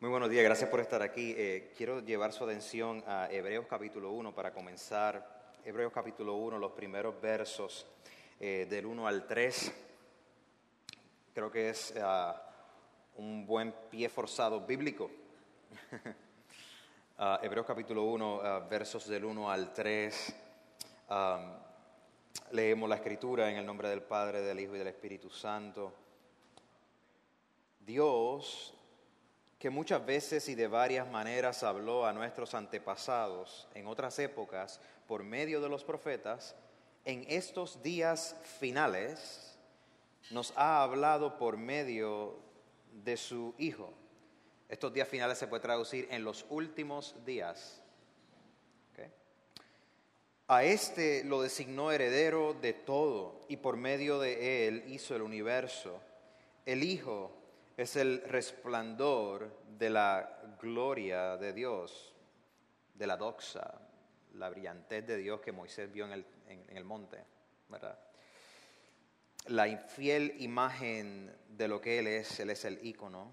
Muy buenos días, gracias por estar aquí. Eh, quiero llevar su atención a Hebreos capítulo 1 para comenzar. Hebreos capítulo 1, los primeros versos eh, del 1 al 3. Creo que es ah, un buen pie forzado bíblico. Ah, Hebreos capítulo 1, ah, versos del 1 al 3. leemos la escritura en el nombre del Padre, del Hijo y del Espíritu Santo. Dios que muchas veces y de varias maneras habló a nuestros antepasados en otras épocas por medio de los profetas, en estos días finales nos ha hablado por medio de su Hijo. Estos días finales se puede traducir en los últimos días. A este lo designó heredero de todo y por medio de él hizo el universo. El Hijo es el resplandor de la gloria de Dios, de la doxa, la brillantez de Dios que Moisés vio en el, monte, ¿verdad? La infiel imagen de lo que Él es, Él es el ícono,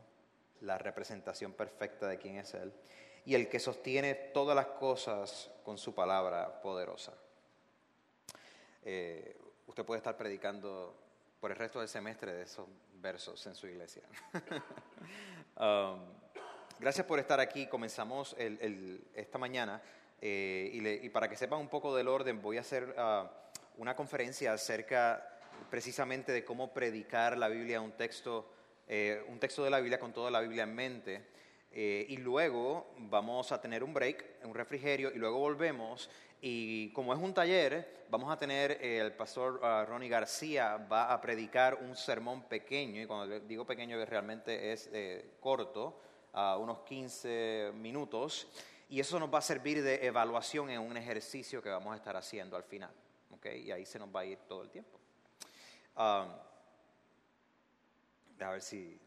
la representación perfecta de quién es Él, y el que sostiene todas las cosas con su palabra poderosa. Eh, usted puede estar predicando por el resto del semestre de esos versos en su iglesia. Um, gracias por estar aquí. Comenzamos esta mañana eh, y, para que sepan un poco del orden, voy a hacer uh, una conferencia acerca precisamente de cómo predicar la Biblia, un texto, eh, un texto de la Biblia con toda la Biblia en mente. Eh, y luego vamos a tener un break, un refrigerio, y luego volvemos y como es un taller, vamos a tener, eh, el pastor uh, Ronnie García va a predicar un sermón pequeño, y cuando digo pequeño que realmente es eh, corto, a unos 15 minutos, y eso nos va a servir de evaluación en un ejercicio que vamos a estar haciendo al final. ¿okay? Y ahí se nos va a ir todo el tiempo. Um, a ver si...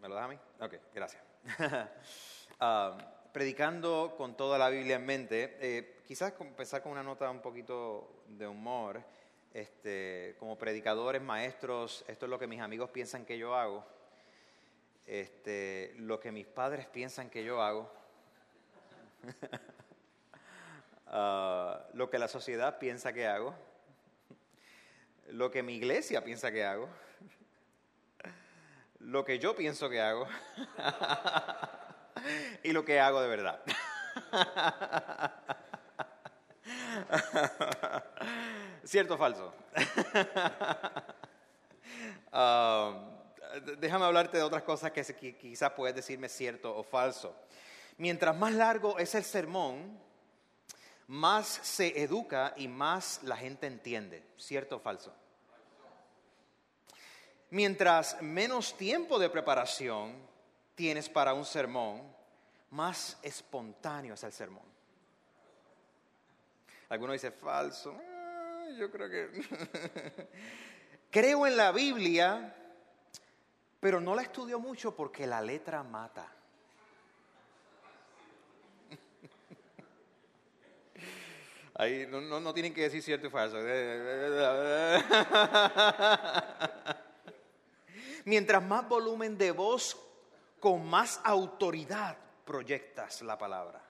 ¿Me lo das a mí? Ok, gracias. um, predicando con toda la Biblia en mente, eh, quizás empezar con una nota un poquito de humor. Este, como predicadores, maestros, esto es lo que mis amigos piensan que yo hago, este, lo que mis padres piensan que yo hago, ah, lo que la sociedad piensa que hago, lo que mi iglesia piensa que hago, lo que yo pienso que hago. y lo que hago de verdad. ¿Cierto o falso? Um, déjame hablarte de otras cosas que quizás puedes decirme cierto o falso. Mientras más largo es el sermón, más se educa y más la gente entiende. ¿Cierto o falso? Mientras menos tiempo de preparación, tienes para un sermón, más espontáneo es el sermón. Alguno dice falso. Ah, yo creo que... creo en la Biblia, pero no la estudio mucho porque la letra mata. Ahí no, no, tienen que decir cierto y falso. Mientras más volumen de voz con más autoridad proyectas la palabra.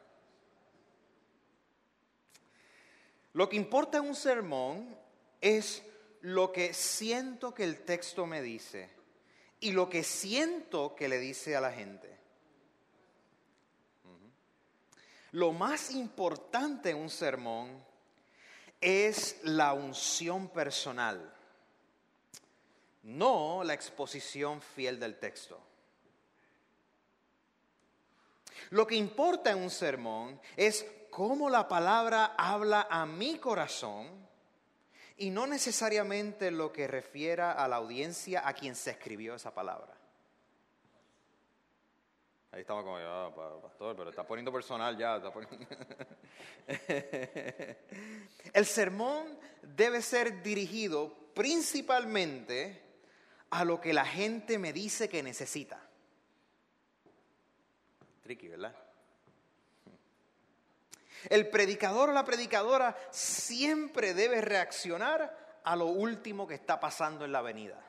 Lo que importa en un sermón es lo que siento que el texto me dice y lo que siento que le dice a la gente. Lo más importante en un sermón es la unción personal, no la exposición fiel del texto. Lo que importa en un sermón es cómo la palabra habla a mi corazón y no necesariamente lo que refiera a la audiencia a quien se escribió esa palabra. Ahí estamos como, ah, pastor, pero está poniendo personal ya. El sermón debe ser dirigido principalmente a lo que la gente me dice que necesita. El predicador o la predicadora siempre debe reaccionar a lo último que está pasando en la avenida.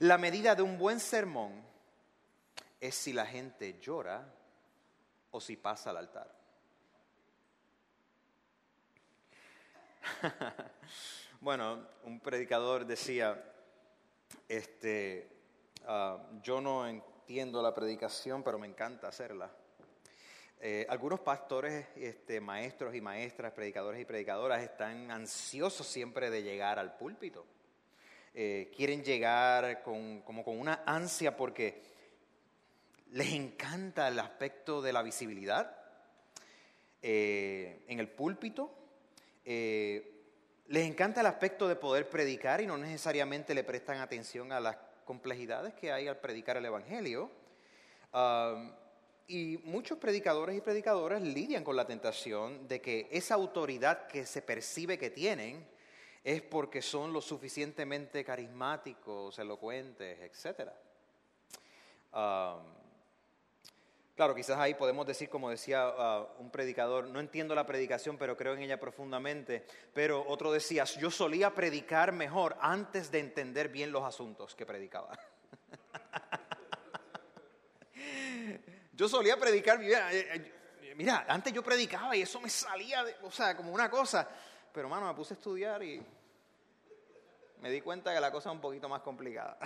La medida de un buen sermón es si la gente llora o si pasa al altar. bueno, un predicador decía, este, ah, yo no entiendo la predicación, pero me encanta hacerla. Eh, algunos pastores, este, maestros y maestras, predicadores y predicadoras están ansiosos siempre de llegar al púlpito. Eh, quieren llegar con, como con una ansia porque les encanta el aspecto de la visibilidad eh, en el púlpito. les encanta el aspecto de poder predicar y no necesariamente le prestan atención a las complejidades que hay al predicar el Evangelio. Ah, y muchos predicadores y predicadoras lidian con la tentación de que esa autoridad que se percibe que tienen es porque son lo suficientemente carismáticos, elocuentes, etc. claro, quizás ahí podemos decir, como decía uh, un predicador, no entiendo la predicación, pero creo en ella profundamente. Pero otro decía, yo solía predicar mejor antes de entender bien los asuntos que predicaba. Yo solía predicar mi vida. Eh, eh, mira, antes yo predicaba y eso me salía, o sea, como una cosa. Pero, mano, me puse a estudiar y me di cuenta que la cosa es un poquito más complicada.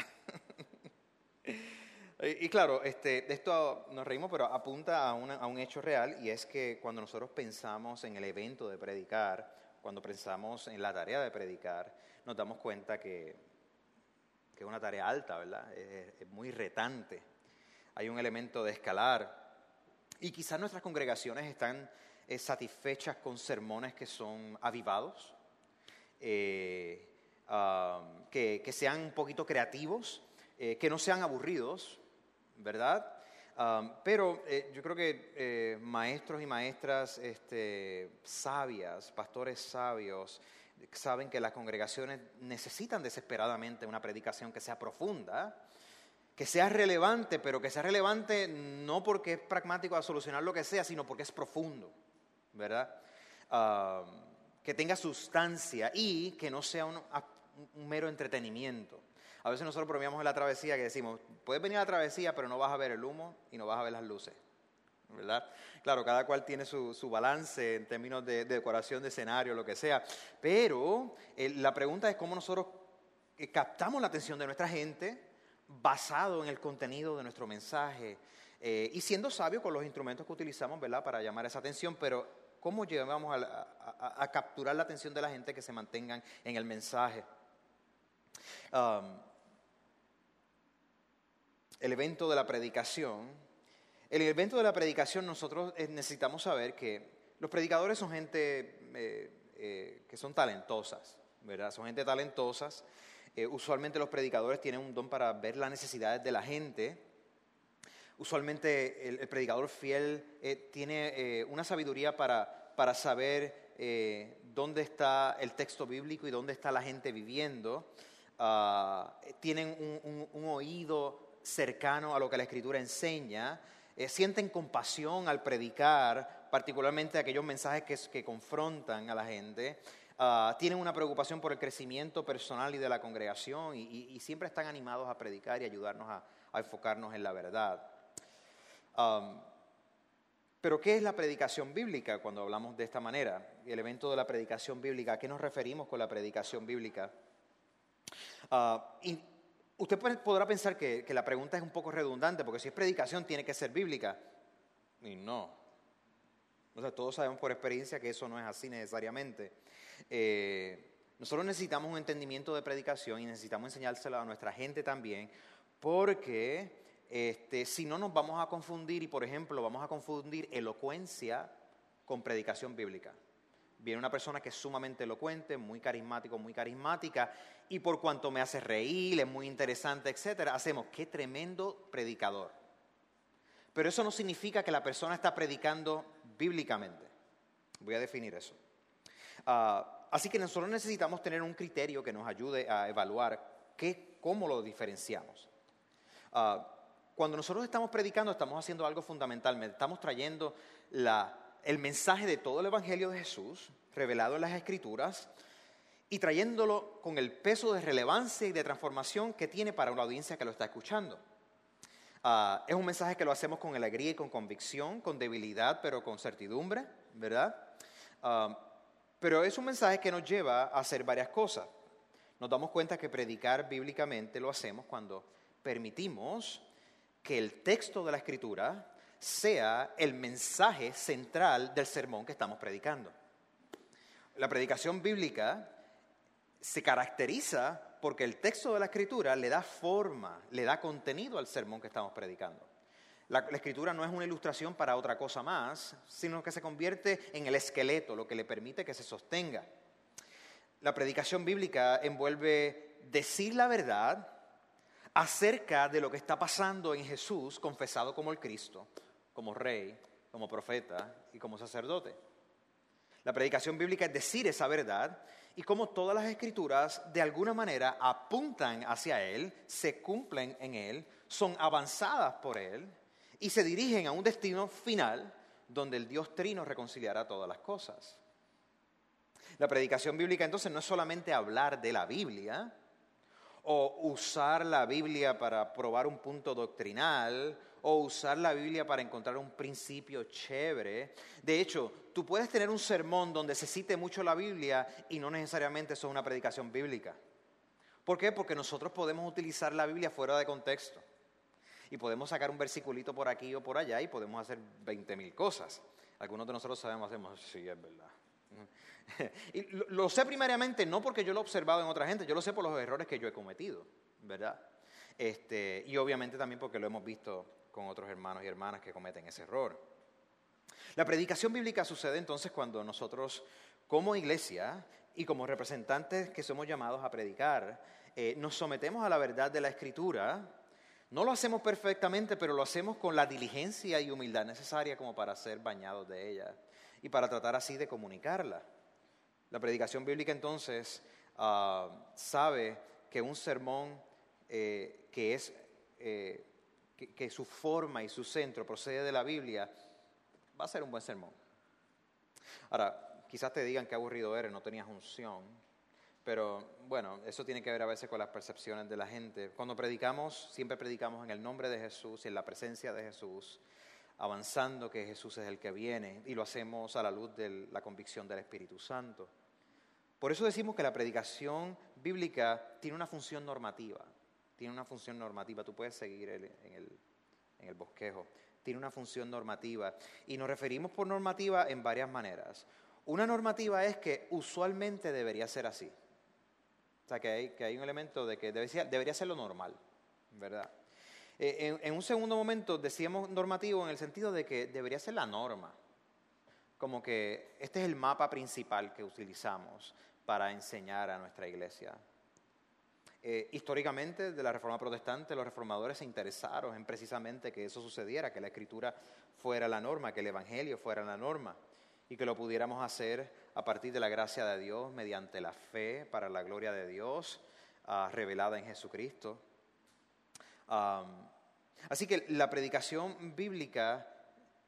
y, claro, este, esto nos reímos, pero apunta a, a un hecho real y es que cuando nosotros pensamos en el evento de predicar, cuando pensamos en la tarea de predicar, nos damos cuenta que, que es una tarea alta, ¿verdad? es muy retante hay un elemento de escalar. Y quizás nuestras congregaciones están eh, satisfechas con sermones que son avivados, eh, que, sean un poquito creativos, eh, que no sean aburridos, ¿verdad? pero yo creo que maestros y maestras este, sabias, pastores sabios, saben que las congregaciones necesitan desesperadamente una predicación que sea profunda, que sea relevante, pero que sea relevante no porque es pragmático a solucionar lo que sea, sino porque es profundo, ¿verdad? Que tenga sustancia y que no sea un, mero entretenimiento. A veces nosotros bromeamos en la travesía que decimos, puedes venir a la travesía, pero no vas a ver el humo y no vas a ver las luces. ¿verdad? Claro, cada cual tiene su, balance en términos de, decoración de escenario, lo que sea, pero eh, la pregunta es cómo nosotros eh, captamos la atención de nuestra gente basado en el contenido de nuestro mensaje eh, y siendo sabio con los instrumentos que utilizamos ¿verdad? para llamar esa atención, pero ¿cómo llevamos a, capturar la atención de la gente que se mantengan en el mensaje? Um, el evento de la predicación. El evento de la predicación nosotros eh, necesitamos saber que los predicadores son gente eh, que son talentosas, ¿verdad? Son gente talentosas eh, usualmente los predicadores tienen un don para ver las necesidades de la gente. Usualmente el, predicador fiel eh, tiene eh, una sabiduría para, para saber dónde está el texto bíblico y dónde está la gente viviendo. Ah, tienen un, oído cercano a lo que la escritura enseña. sienten compasión al predicar, particularmente aquellos mensajes que, que confrontan a la gente. Ah, tienen una preocupación por el crecimiento personal y de la congregación y, siempre están animados a predicar y ayudarnos a, enfocarnos en la verdad. pero ¿qué es la predicación bíblica cuando hablamos de esta manera? El evento de la predicación bíblica, ¿a qué nos referimos con la predicación bíblica? Ah, usted podrá pensar que, la pregunta es un poco redundante, porque si es predicación tiene que ser bíblica. Y no. O sea, todos sabemos por experiencia que eso no es así necesariamente. Eh, nosotros necesitamos un entendimiento de predicación y necesitamos enseñárselo a nuestra gente también, porque este, si no nos vamos a confundir y, por ejemplo, vamos a confundir elocuencia con predicación bíblica. Viene una persona que es sumamente elocuente, muy carismático, muy carismática, y por cuanto me hace reír, es muy interesante, etcétera, hacemos qué tremendo predicador. Pero eso no significa que la persona está predicando bíblicamente. Voy a definir eso. Ah, así que nosotros necesitamos tener un criterio que nos ayude a evaluar qué, cómo lo diferenciamos. Ah, cuando nosotros estamos predicando, estamos haciendo algo fundamental, estamos trayendo el mensaje de todo el Evangelio de Jesús, revelado en las Escrituras, y trayéndolo con el peso de relevancia y de transformación que tiene para una audiencia que lo está escuchando. Ah, es un mensaje que lo hacemos con alegría y con convicción, con debilidad, pero con certidumbre, ¿verdad? Ah, pero es un mensaje que nos lleva a hacer varias cosas. Nos damos cuenta que predicar bíblicamente lo hacemos cuando permitimos que el texto de la escritura sea el mensaje central del sermón que estamos predicando. La predicación bíblica se caracteriza porque el texto de la escritura le da forma, le da contenido al sermón que estamos predicando. La, escritura no es una ilustración para otra cosa más, sino que se convierte en el esqueleto, lo que le permite que se sostenga. La predicación bíblica envuelve decir la verdad acerca de lo que está pasando en Jesús, confesado como el Cristo, como rey, como profeta y como sacerdote. La predicación bíblica es decir esa verdad y como todas las escrituras de alguna manera apuntan hacia Él, se cumplen en Él, son avanzadas por Él y se dirigen a un destino final donde el Dios Trino reconciliará todas las cosas. La predicación bíblica entonces no es solamente hablar de la Biblia o usar la Biblia para probar un punto doctrinal o usar la Biblia para encontrar un principio chévere. De hecho, tú puedes tener un sermón donde se cite mucho la Biblia y no necesariamente eso es una predicación bíblica. ¿Por qué? Porque nosotros podemos utilizar la Biblia fuera de contexto. Y podemos sacar un versiculito por aquí o por allá y podemos hacer 20 mil cosas. Algunos de nosotros sabemos, hacemos, sí, es verdad. y lo, sé primariamente no porque yo lo he observado en otra gente, yo lo sé por los errores que yo he cometido, ¿verdad? Este, y obviamente también porque lo hemos visto con otros hermanos y hermanas que cometen ese error. La predicación bíblica sucede entonces cuando nosotros como iglesia y como representantes que somos llamados a predicar, eh, nos sometemos a la verdad de la escritura. No lo hacemos perfectamente, pero lo hacemos con la diligencia y humildad necesaria como para ser bañados de ella y para tratar así de comunicarla. La predicación bíblica entonces ah, sabe que un sermón eh, que es eh, que, su forma y su centro procede de la Biblia, va a ser un buen sermón. Ahora, quizás te digan que aburrido eres, no tenías unción, pero bueno, eso tiene que ver a veces con las percepciones de la gente. Cuando predicamos, siempre predicamos en el nombre de Jesús y en la presencia de Jesús, avanzando que Jesús es el que viene y lo hacemos a la luz de la convicción del Espíritu Santo. Por eso decimos que la predicación bíblica tiene una función normativa tiene una función normativa, tú puedes seguir en, el, bosquejo, tiene una función normativa. Y nos referimos por normativa en varias maneras. Una normativa es que usualmente debería ser así. O sea, que hay, un elemento de que debería, debería ser lo normal, ¿verdad? Eh, en, un segundo momento decíamos normativo en el sentido de que debería ser la norma. Como que este es el mapa principal que utilizamos para enseñar a nuestra iglesia. Eh, históricamente, de la Reforma Protestante, los reformadores se interesaron en precisamente que eso sucediera, que la Escritura fuera la norma, que el Evangelio fuera la norma, y que lo pudiéramos hacer a partir de la gracia de Dios, mediante la fe para la gloria de Dios, ah, revelada en Jesucristo. así que la predicación bíblica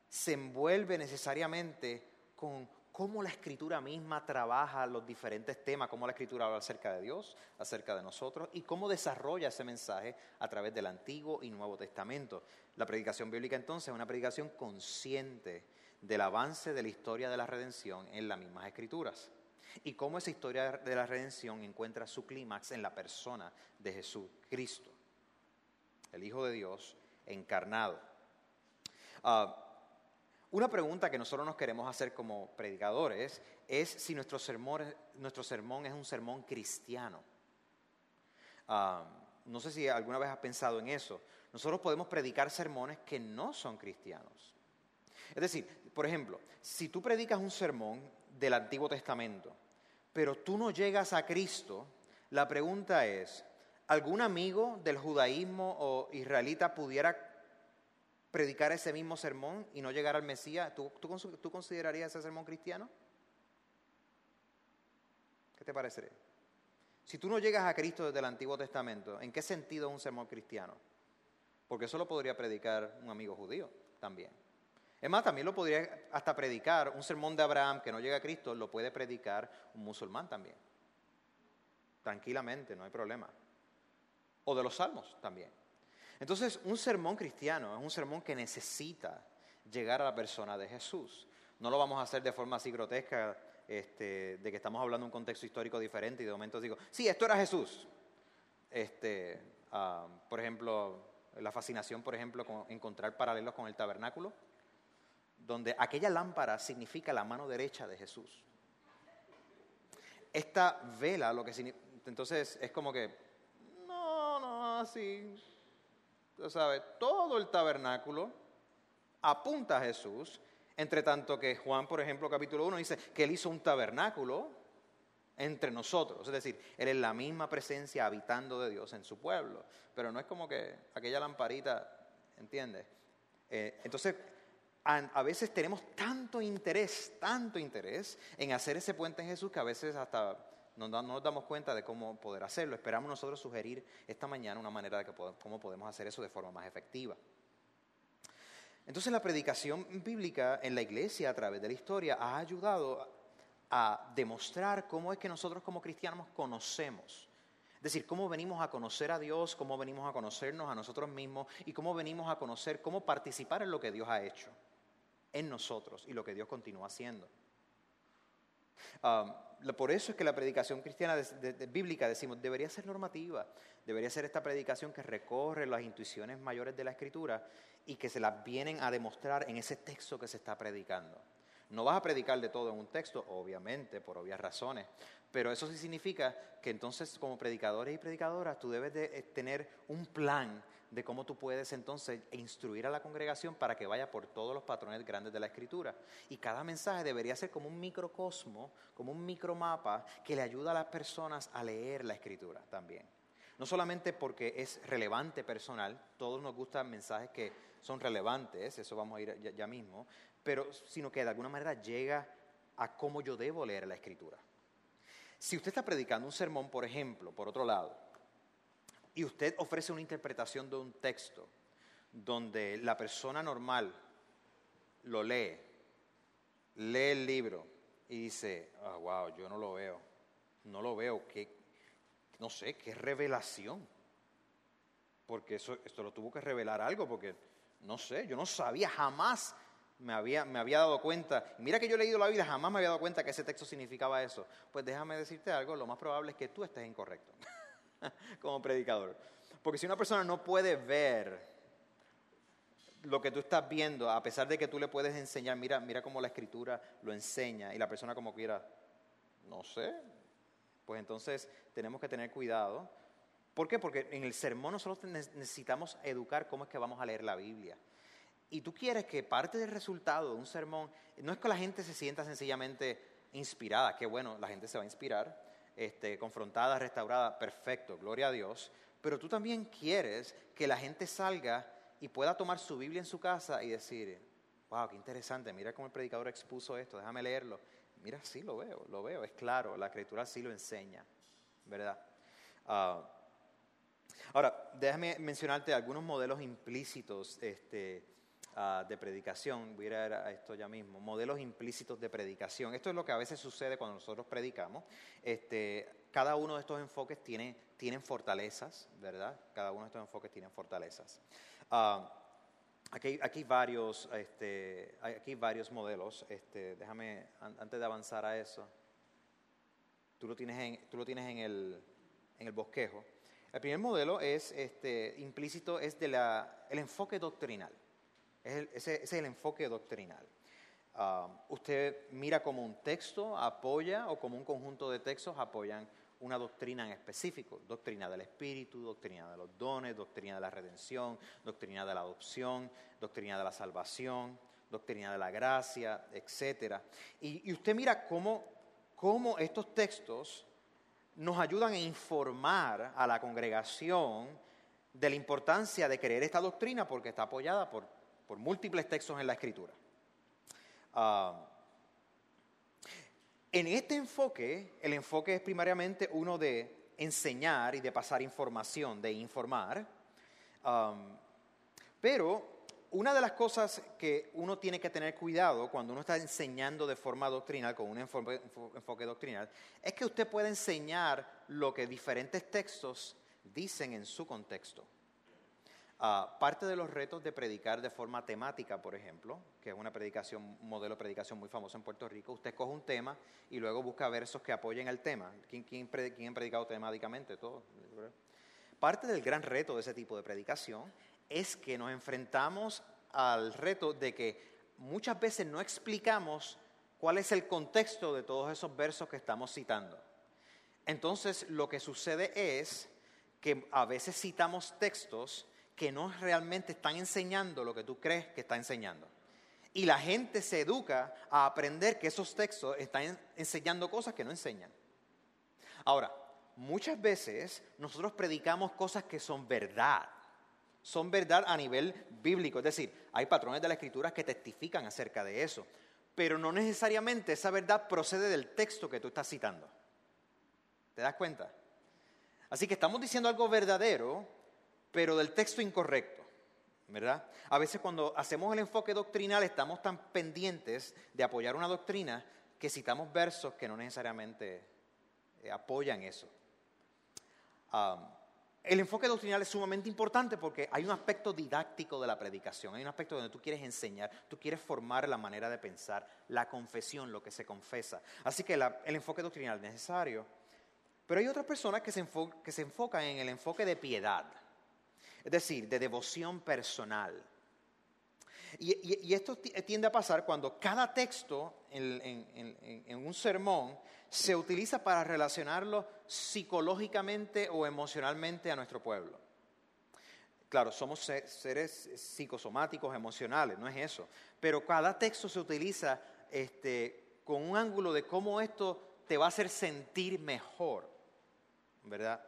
se envuelve necesariamente con cómo la escritura misma trabaja los diferentes temas, cómo la escritura habla acerca de Dios, acerca de nosotros y cómo desarrolla ese mensaje a través del Antiguo y Nuevo Testamento. La predicación bíblica entonces es una predicación consciente del avance de la historia de la redención en las mismas escrituras y cómo esa historia de la redención encuentra su clímax en la persona de Jesús Cristo, el Hijo de Dios encarnado. Ah, una pregunta que nosotros nos queremos hacer como predicadores es si nuestro sermón, nuestro sermón es un sermón cristiano. Ah, no sé si alguna vez has pensado en eso. Nosotros podemos predicar sermones que no son cristianos. Es decir, por ejemplo, si tú predicas un sermón del Antiguo Testamento, pero tú no llegas a Cristo, la pregunta es, ¿algún amigo del judaísmo o israelita pudiera predicar ese mismo sermón y no llegar al Mesías, ¿tú, considerarías ese sermón cristiano? ¿Qué te parecería? Si tú no llegas a Cristo desde el Antiguo Testamento, ¿en qué sentido es un sermón cristiano? Porque eso lo podría predicar un amigo judío también. Es más, también lo podría hasta predicar un sermón de Abraham que no llega a Cristo, lo puede predicar un musulmán también. tranquilamente, no hay problema. O de los salmos también. Entonces, un sermón cristiano es un sermón que necesita llegar a la persona de Jesús. No lo vamos a hacer de forma así grotesca, este, de que estamos hablando de un contexto histórico diferente y de momento digo, sí, esto era Jesús. Este, ah, por ejemplo, la fascinación, por ejemplo, con encontrar paralelos con el tabernáculo, donde aquella lámpara significa la mano derecha de Jesús. Esta vela, lo que significa, entonces es como que, no, no, así, tú sabes, todo el tabernáculo apunta a Jesús, entre tanto que Juan, por ejemplo, capítulo 1 dice que él hizo un tabernáculo entre nosotros, es decir, él es la misma presencia habitando de Dios en su pueblo, pero no es como que aquella lamparita, ¿entiendes? Eh, entonces, a, veces tenemos tanto interés, tanto interés en hacer ese puente en Jesús que a veces hasta no, nos damos cuenta de cómo poder hacerlo. Esperamos nosotros sugerir esta mañana una manera de cómo podemos hacer eso de forma más efectiva. Entonces la predicación bíblica en la iglesia a través de la historia ha ayudado a demostrar cómo es que nosotros como cristianos conocemos. Es decir, cómo venimos a conocer a Dios, cómo venimos a conocernos a nosotros mismos y cómo venimos a conocer cómo participar en lo que Dios ha hecho en nosotros y lo que Dios continúa haciendo. Por eso es que la predicación cristiana bíblica, decimos, debería ser normativa, debería ser esta predicación que recorre las intuiciones mayores de la escritura y que se las vienen a demostrar en ese texto que se está predicando. No vas a predicar de todo en un texto, obviamente, por obvias razones, pero eso sí significa que entonces como predicadores y predicadoras tú debes de eh, tener un plan de cómo tú puedes entonces instruir a la congregación para que vaya por todos los patrones grandes de la escritura. Y cada mensaje debería ser como un microcosmo, como un micromapa que le ayuda a las personas a leer la escritura también. No solamente porque es relevante personal, todos nos gustan mensajes que son relevantes, eso vamos a ir ya, mismo, pero sino que de alguna manera llega a cómo yo debo leer la escritura. Si usted está predicando un sermón, por ejemplo, por otro lado, y usted ofrece una interpretación de un texto donde la persona normal lo lee, lee el libro y dice, ah, wow, yo no lo veo, no lo veo, que, no sé, qué revelación. Porque eso, esto lo tuvo que revelar algo, porque no sé, yo no sabía jamás me había, me había dado cuenta, mira que yo he leído la Biblia, jamás me había dado cuenta que ese texto significaba eso. Pues déjame decirte algo, lo más probable es que tú estés incorrecto como predicador. Porque si una persona no puede ver lo que tú estás viendo, a pesar de que tú le puedes enseñar, mira, mira cómo la escritura lo enseña y la persona como quiera, no sé, pues entonces tenemos que tener cuidado. ¿Por qué? Porque en el sermón nosotros necesitamos educar cómo es que vamos a leer la Biblia. Y tú quieres que parte del resultado de un sermón, no es que la gente se sienta sencillamente inspirada, que bueno, la gente se va a inspirar, este, confrontada, restaurada, perfecto, gloria a Dios, pero tú también quieres que la gente salga y pueda tomar su Biblia en su casa y decir, wow, qué interesante, mira cómo el predicador expuso esto, déjame leerlo. Mira, sí lo veo, lo veo, es claro, la escritura sí lo enseña, ¿verdad? Ah, ahora, déjame mencionarte algunos modelos implícitos este, Ah, de predicación, voy a ir a esto ya mismo, modelos implícitos de predicación. Esto es lo que a veces sucede cuando nosotros predicamos. Este, cada uno de estos enfoques tiene, tienen fortalezas, ¿verdad? Cada uno de estos enfoques tienen fortalezas. Ah, aquí, aquí, varios, este, aquí varios modelos. Este, déjame, antes de avanzar a eso, tú lo tienes en, tú lo tienes en, el, en el bosquejo. El primer modelo es este, implícito, es de la, el enfoque doctrinal ese, es el enfoque doctrinal. Ah, usted mira como un texto apoya o como un conjunto de textos apoyan una doctrina en específico, doctrina del Espíritu, doctrina de los dones, doctrina de la redención, doctrina de la adopción, doctrina de la salvación, doctrina de la gracia, etc. Y, usted mira cómo, cómo estos textos nos ayudan a informar a la congregación de la importancia de creer esta doctrina porque está apoyada por por múltiples textos en la escritura. Ah, en este enfoque, el enfoque es primariamente uno de enseñar y de pasar información, de informar, pero una de las cosas que uno tiene que tener cuidado cuando uno está enseñando de forma doctrinal, con un enfoque, doctrinal, es que usted puede enseñar lo que diferentes textos dicen en su contexto. Ah, parte de los retos de predicar de forma temática, por ejemplo, que es una predicación, un modelo de predicación muy famoso en Puerto Rico, usted coge un tema y luego busca versos que apoyen el tema. ¿Quién, quién, quién ha predicado temáticamente? Todo. Parte del gran reto de ese tipo de predicación es que nos enfrentamos al reto de que muchas veces no explicamos cuál es el contexto de todos esos versos que estamos citando. Entonces, lo que sucede es que a veces citamos textos que no realmente están enseñando lo que tú crees que está enseñando. Y la gente se educa a aprender que esos textos están enseñando cosas que no enseñan. Ahora, muchas veces nosotros predicamos cosas que son verdad. Son verdad a nivel bíblico. Es decir, hay patrones de la escritura que testifican acerca de eso. Pero no necesariamente esa verdad procede del texto que tú estás citando. ¿Te das cuenta? Así que estamos diciendo algo verdadero, pero del texto incorrecto, ¿verdad? A veces cuando hacemos el enfoque doctrinal estamos tan pendientes de apoyar una doctrina que citamos versos que no necesariamente eh, apoyan eso. el enfoque doctrinal es sumamente importante porque hay un aspecto didáctico de la predicación, hay un aspecto donde tú quieres enseñar, tú quieres formar la manera de pensar, la confesión, lo que se confesa. Así que el enfoque doctrinal es necesario. Pero hay otras personas que se, que se enfocan en el enfoque de piedad es decir, de devoción personal. Y, esto tiende a pasar cuando cada texto en, un sermón se utiliza para relacionarlo psicológicamente o emocionalmente a nuestro pueblo. Claro, somos seres psicosomáticos, emocionales, no es eso. Pero cada texto se utiliza este, con un ángulo de cómo esto te va a hacer sentir mejor, ¿verdad?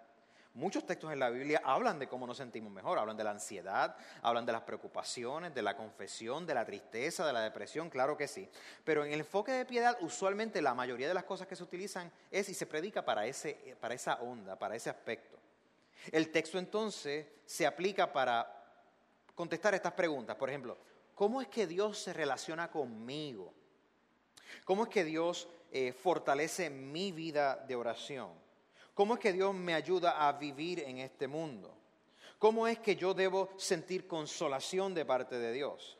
Muchos textos en la Biblia hablan de cómo nos sentimos mejor, hablan de la ansiedad, hablan de las preocupaciones, de la confesión, de la tristeza, de la depresión, claro que sí. Pero en el enfoque de piedad, usualmente la mayoría de las cosas que se utilizan es y se predica para, ese, para esa onda, para ese aspecto. El texto entonces se aplica para contestar estas preguntas. Por ejemplo, ¿cómo es que Dios se relaciona conmigo? ¿Cómo es que Dios eh, fortalece mi vida de oración? ¿Cómo es que Dios me ayuda a vivir en este mundo? ¿Cómo es que yo debo sentir consolación de parte de Dios?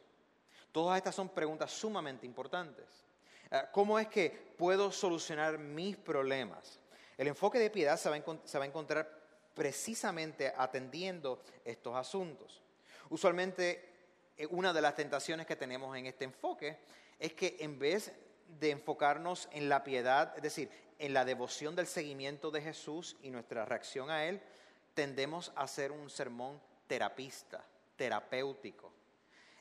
Todas estas son preguntas sumamente importantes. Eh, ¿Cómo es que puedo solucionar mis problemas? El enfoque de piedad se va, a encontrar precisamente atendiendo estos asuntos. Usualmente eh, una de las tentaciones que tenemos en este enfoque es que en vez de enfocarnos en la piedad, es decir, en la devoción del seguimiento de Jesús y nuestra reacción a Él, tendemos a hacer un sermón terapista, terapéutico.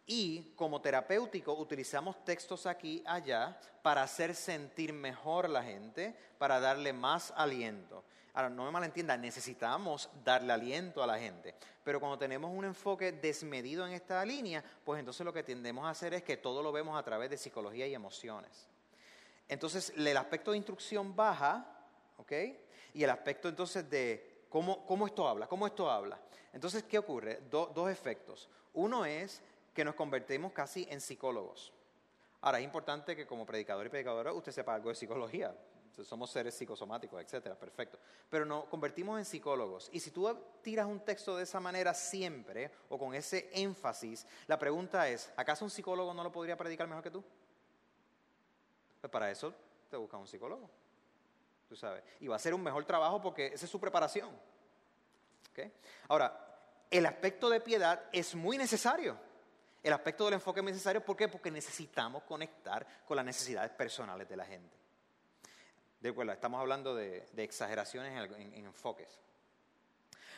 Y como terapéutico utilizamos textos aquí allá para hacer sentir mejor a la gente, para darle más aliento. Ahora, no me malentienda, necesitamos darle aliento a la gente. Pero cuando tenemos un enfoque desmedido en esta línea, pues entonces lo que tendemos a hacer es que todo lo vemos a través de psicología y emociones. Entonces, el aspecto de instrucción baja, ¿ok? Y el aspecto entonces de cómo, cómo esto habla, cómo esto habla. Entonces, ¿qué ocurre? dos efectos. Uno es que nos convertimos casi en psicólogos. Ahora, es importante que como predicador y predicadora usted sepa algo de psicología. Somos seres psicosomáticos, etcétera, perfecto. Pero nos convertimos en psicólogos. Y si tú tiras un texto de esa manera siempre, o con ese énfasis, la pregunta es, ¿acaso un psicólogo no lo podría predicar mejor que tú? Pues para eso te busca un psicólogo. Tú sabes. Y va a ser un mejor trabajo porque esa es su preparación. Ahora, el aspecto de piedad es muy necesario. El aspecto del enfoque es necesario. ¿Por qué? Porque necesitamos conectar con las necesidades personales de la gente. De acuerdo, estamos hablando de, exageraciones en, enfoques.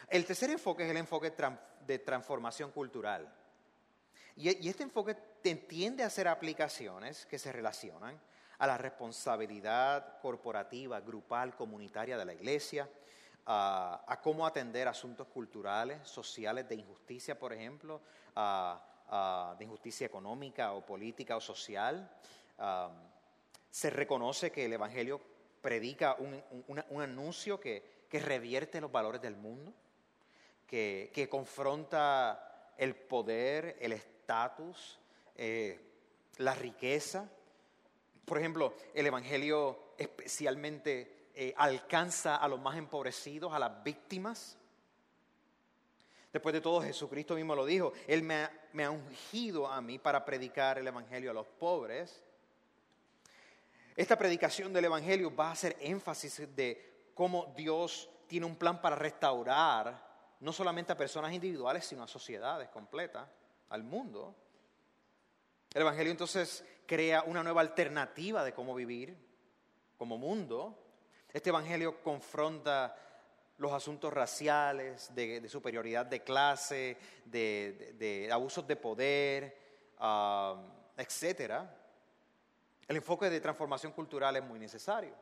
El tercer enfoque es el enfoque de transformación cultural. Y, y este enfoque tiende a hacer aplicaciones que se relacionan a la responsabilidad corporativa, grupal, comunitaria de la iglesia, a, cómo atender asuntos culturales, sociales, de injusticia, por ejemplo, de injusticia económica o política o social. se reconoce que el Evangelio predica un, anuncio que, revierte los valores del mundo, que, que confronta el poder, el, estatus, eh, la riqueza. Por ejemplo, el Evangelio especialmente eh, alcanza a los más empobrecidos, a las víctimas. Después de todo, Jesucristo mismo lo dijo, Él me ha, me ha ungido a mí para predicar el Evangelio a los pobres. Esta predicación del Evangelio va a hacer énfasis de cómo Dios tiene un plan para restaurar no solamente a personas individuales, sino a sociedades completas, al mundo. El Evangelio entonces crea una nueva alternativa de cómo vivir como mundo. Este Evangelio confronta los asuntos raciales, de, superioridad de clase, de, abusos de poder, uh, etc. El enfoque de transformación cultural es muy necesario.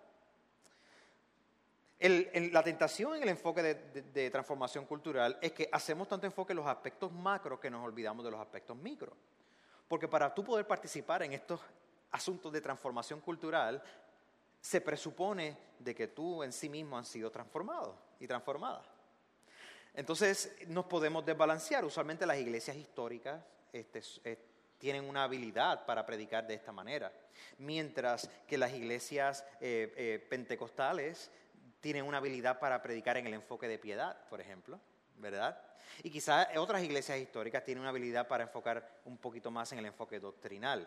la tentación en el enfoque de, transformación cultural es que hacemos tanto enfoque en los aspectos macro que nos olvidamos de los aspectos micro. Porque para tú poder participar en estos asuntos de transformación cultural, se presupone de que tú en sí mismo has sido transformado y transformada. Entonces nos podemos desbalancear. Usualmente las iglesias históricas este, tienen una habilidad para predicar de esta manera, mientras que las iglesias eh, eh, pentecostales tienen una habilidad para predicar en el enfoque de piedad, por ejemplo, ¿verdad? Y quizás otras iglesias históricas tienen una habilidad para enfocar un poquito más en el enfoque doctrinal.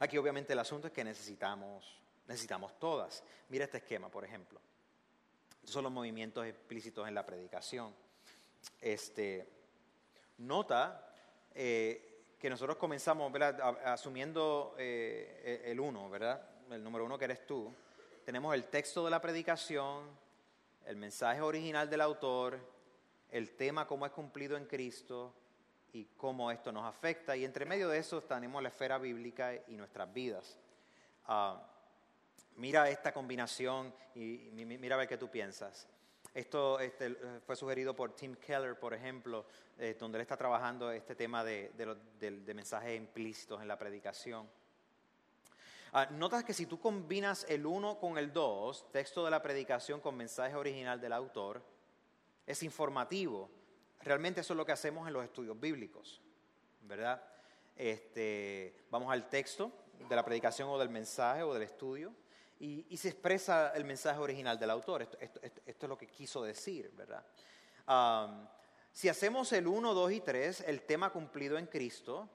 Aquí obviamente el asunto es que necesitamos, necesitamos todas. Mira este esquema, por ejemplo. Son los movimientos explícitos en la predicación. Este, nota eh, que nosotros comenzamos asumiendo eh, el uno, ¿verdad? El número uno que eres tú. Tenemos el texto de la predicación, el mensaje original del autor, el tema cómo es cumplido en Cristo y cómo esto nos afecta. Y entre medio de eso tenemos la esfera bíblica y nuestras vidas. Ah, mira esta combinación y mira a ver qué tú piensas. Esto este, fue sugerido por Tim Keller, por ejemplo, eh, donde él está trabajando este tema de, mensajes implícitos en la predicación. Ah, notas que si tú combinas el 1 con el 2, texto de la predicación con mensaje original del autor, es informativo. Realmente eso es lo que hacemos en los estudios bíblicos, ¿verdad? Este, vamos al texto de la predicación o del mensaje o del estudio y, se expresa el mensaje original del autor. Esto, es lo que quiso decir, ¿verdad? si hacemos el 1, 2 y 3, el tema cumplido en Cristo,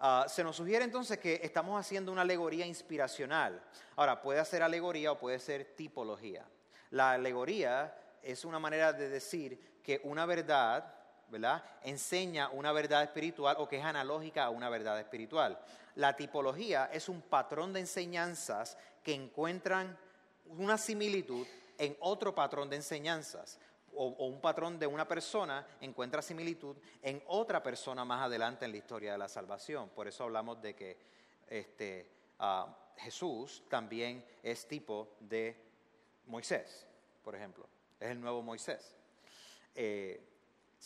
ah, se nos sugiere entonces que estamos haciendo una alegoría inspiracional. Ahora, puede ser alegoría o puede ser tipología. La alegoría es una manera de decir que una verdad, ¿verdad? Enseña una verdad espiritual o que es analógica a una verdad espiritual. La tipología es un patrón de enseñanzas que encuentran una similitud en otro patrón de enseñanzas. O, un patrón de una persona encuentra similitud en otra persona más adelante en la historia de la salvación. Por eso hablamos de que este, ah, Jesús también es tipo de Moisés, por ejemplo. Es el nuevo Moisés. Eh,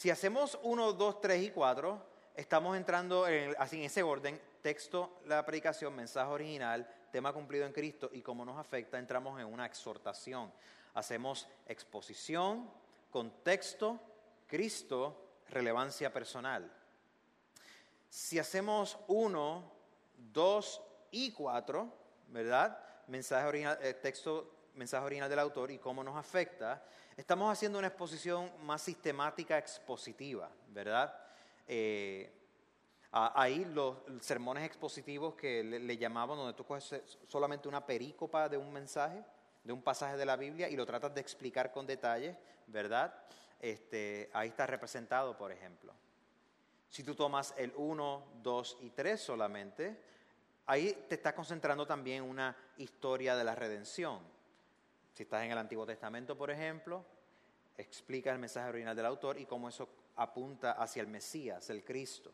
si hacemos 1, 2, 3 y 4, estamos entrando así en ese orden, texto, la predicación, mensaje original, tema cumplido en Cristo y cómo nos afecta, entramos en una exhortación. Hacemos exposición, contexto, Cristo, relevancia personal. Si hacemos uno, dos y cuatro, ¿verdad? Mensaje original, eh, texto, mensaje original del autor y cómo nos afecta, estamos haciendo una exposición más sistemática, expositiva, ¿verdad? Eh, ahí los sermones expositivos que le, llamaban, donde tú coges solamente una perícopa de un mensaje, de un pasaje de la Biblia y lo tratas de explicar con detalle, ¿verdad? Este, ahí está representado, por ejemplo. Si tú tomas el 1, 2 y 3 solamente, ahí te está concentrando también una historia de la redención. Si estás en el Antiguo Testamento, por ejemplo, explica el mensaje original del autor y cómo eso apunta hacia el Mesías, el Cristo.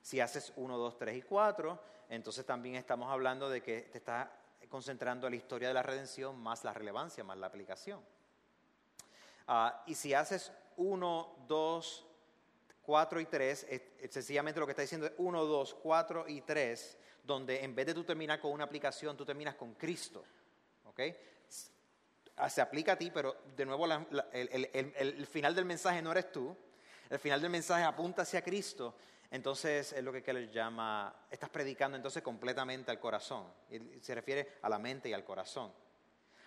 Si haces 1, 2, 3 y 4, entonces también estamos hablando de que te está concentrando en la historia de la redención más la relevancia, más la aplicación. Ah, y si haces 1, 2, 4 y 3, sencillamente lo que está diciendo es 1, 2, 4 y 3, donde en vez de tú terminar con una aplicación, tú terminas con Cristo. ¿okay? Se aplica a ti, pero de nuevo el, final del mensaje no eres tú. El final del mensaje apunta hacia Cristo entonces es lo que Keller llama, estás predicando entonces completamente al corazón. Se refiere a la mente y al corazón.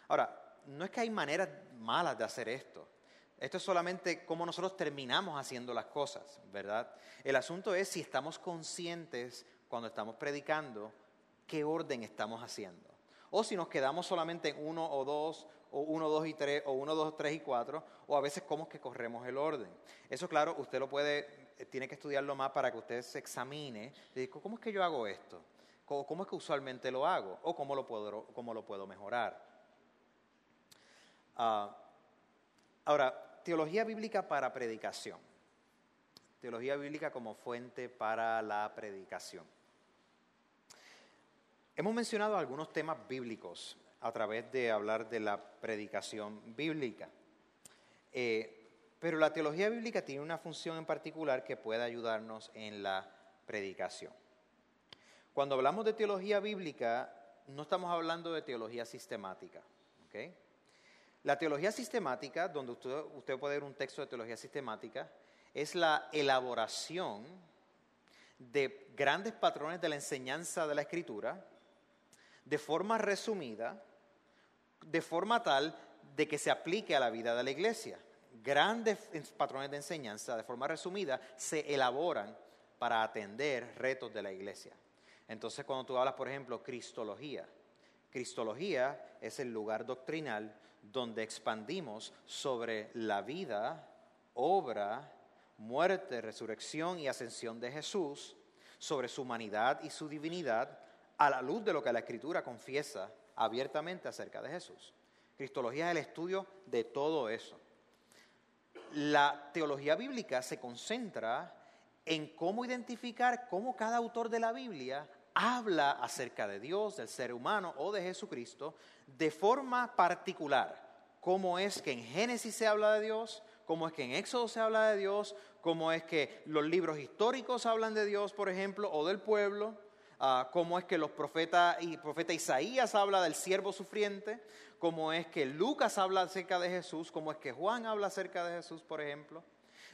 Ahora, no es que hay maneras malas de hacer esto. Esto es solamente cómo nosotros terminamos haciendo las cosas, ¿verdad? El asunto es si estamos conscientes cuando estamos predicando qué orden estamos haciendo. O si nos quedamos solamente en uno o dos, o uno, dos y tres, o uno, dos, tres y cuatro, o a veces cómo es que corremos el orden. Eso, claro, usted lo puede, eh, tiene que estudiarlo más para que usted se examine. ¿Cómo es que yo hago esto? ¿Cómo, es que usualmente lo hago? ¿O cómo lo puedo, cómo lo puedo mejorar? Ah, ahora, teología bíblica para predicación. Teología bíblica como fuente para la predicación. Hemos mencionado algunos temas bíblicos a través de hablar de la predicación bíblica. Eh, pero la teología bíblica tiene una función en particular que puede ayudarnos en la predicación. Cuando hablamos de teología bíblica, no estamos hablando de teología sistemática. ¿okay? La teología sistemática, donde usted, puede ver un texto de teología sistemática, es la elaboración de grandes patrones de la enseñanza de la escritura de forma resumida, de forma tal de que se aplique a la vida de la iglesia. Grandes patrones de enseñanza de forma resumida se elaboran para atender retos de la iglesia. Entonces, cuando tú hablas, por ejemplo, cristología, cristología es el lugar doctrinal donde expandimos sobre la vida, obra, muerte, resurrección y ascensión de Jesús, sobre su humanidad y su divinidad, a la luz de lo que la Escritura confiesa abiertamente acerca de Jesús. Cristología es el estudio de todo eso. La teología bíblica se concentra en cómo identificar cómo cada autor de la Biblia habla acerca de Dios, del ser humano o de Jesucristo de forma particular. Cómo es que en Génesis se habla de Dios, cómo es que en Éxodo se habla de Dios, cómo es que los libros históricos hablan de Dios, por ejemplo, o del pueblo, cómo es que los profetas y profeta Isaías habla del siervo sufriente, cómo es que Lucas habla acerca de Jesús, cómo es que Juan habla acerca de Jesús, por ejemplo.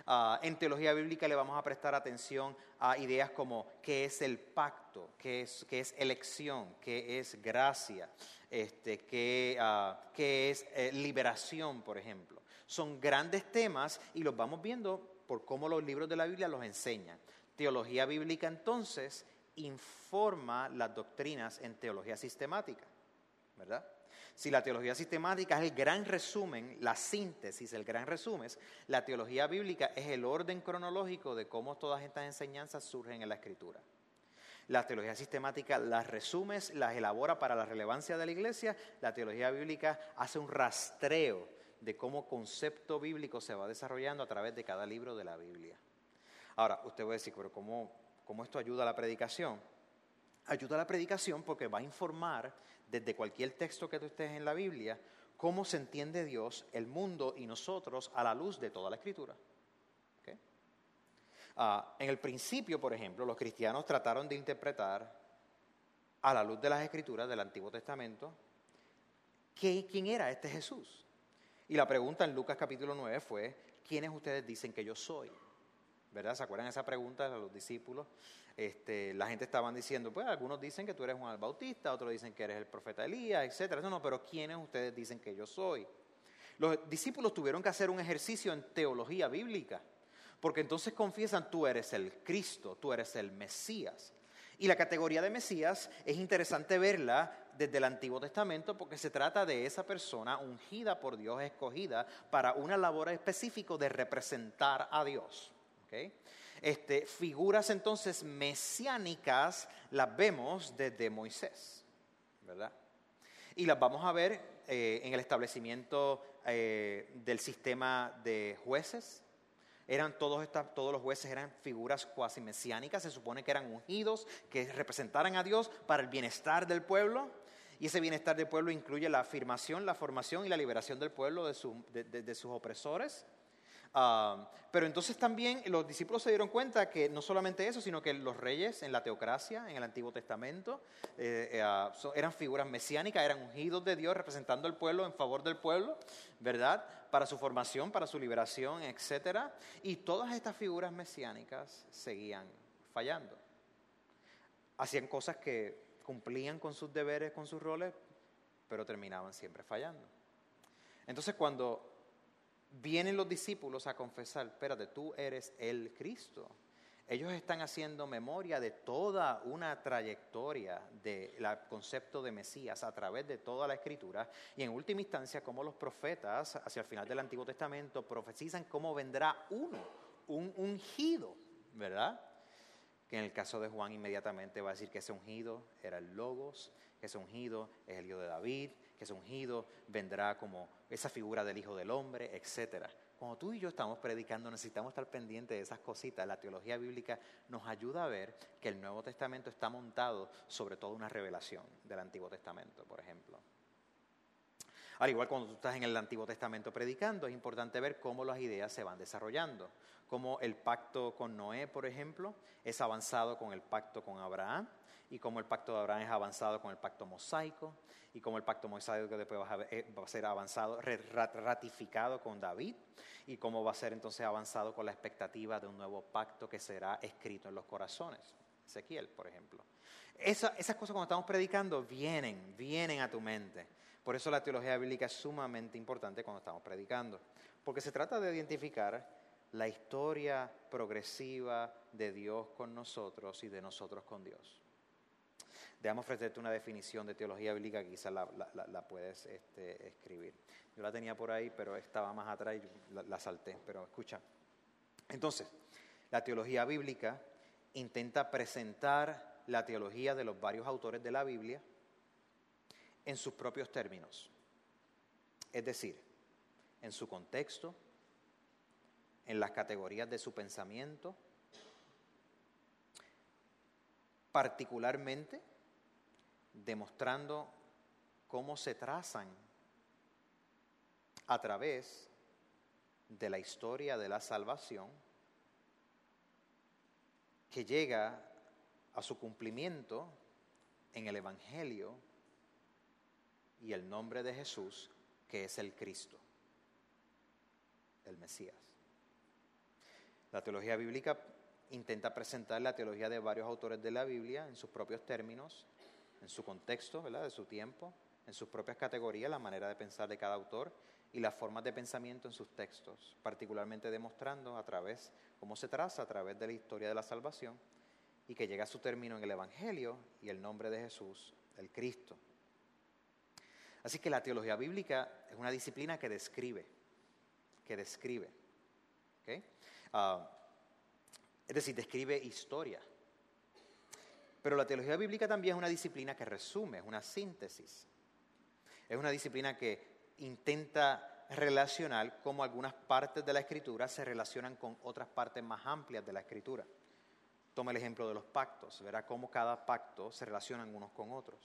Ah, en teología bíblica le vamos a prestar atención a ideas como qué es el pacto, qué es, es elección, qué es gracia, este, qué, ah, es eh, liberación, por ejemplo. Son grandes temas y los vamos viendo por cómo los libros de la Biblia los enseñan. Teología bíblica entonces informa las doctrinas en teología sistemática, ¿verdad? Si la teología sistemática es el gran resumen, la síntesis, el gran resumen, la teología bíblica es el orden cronológico de cómo todas estas enseñanzas surgen en la escritura. La teología sistemática las resume, las elabora para la relevancia de la iglesia. La teología bíblica hace un rastreo de cómo concepto bíblico se va desarrollando a través de cada libro de la Biblia. Ahora, usted va a decir, pero ¿cómo, cómo esto ayuda a la predicación? Ayuda a la predicación porque va a informar desde cualquier texto que tú estés en la Biblia, cómo se entiende Dios, el mundo y nosotros a la luz de toda la escritura. Ah, en el principio, por ejemplo, los cristianos trataron de interpretar a la luz de las escrituras del Antiguo Testamento quién era este Jesús. Y la pregunta en Lucas capítulo 9 fue, ¿quiénes ustedes dicen que yo soy? ¿Verdad? ¿Se acuerdan esa pregunta a los discípulos? Este, la gente estaban diciendo, pues algunos dicen que tú eres Juan el Bautista, otros dicen que eres el profeta Elías, etcétera. No, no, pero ¿quiénes ustedes dicen que yo soy? Los discípulos tuvieron que hacer un ejercicio en teología bíblica, porque entonces confiesan, tú eres el Cristo, tú eres el Mesías. Y la categoría de Mesías es interesante verla desde el Antiguo Testamento porque se trata de esa persona ungida por Dios, escogida para una labor específica de representar a Dios. Este, figuras entonces mesiánicas las vemos desde Moisés, ¿verdad? Y las vamos a ver eh, en el establecimiento eh, del sistema de jueces. Eran todos, todos los jueces eran figuras cuasi mesiánicas, se supone que eran ungidos, que representaran a Dios para el bienestar del pueblo. Y ese bienestar del pueblo incluye la afirmación, la formación y la liberación del pueblo de sus opresores. Ah, pero entonces también los discípulos se dieron cuenta que no solamente eso, sino que los reyes en la teocracia, en el Antiguo Testamento, eh, eh, ah, eran figuras mesiánicas, eran ungidos de Dios representando al pueblo en favor del pueblo, ¿verdad? Para su formación, para su liberación, etc. Y todas estas figuras mesiánicas seguían fallando. Hacían cosas que cumplían con sus deberes, con sus roles, pero terminaban siempre fallando. Entonces cuando vienen los discípulos a confesar, espérate, tú eres el Cristo. Ellos están haciendo memoria de toda una trayectoria del concepto de Mesías a través de toda la escritura y en última instancia cómo los profetas hacia el final del Antiguo Testamento profetizan cómo vendrá uno, un ungido, ¿verdad? Que en el caso de Juan inmediatamente va a decir que ese ungido era el Logos, que ese ungido es el hijo de David, que ese ungido vendrá como esa figura del Hijo del Hombre, etcétera. Cuando tú y yo estamos predicando, necesitamos estar pendientes de esas cositas. La teología bíblica nos ayuda a ver que el Nuevo Testamento está montado sobre toda una revelación del Antiguo Testamento, por ejemplo. Al igual cuando tú estás en el Antiguo Testamento predicando, es importante ver cómo las ideas se van desarrollando. Cómo el pacto con Noé, por ejemplo, es avanzado con el pacto con Abraham y cómo el pacto de Abraham es avanzado con el pacto mosaico y cómo el pacto mosaico después eh, va a ser avanzado, ratificado con David y cómo va a ser entonces avanzado con la expectativa de un nuevo pacto que será escrito en los corazones. Ezequiel, por ejemplo. esas cosas cuando estamos predicando vienen, vienen a tu mente. Por eso la teología bíblica es sumamente importante cuando estamos predicando, porque se trata de identificar la historia progresiva de Dios con nosotros y de nosotros con Dios. Déjame ofrecerte una definición de teología bíblica que quizás la, puedes este, escribir. Yo la tenía por ahí, pero estaba más atrás y la, salté. Pero escucha. Entonces, la teología bíblica intenta presentar la teología de los varios autores de la Biblia en sus propios términos. Es decir, en su contexto, en las categorías de su pensamiento, particularmente demostrando cómo se trazan a través de la historia de la salvación que llega a su cumplimiento en el Evangelio y el nombre de Jesús, que es el Cristo, el Mesías. La teología bíblica intenta presentar la teología de varios autores de la Biblia en sus propios términos en su contexto, ¿verdad? de su tiempo, en sus propias categorías, la manera de pensar de cada autor y las formas de pensamiento en sus textos, particularmente demostrando a través, cómo se traza a través de la historia de la salvación y que llega a su término en el Evangelio y el nombre de Jesús, el Cristo. Así que la teología bíblica es una disciplina que describe, que describe. Ah, es decir, describe historia, pero la teología bíblica también es una disciplina que resume, es una síntesis. Es una disciplina que intenta relacionar cómo algunas partes de la escritura se relacionan con otras partes más amplias de la escritura. Toma el ejemplo de los pactos, verá cómo cada pacto se relacionan unos con otros.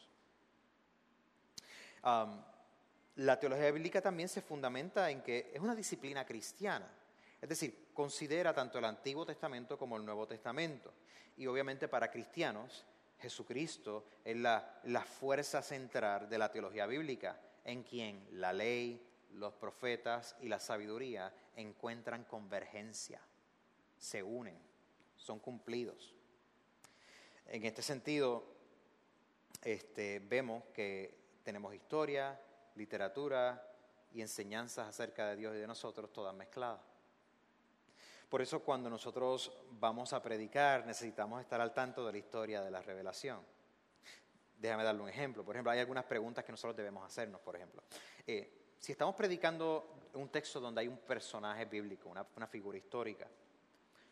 la teología bíblica también se fundamenta en que es una disciplina cristiana. Es decir, considera tanto el Antiguo Testamento como el Nuevo Testamento. Y obviamente para cristianos, Jesucristo es la, la fuerza central de la teología bíblica, en quien la ley, los profetas y la sabiduría encuentran convergencia, se unen, son cumplidos. En este sentido, este, vemos que tenemos historia, literatura y enseñanzas acerca de Dios y de nosotros todas mezcladas. Por eso cuando nosotros vamos a predicar necesitamos estar al tanto de la historia de la revelación. Déjame darle un ejemplo. Por ejemplo, hay algunas preguntas que nosotros debemos hacernos, por ejemplo. Eh, si estamos predicando un texto donde hay un personaje bíblico, una, una figura histórica,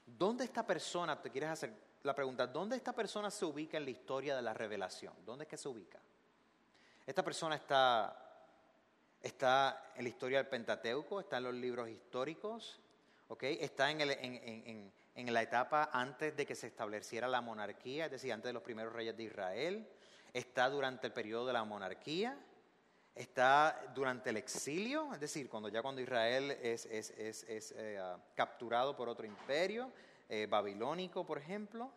¿dónde esta persona, te quieres hacer la pregunta, ¿dónde esta persona se ubica en la historia de la revelación? ¿Dónde es que se ubica? Esta persona está, está en la historia del Pentateuco, está en los libros históricos, Está en, la etapa antes de que se estableciera la monarquía, es decir, antes de los primeros reyes de Israel. Está durante el periodo de la monarquía. Está durante el exilio, es decir, cuando ya cuando Israel es, eh, ah, capturado por otro imperio, eh, babilónico, por ejemplo.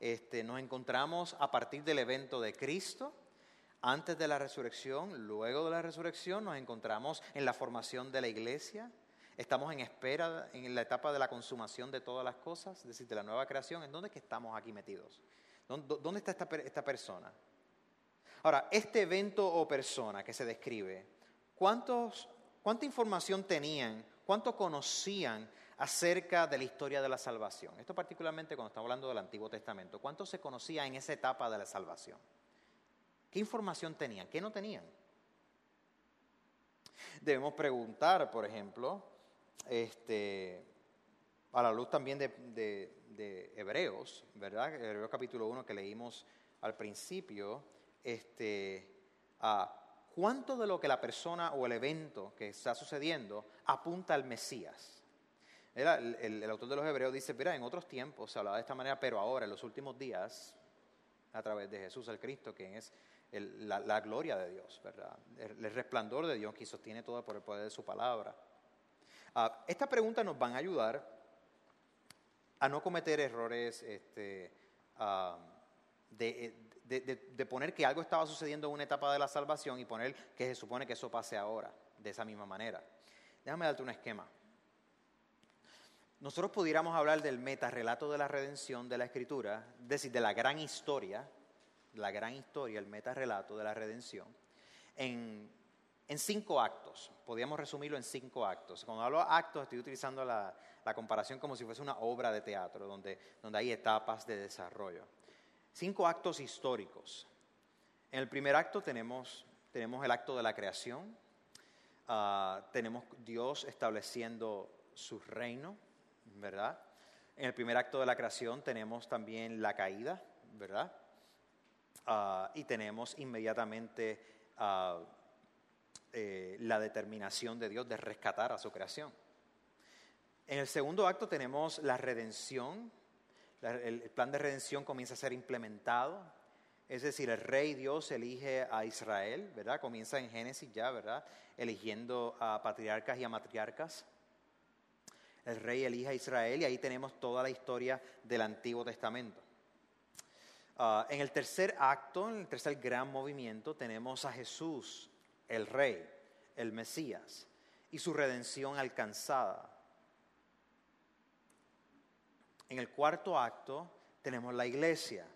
Este, nos encontramos a partir del evento de Cristo, antes de la resurrección, luego de la resurrección, nos encontramos en la formación de la iglesia, Estamos en espera, en la etapa de la consumación de todas las cosas, es decir, de la nueva creación. ¿En dónde es que estamos aquí metidos? ¿Dónde está esta, esta persona? Ahora, este evento o persona que se describe, ¿cuántos, ¿cuánta información tenían, cuánto conocían acerca de la historia de la salvación? Esto particularmente cuando estamos hablando del Antiguo Testamento. ¿Cuánto se conocía en esa etapa de la salvación? ¿Qué información tenían? ¿Qué no tenían? Debemos preguntar, por ejemplo, este, a la luz también de, Hebreos, ¿verdad? Hebreos capítulo 1 que leímos al principio, este, a cuánto de lo que la persona o el evento que está sucediendo apunta al Mesías. El, autor de los Hebreos dice, mira, en otros tiempos se hablaba de esta manera, pero ahora, en los últimos días, a través de Jesús el Cristo, quien es la, gloria de Dios, ¿verdad? El, resplandor de Dios que sostiene todo por el poder de su palabra. Ah, esta pregunta nos van a ayudar a no cometer errores este, ah, de, de, poner que algo estaba sucediendo en una etapa de la salvación y poner que se supone que eso pase ahora, de esa misma manera. Déjame darte un esquema. Nosotros pudiéramos hablar del metarrelato de la redención de la Escritura, es decir, de la gran historia, la gran historia, el metarrelato de la redención, en, cinco actos. Podríamos resumirlo en cinco actos. Cuando hablo de actos, estoy utilizando la, comparación como si fuese una obra de teatro, donde, donde hay etapas de desarrollo. Cinco actos históricos. En el primer acto tenemos, tenemos el acto de la creación, ah, tenemos Dios estableciendo su reino, ¿verdad? En el primer acto de la creación tenemos también la caída, ¿verdad? Ah, y tenemos inmediatamente ah, eh, la determinación de Dios de rescatar a su creación. En el segundo acto tenemos la redención, el plan de redención comienza a ser implementado, es decir, el rey Dios elige a Israel, ¿verdad? Comienza en Génesis ya, ¿verdad? Eligiendo a patriarcas y a matriarcas. El rey elige a Israel y ahí tenemos toda la historia del Antiguo Testamento. Ah, en el tercer acto, en el tercer gran movimiento, tenemos a Jesús, el Rey, el Mesías, y su redención alcanzada. En el cuarto acto tenemos la iglesia,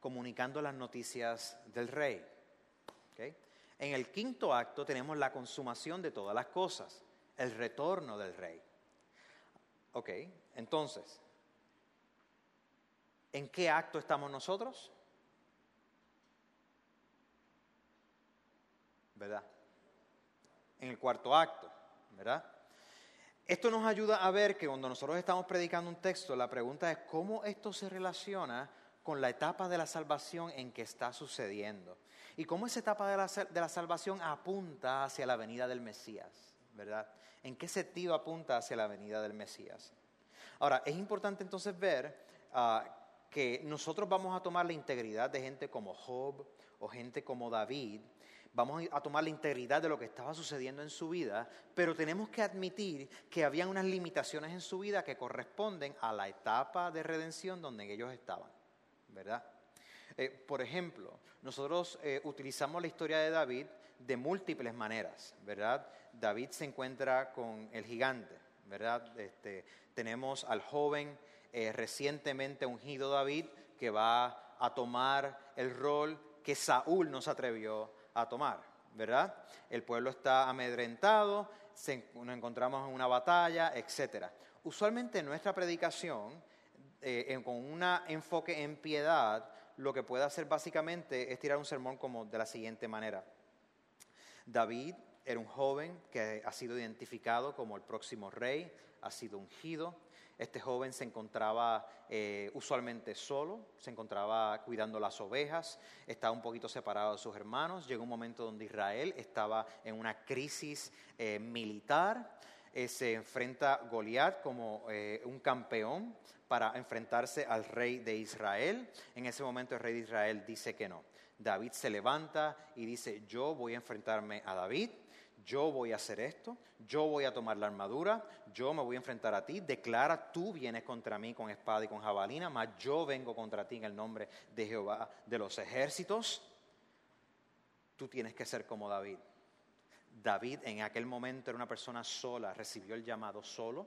comunicando las noticias del Rey. En el quinto acto tenemos la consumación de todas las cosas, el retorno del Rey. Ok, entonces, ¿En qué acto estamos nosotros? ¿Verdad? En el cuarto acto, ¿verdad? Esto nos ayuda a ver que cuando nosotros estamos predicando un texto, la pregunta es cómo esto se relaciona con la etapa de la salvación en que está sucediendo. Y cómo esa etapa de la, de la salvación apunta hacia la venida del Mesías, ¿verdad? ¿En qué sentido apunta hacia la venida del Mesías? Ahora, es importante entonces ver uh, que nosotros vamos a tomar la integridad de gente como Job o gente como David, vamos a tomar la integridad de lo que estaba sucediendo en su vida, pero tenemos que admitir que había unas limitaciones en su vida que corresponden a la etapa de redención donde ellos estaban, ¿verdad? Eh, por ejemplo, nosotros eh, utilizamos la historia de David de múltiples maneras, ¿verdad? David se encuentra con el gigante, ¿verdad? Este, tenemos al joven eh, recientemente ungido David, que va a tomar el rol que Saúl no se atrevió a tomar, ¿verdad? El pueblo está amedrentado, nos encontramos en una batalla, etc. Usualmente en nuestra predicación, eh, con un enfoque en piedad, lo que puede hacer básicamente es tirar un sermón como de la siguiente manera. David era un joven que ha sido identificado como el próximo rey, ha sido ungido, este joven se encontraba eh, usualmente solo, se encontraba cuidando las ovejas, estaba un poquito separado de sus hermanos. Llegó un momento donde Israel estaba en una crisis eh, militar. Eh, se enfrenta Goliat como un campeón para enfrentarse al rey de Israel. En ese momento el rey de Israel dice que no. David se levanta y dice, yo voy a enfrentarme a David yo voy a hacer esto, yo voy a tomar la armadura, yo me voy a enfrentar a ti, declara, tú vienes contra mí con espada y con jabalina, mas yo vengo contra ti en el nombre de Jehová de los ejércitos. Tú tienes que ser como David. David en aquel momento era una persona sola, recibió el llamado solo.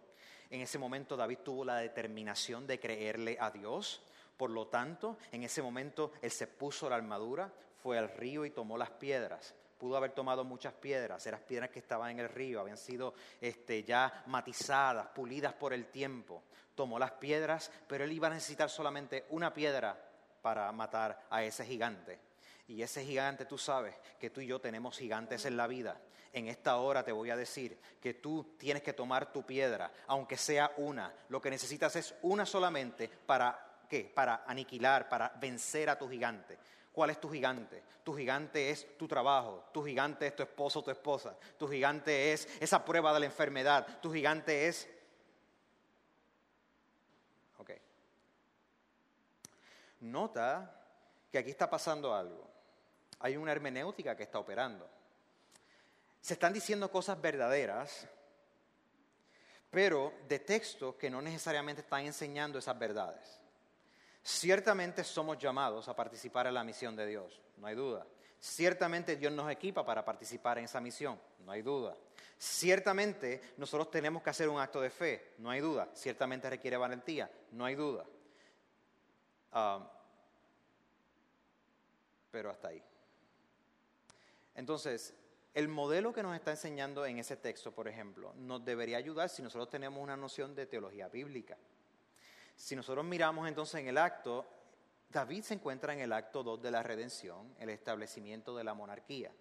En ese momento David tuvo la determinación de creerle a Dios. Por lo tanto, en ese momento él se puso la armadura, fue al río y tomó las piedras. Pudo haber tomado muchas piedras, eran piedras que estaban en el río, habían sido este, ya matizadas, pulidas por el tiempo. Tomó las piedras, pero él iba a necesitar solamente una piedra para matar a ese gigante. Y ese gigante, tú sabes que tú y yo tenemos gigantes en la vida. En esta hora te voy a decir que tú tienes que tomar tu piedra, aunque sea una. Lo que necesitas es una solamente para qué? Para aniquilar, para vencer a tu gigante. ¿Cuál es tu gigante? Tu gigante es tu trabajo, tu gigante es tu esposo tu esposa, tu gigante es esa prueba de la enfermedad, tu gigante es... Ok. Nota que aquí está pasando algo. Hay una hermenéutica que está operando. Se están diciendo cosas verdaderas, pero de textos que no necesariamente están enseñando esas verdades. Ciertamente somos llamados a participar en la misión de Dios, no hay duda. Ciertamente Dios nos equipa para participar en esa misión, no hay duda. Ciertamente nosotros tenemos que hacer un acto de fe, no hay duda. Ciertamente requiere valentía, no hay duda. Ah, pero hasta ahí. Entonces, el modelo que nos está enseñando en ese texto, por ejemplo, nos debería ayudar si nosotros tenemos una noción de teología bíblica. Si nosotros miramos entonces en el acto, David se encuentra en el acto 2 de la redención, el establecimiento de la monarquía.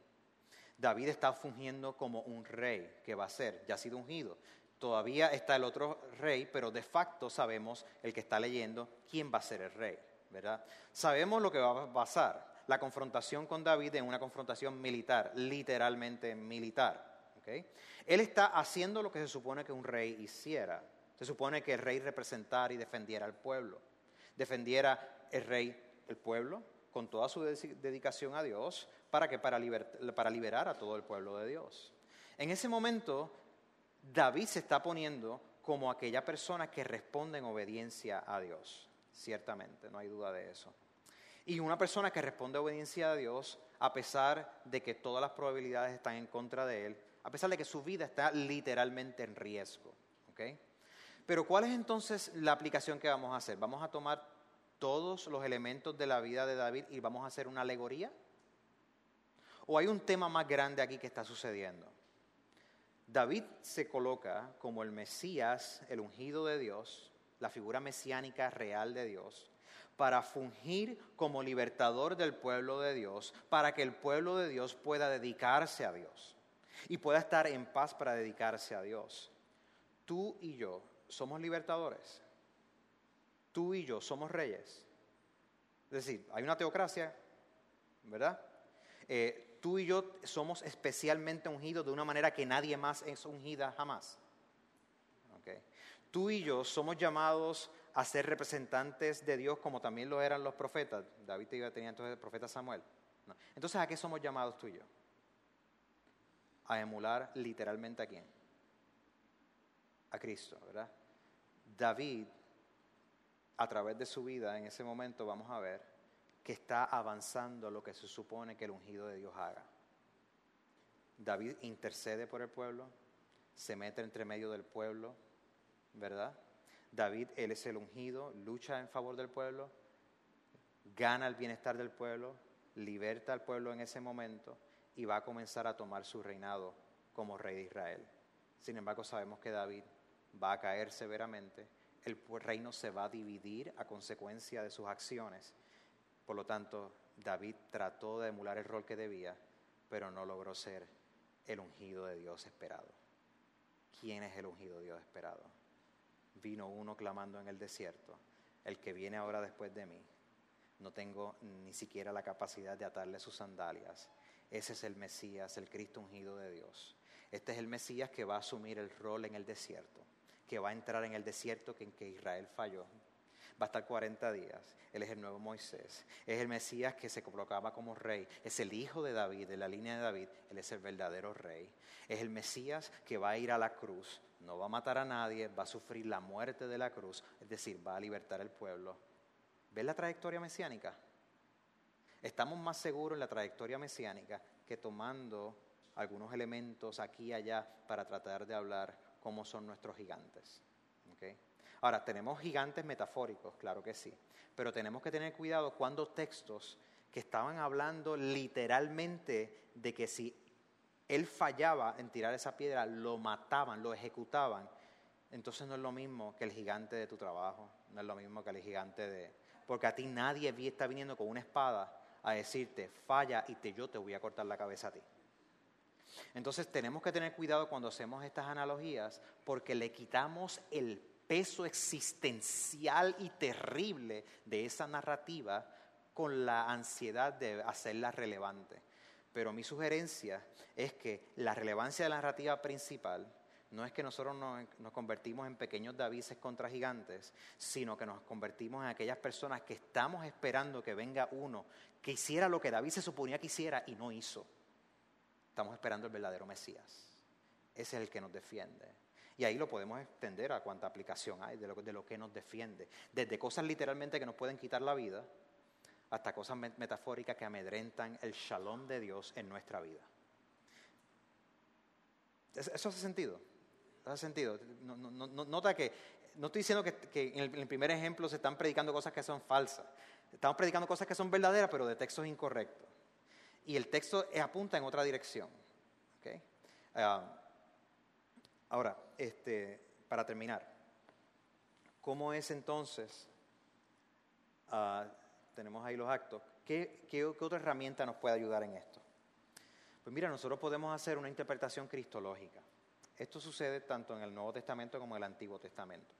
David está fungiendo como un rey que va a ser, ya ha sido ungido. Todavía está el otro rey, pero de facto sabemos, el que está leyendo, quién va a ser el rey, ¿verdad? Sabemos lo que va a pasar. La confrontación con David es una confrontación militar, literalmente militar. Él está haciendo lo que se supone que un rey hiciera. Se supone que el rey representara y defendiera al pueblo. Defendiera el rey el pueblo con toda su dedicación a Dios para para liberar a todo el pueblo de Dios. En ese momento David se está poniendo como aquella persona que responde en obediencia a Dios. Ciertamente, no hay duda de eso. Y una persona que responde a obediencia a Dios, a pesar de que todas las probabilidades están en contra de él, a pesar de que su vida está literalmente en riesgo. ¿okay? Pero ¿cuál es entonces la aplicación que vamos a hacer? ¿Vamos a tomar todos los elementos de la vida de David y vamos a hacer una alegoría? ¿O hay un tema más grande aquí que está sucediendo? David se coloca como el Mesías, el ungido de Dios, la figura mesiánica real de Dios, para fungir como libertador del pueblo de Dios, para que el pueblo de Dios pueda dedicarse a Dios y pueda estar en paz para dedicarse a Dios. Tú y yo somos libertadores. Tú y yo somos reyes. Es decir, hay una teocracia, ¿verdad? Eh, tú y yo somos especialmente ungidos de una manera que nadie más es ungida jamás. Tú y yo somos llamados a ser representantes de Dios como también lo eran los profetas. David tenía entonces el profeta Samuel. Entonces, ¿a qué somos llamados tú y yo? A emular literalmente a quién? A Cristo, ¿verdad? David, a través de su vida, en ese momento vamos a ver que está avanzando lo que se supone que el ungido de Dios haga. David intercede por el pueblo, se mete entre medio del pueblo, ¿verdad? David, él es el ungido, lucha en favor del pueblo, gana el bienestar del pueblo, liberta al pueblo en ese momento y va a comenzar a tomar su reinado como rey de Israel. Sin embargo, sabemos que David va a caer severamente, el reino se va a dividir a consecuencia de sus acciones. Por lo tanto, David trató de emular el rol que debía, pero no logró ser el ungido de Dios esperado. ¿Quién es el ungido de Dios esperado? Vino uno clamando en el desierto, el que viene ahora después de mí. No tengo ni siquiera la capacidad de atarle sus sandalias. Ese es el Mesías, el Cristo ungido de Dios. Este es el Mesías que va a asumir el rol en el desierto que va a entrar en el desierto en que Israel falló. Va a estar 40 días. Él es el nuevo Moisés. Es el Mesías que se colocaba como rey. Es el hijo de David, de la línea de David. Él es el verdadero rey. Es el Mesías que va a ir a la cruz. No va a matar a nadie. Va a sufrir la muerte de la cruz. Es decir, va a libertar al pueblo. ¿Ves la trayectoria mesiánica? Estamos más seguros en la trayectoria mesiánica que tomando algunos elementos aquí y allá para tratar de hablar cómo son nuestros gigantes. Ahora, tenemos gigantes metafóricos, claro que sí, pero tenemos que tener cuidado cuando textos que estaban hablando literalmente de que si él fallaba en tirar esa piedra, lo mataban, lo ejecutaban. Entonces no es lo mismo que el gigante de tu trabajo, no es lo mismo que el gigante de... Porque a ti nadie está viniendo con una espada a decirte, falla y te, yo te voy a cortar la cabeza a ti. Entonces tenemos que tener cuidado cuando hacemos estas analogías porque le quitamos el peso existencial y terrible de esa narrativa con la ansiedad de hacerla relevante. Pero mi sugerencia es que la relevancia de la narrativa principal no es que nosotros nos, convertimos en pequeños Davises contra gigantes, sino que nos convertimos en aquellas personas que estamos esperando que venga uno que hiciera lo que David se suponía que hiciera y no hizo. Estamos esperando el verdadero Mesías. Ese es el que nos defiende. Y ahí lo podemos extender a cuánta aplicación hay de lo, que nos defiende. Desde cosas literalmente que nos pueden quitar la vida, hasta cosas metafóricas que amedrentan el shalom de Dios en nuestra vida. ¿Eso hace sentido? ¿Hace sentido? nota que no estoy diciendo que, en, el, primer ejemplo se están predicando cosas que son falsas. Estamos predicando cosas que son verdaderas, pero de textos incorrectos. Y el texto apunta en otra dirección. Ah, ahora, este, para terminar, ¿cómo es entonces uh, tenemos ahí los actos. ¿Qué, otra herramienta nos puede ayudar en esto? Pues mira, nosotros podemos hacer una interpretación cristológica. Esto sucede tanto en el Nuevo Testamento como en el Antiguo Testamento.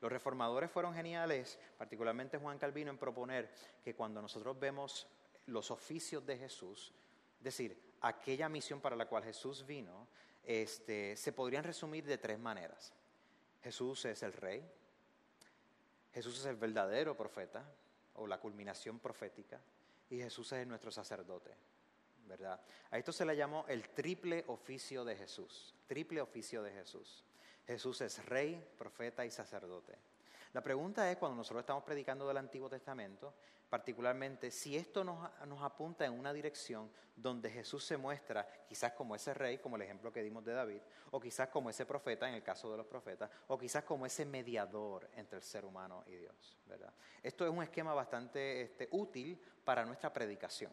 Los reformadores fueron geniales, particularmente Juan Calvino, en proponer que cuando nosotros vemos los oficios de Jesús, es decir, aquella misión para la cual Jesús vino, este, se podrían resumir de tres maneras. Jesús es el rey, Jesús es el verdadero profeta o la culminación profética, y Jesús es nuestro sacerdote, ¿verdad? A esto se le llamó el triple oficio de Jesús, triple oficio de Jesús. Jesús es rey, profeta y sacerdote. La pregunta es, cuando nosotros estamos predicando del Antiguo Testamento, particularmente, si esto nos, apunta en una dirección donde Jesús se muestra quizás como ese rey, como el ejemplo que dimos de David, o quizás como ese profeta, en el caso de los profetas, o quizás como ese mediador entre el ser humano y Dios. ¿verdad? Esto es un esquema bastante este, útil para nuestra predicación.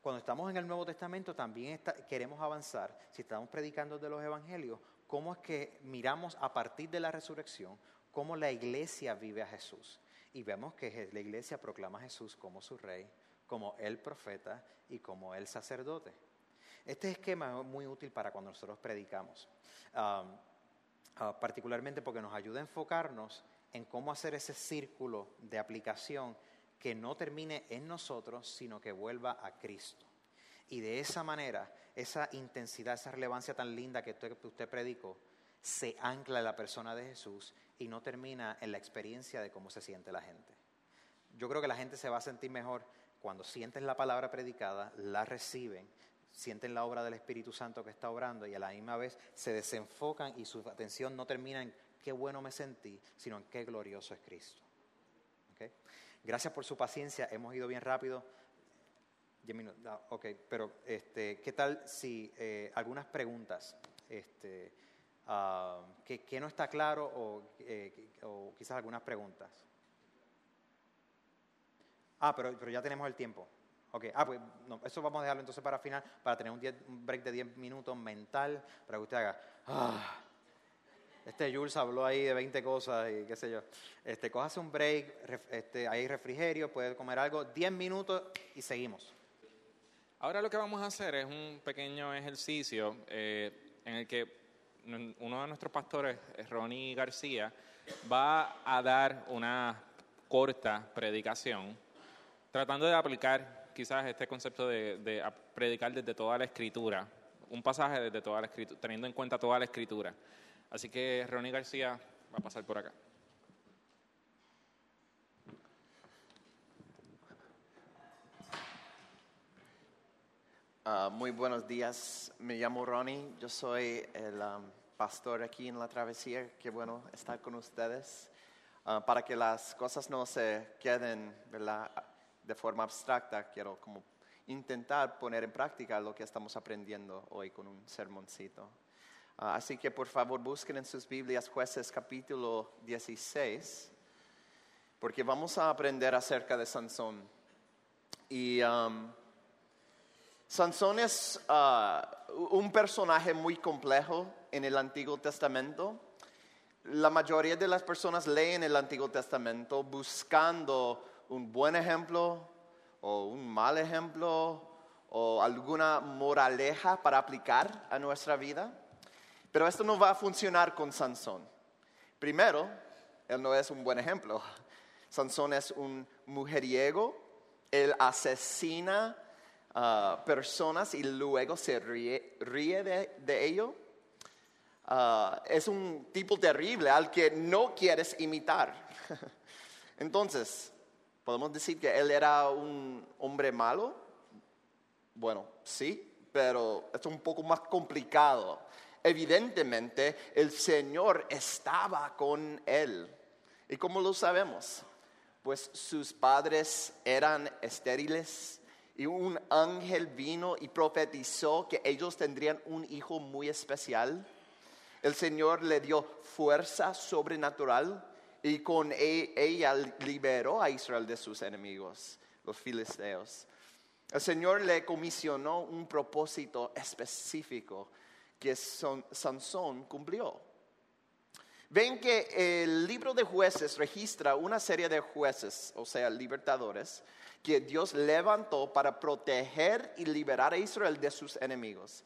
Cuando estamos en el Nuevo Testamento también queremos avanzar, si estamos predicando de los Evangelios, cómo es que miramos a partir de la resurrección cómo la iglesia vive a Jesús. Y vemos que la iglesia proclama a Jesús como su rey, como el profeta y como el sacerdote. Este esquema es muy útil para cuando nosotros predicamos, ah, particularmente porque nos ayuda a enfocarnos en cómo hacer ese círculo de aplicación que no termine en nosotros, sino que vuelva a Cristo. Y de esa manera, esa intensidad, esa relevancia tan linda que usted, usted predicó, se ancla en la persona de Jesús y no termina en la experiencia de cómo se siente la gente. Yo creo que la gente se va a sentir mejor cuando sienten la palabra predicada, la reciben, sienten la obra del Espíritu Santo que está obrando y a la misma vez se desenfocan y su atención no termina en qué bueno me sentí, sino en qué glorioso es Cristo. Gracias por su paciencia, hemos ido bien rápido. Ah, ok, pero este, ¿qué tal si eh, algunas preguntas? Este, uh, que, no está claro eh, o, quizás algunas preguntas. Ah, pero, pero ya tenemos el tiempo. Ok, ah, pues eso vamos a dejarlo entonces para final, para tener un, break de 10 minutos mental, para que usted haga, ah, este Jules habló ahí de 20 cosas y qué sé yo. Este, cójase un break, este, hay refrigerio, puede comer algo, 10 minutos y seguimos. Ahora lo que vamos a hacer es un pequeño ejercicio eh, en el que uno de nuestros pastores, Ronnie García, va a dar una corta predicación, tratando de aplicar quizás este concepto de, predicar desde toda la escritura, un pasaje desde toda la escritura, teniendo en cuenta toda la escritura. Así que Ronnie García va a pasar por acá. Ah, muy buenos días, me llamo Ronnie, yo soy el um, pastor aquí en la travesía, qué bueno estar con ustedes, ah, para que las cosas no se queden de forma abstracta, quiero como intentar poner en práctica lo que estamos aprendiendo hoy con un sermoncito. Ah, así que por favor busquen en sus Biblias jueces capítulo 16, porque vamos a aprender acerca de Sansón. Y um, Sansón es ah, un personaje muy complejo en el Antiguo Testamento. La mayoría de las personas leen el Antiguo Testamento buscando un buen ejemplo o un mal ejemplo o alguna moraleja para aplicar a nuestra vida. Pero esto no va a funcionar con Sansón. Primero, él no es un buen ejemplo. Sansón es un mujeriego, él asesina personas y luego se ríe, de, ello. Ah, es un tipo terrible al que no quieres imitar. Entonces, ¿podemos decir que él era un hombre malo? Bueno, sí, pero es un poco más complicado. Evidentemente, el Señor estaba con él. ¿Y cómo lo sabemos? Pues sus padres eran estériles y un ángel vino y profetizó que ellos tendrían un hijo muy especial. El Señor le dio fuerza sobrenatural y con e, ella liberó a Israel de sus enemigos, los filisteos. El Señor le comisionó un propósito específico que Sansón cumplió. Ven que el libro de jueces registra una serie de jueces, o sea, libertadores, que Dios levantó para proteger y liberar a Israel de sus enemigos.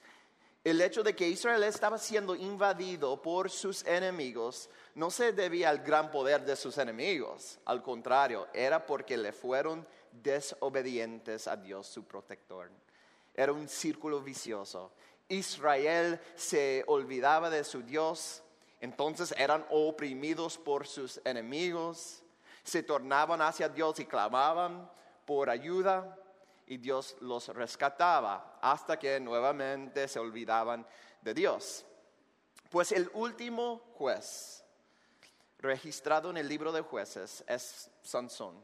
El hecho de que Israel estaba siendo invadido por sus enemigos no se debía al gran poder de sus enemigos, al contrario, era porque le fueron desobedientes a Dios su protector. Era un círculo vicioso. Israel se olvidaba de su Dios, entonces eran oprimidos por sus enemigos, se tornaban hacia Dios y clamaban por ayuda y Dios los rescataba hasta que nuevamente se olvidaban de Dios. Pues el último juez registrado en el libro de jueces es Sansón.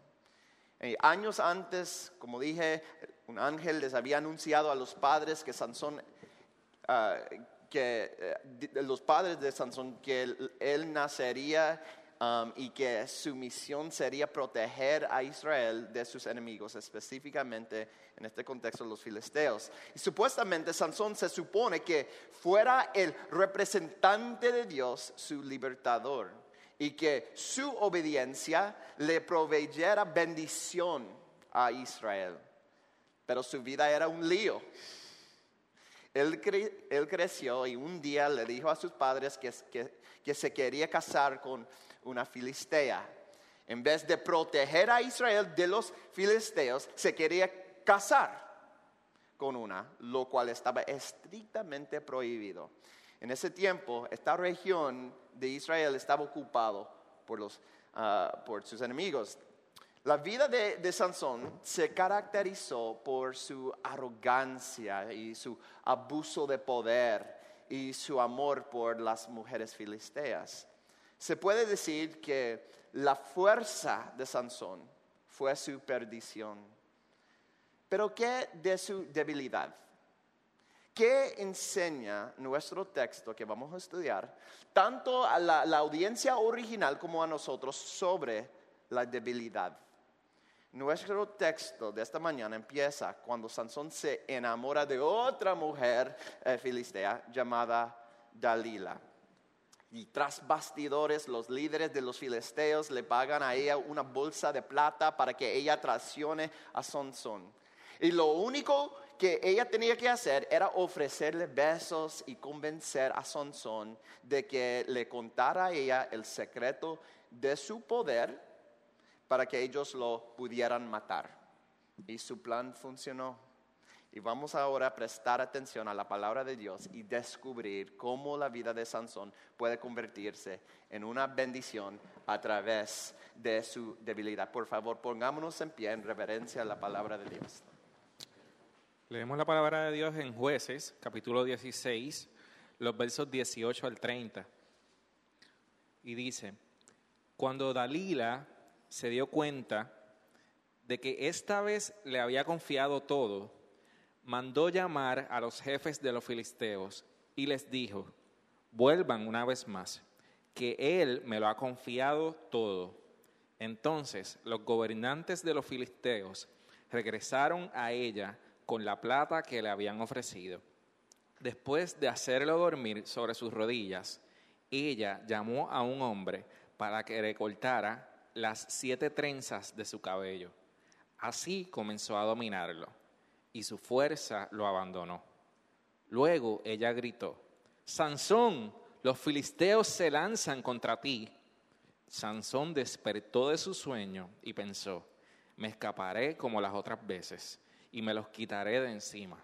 Eh, años antes, como dije, un ángel les había anunciado a los padres que Sansón Ah, que eh, los padres de Sansón, que él, nacería um, y que su misión sería proteger a Israel de sus enemigos, específicamente en este contexto los filisteos. Y supuestamente Sansón se supone que fuera el representante de Dios, su libertador, y que su obediencia le proveyera bendición a Israel. Pero su vida era un lío. Él, creció y un día le dijo a sus padres que, se quería casar con una filistea. En vez de proteger a Israel de los filisteos, se quería casar con una, lo cual estaba estrictamente prohibido. En ese tiempo, esta región de Israel estaba ocupado por, los, ah, por sus enemigos. La vida de, Sansón se caracterizó por su arrogancia y su abuso de poder y su amor por las mujeres filisteas. Se puede decir que la fuerza de Sansón fue su perdición. Pero ¿qué de su debilidad? ¿Qué enseña nuestro texto que vamos a estudiar, tanto a la audiencia original como a nosotros, sobre la debilidad? Nuestro texto de esta mañana empieza cuando Sansón se enamora de otra mujer eh, filistea llamada Dalila. Y tras bastidores, los líderes de los filisteos le pagan a ella una bolsa de plata para que ella traicione a Sansón. Y lo único que ella tenía que hacer era ofrecerle besos y convencer a Sansón de que le contara a ella el secreto de su poder para que ellos lo pudieran matar. Y su plan funcionó. Y vamos ahora a prestar atención a la palabra de Dios y descubrir cómo la vida de Sansón puede convertirse en una bendición a través de su debilidad. Por favor, pongámonos en pie en reverencia a la palabra de Dios. Leemos la palabra de Dios en jueces, capítulo 16, los versos 18 al 30. Y dice, cuando Dalila se dio cuenta de que esta vez le había confiado todo, mandó llamar a los jefes de los filisteos y les dijo, vuelvan una vez más, que él me lo ha confiado todo. Entonces los gobernantes de los filisteos regresaron a ella con la plata que le habían ofrecido. Después de hacerlo dormir sobre sus rodillas, ella llamó a un hombre para que recortara las siete trenzas de su cabello. Así comenzó a dominarlo y su fuerza lo abandonó. Luego ella gritó, Sansón, los filisteos se lanzan contra ti. Sansón despertó de su sueño y pensó, me escaparé como las otras veces y me los quitaré de encima.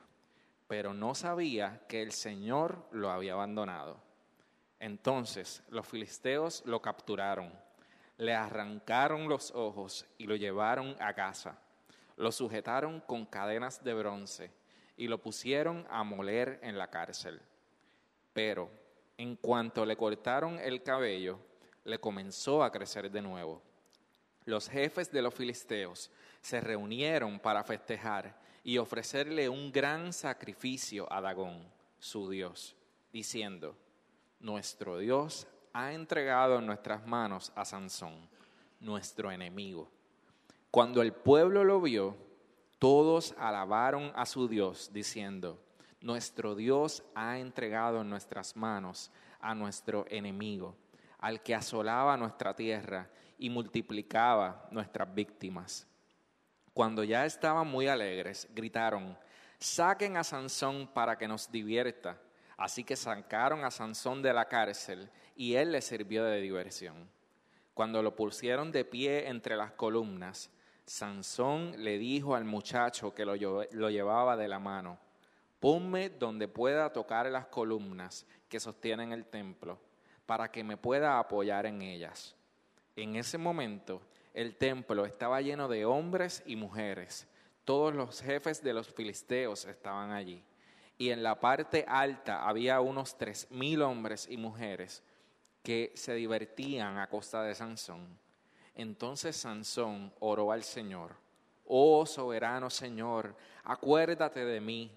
Pero no sabía que el Señor lo había abandonado. Entonces los filisteos lo capturaron, le arrancaron los ojos y lo llevaron a casa. Lo sujetaron con cadenas de bronce y lo pusieron a moler en la cárcel. Pero en cuanto le cortaron el cabello, le comenzó a crecer de nuevo. Los jefes de los filisteos se reunieron para festejar y ofrecerle un gran sacrificio a Dagón, su Dios, diciendo, Nuestro Dios ha entregado en nuestras manos a Sansón, nuestro enemigo. Cuando el pueblo lo vio, todos alabaron a su Dios, diciendo, Nuestro Dios ha entregado en nuestras manos a nuestro enemigo, al que asolaba nuestra tierra y multiplicaba nuestras víctimas. Cuando ya estaban muy alegres, gritaron, saquen a Sansón para que nos divierta. Así que sacaron a Sansón de la cárcel y él le sirvió de diversión. Cuando lo pusieron de pie entre las columnas, Sansón le dijo al muchacho que lo, llevaba de la mano, ponme donde pueda tocar las columnas que sostienen el templo, para que me pueda apoyar en ellas. En ese momento el templo estaba lleno de hombres y mujeres. Todos los jefes de los filisteos estaban allí. Y en la parte alta había unos tres mil hombres y mujeres que se divertían a costa de Sansón. Entonces Sansón oró al Señor, oh soberano Señor, acuérdate de mí.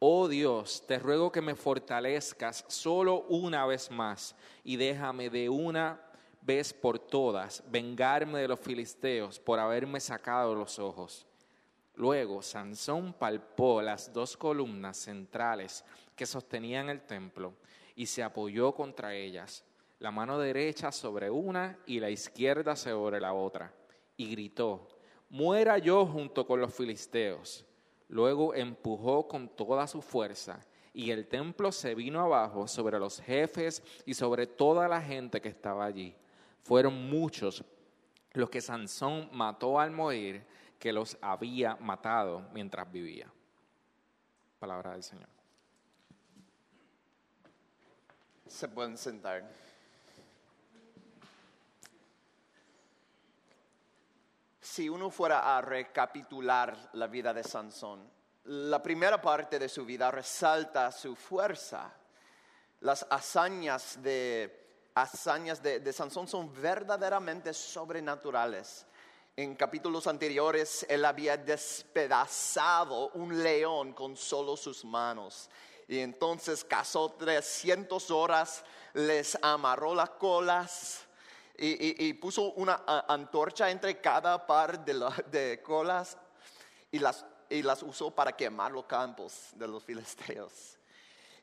Oh Dios, te ruego que me fortalezcas solo una vez más y déjame de una vez por todas vengarme de los filisteos por haberme sacado los ojos. Luego Sansón palpó las dos columnas centrales que sostenían el templo y se apoyó contra ellas la mano derecha sobre una y la izquierda sobre la otra, y gritó, muera yo junto con los filisteos. Luego empujó con toda su fuerza, y el templo se vino abajo sobre los jefes y sobre toda la gente que estaba allí. Fueron muchos los que Sansón mató al morir, que los había matado mientras vivía. Palabra del Señor. Se pueden sentar. Si uno fuera a recapitular la vida de Sansón, la primera parte de su vida resalta su fuerza. Las hazañas de, Sansón son verdaderamente sobrenaturales. En capítulos anteriores, él había despedazado un león con solo sus manos. Y entonces cazó 300 horas, les amarró las colas, y, puso una antorcha entre cada par de, colas y las, y las usó para quemar los campos de los filisteos.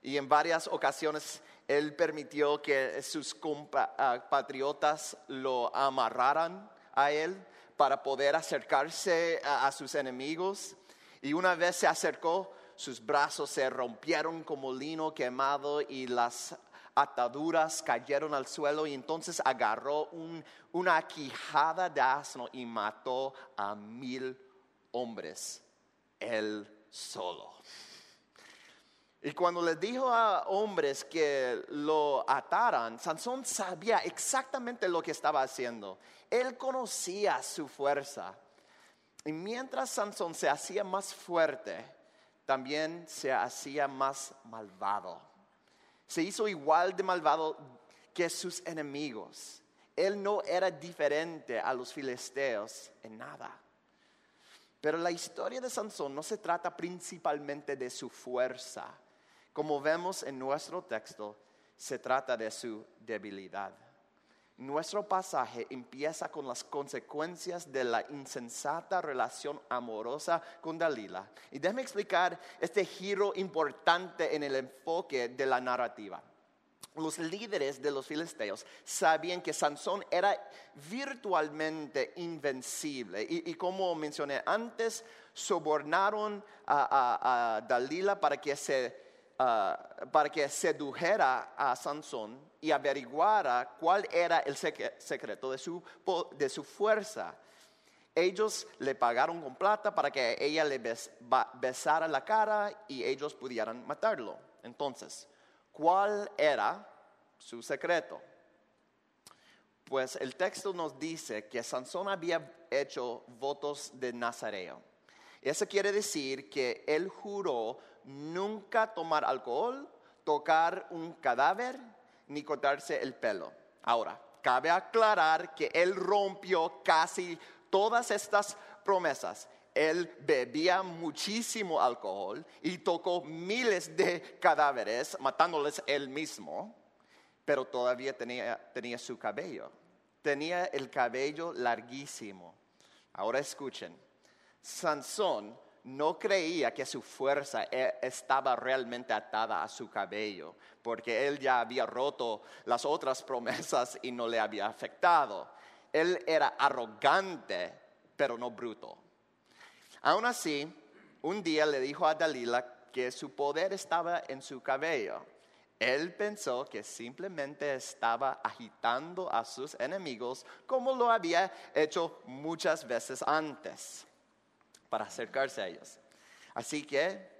Y en varias ocasiones él permitió que sus compatriotas lo amarraran a él para poder acercarse a, a, sus enemigos. Y una vez se acercó, sus brazos se rompieron como lino quemado y las ataduras cayeron al suelo y entonces agarró una quijada de asno y mató a mil hombres, él solo. Y cuando le dijo a hombres que lo ataran, Sansón sabía exactamente lo que estaba haciendo. Él conocía su fuerza. Y mientras Sansón se hacía más fuerte, también se hacía más malvado se hizo igual de malvado que sus enemigos. Él no era diferente a los filisteos en nada. Pero la historia de Sansón no se trata principalmente de su fuerza. Como vemos en nuestro texto, se trata de su debilidad. Nuestro pasaje empieza con las consecuencias de la insensata relación amorosa con Dalila. Y déjeme explicar este giro importante en el enfoque de la narrativa. Los líderes de los filisteos sabían que Sansón era virtualmente invencible. Y, como mencioné antes, sobornaron a, Dalila para que se para que sedujera a Sansón y averiguara cuál era el secreto de su, de su fuerza. Ellos le pagaron con plata para que ella le besara la cara y ellos pudieran matarlo. Entonces, ¿cuál era su secreto? Pues el texto nos dice que Sansón había hecho votos de Nazareo. Eso quiere decir que él juró nunca tomar alcohol, tocar un cadáver, ni cortarse el pelo. Ahora, cabe aclarar que él rompió casi todas estas promesas. Él bebía muchísimo alcohol y tocó miles de cadáveres, matándoles él mismo, pero todavía tenía, tenía su cabello. Tenía el cabello larguísimo. Ahora escuchen, Sansón no creía que su fuerza e, estaba realmente atada a su cabello, porque él ya había roto las otras promesas y no le había afectado. Él era arrogante, pero no bruto. Aún así, un día le dijo a Dalila que su poder estaba en su cabello. Él pensó que simplemente estaba agitando a sus enemigos como lo había hecho muchas veces antes para acercarse a ellos. Así que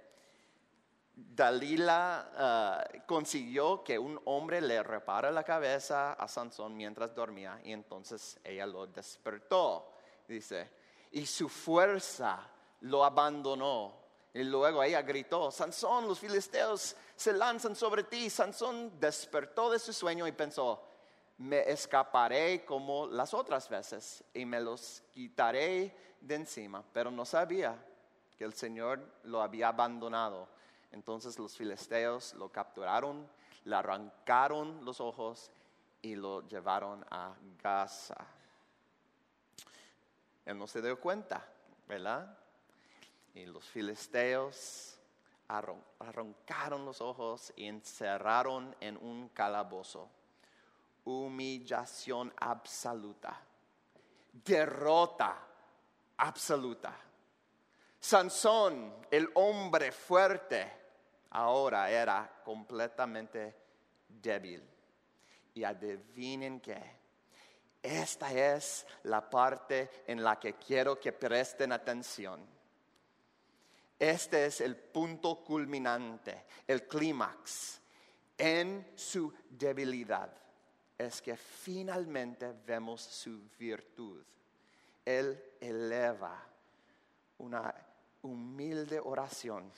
Dalila ah, consiguió que un hombre le repara la cabeza a Sansón mientras dormía y entonces ella lo despertó. Dice, y su fuerza lo abandonó. Y luego ella gritó, Sansón, los filisteos se lanzan sobre ti. Sansón despertó de su sueño y pensó, me escaparé como las otras veces y me los quitaré de encima, pero no sabía que el Señor lo había abandonado. Entonces los filisteos lo capturaron, le arrancaron los ojos y lo llevaron a Gaza. Él no se dio cuenta, ¿verdad? Y los filisteos arrancaron los ojos y encerraron en un calabozo. Humillación absoluta. Derrota absoluta. Sansón, el hombre fuerte, ahora era completamente débil. Y adivinen qué. Esta es la parte en la que quiero que presten atención. Este es el punto culminante, el clímax en su debilidad. Es que finalmente vemos su virtud. Él eleva una humilde oración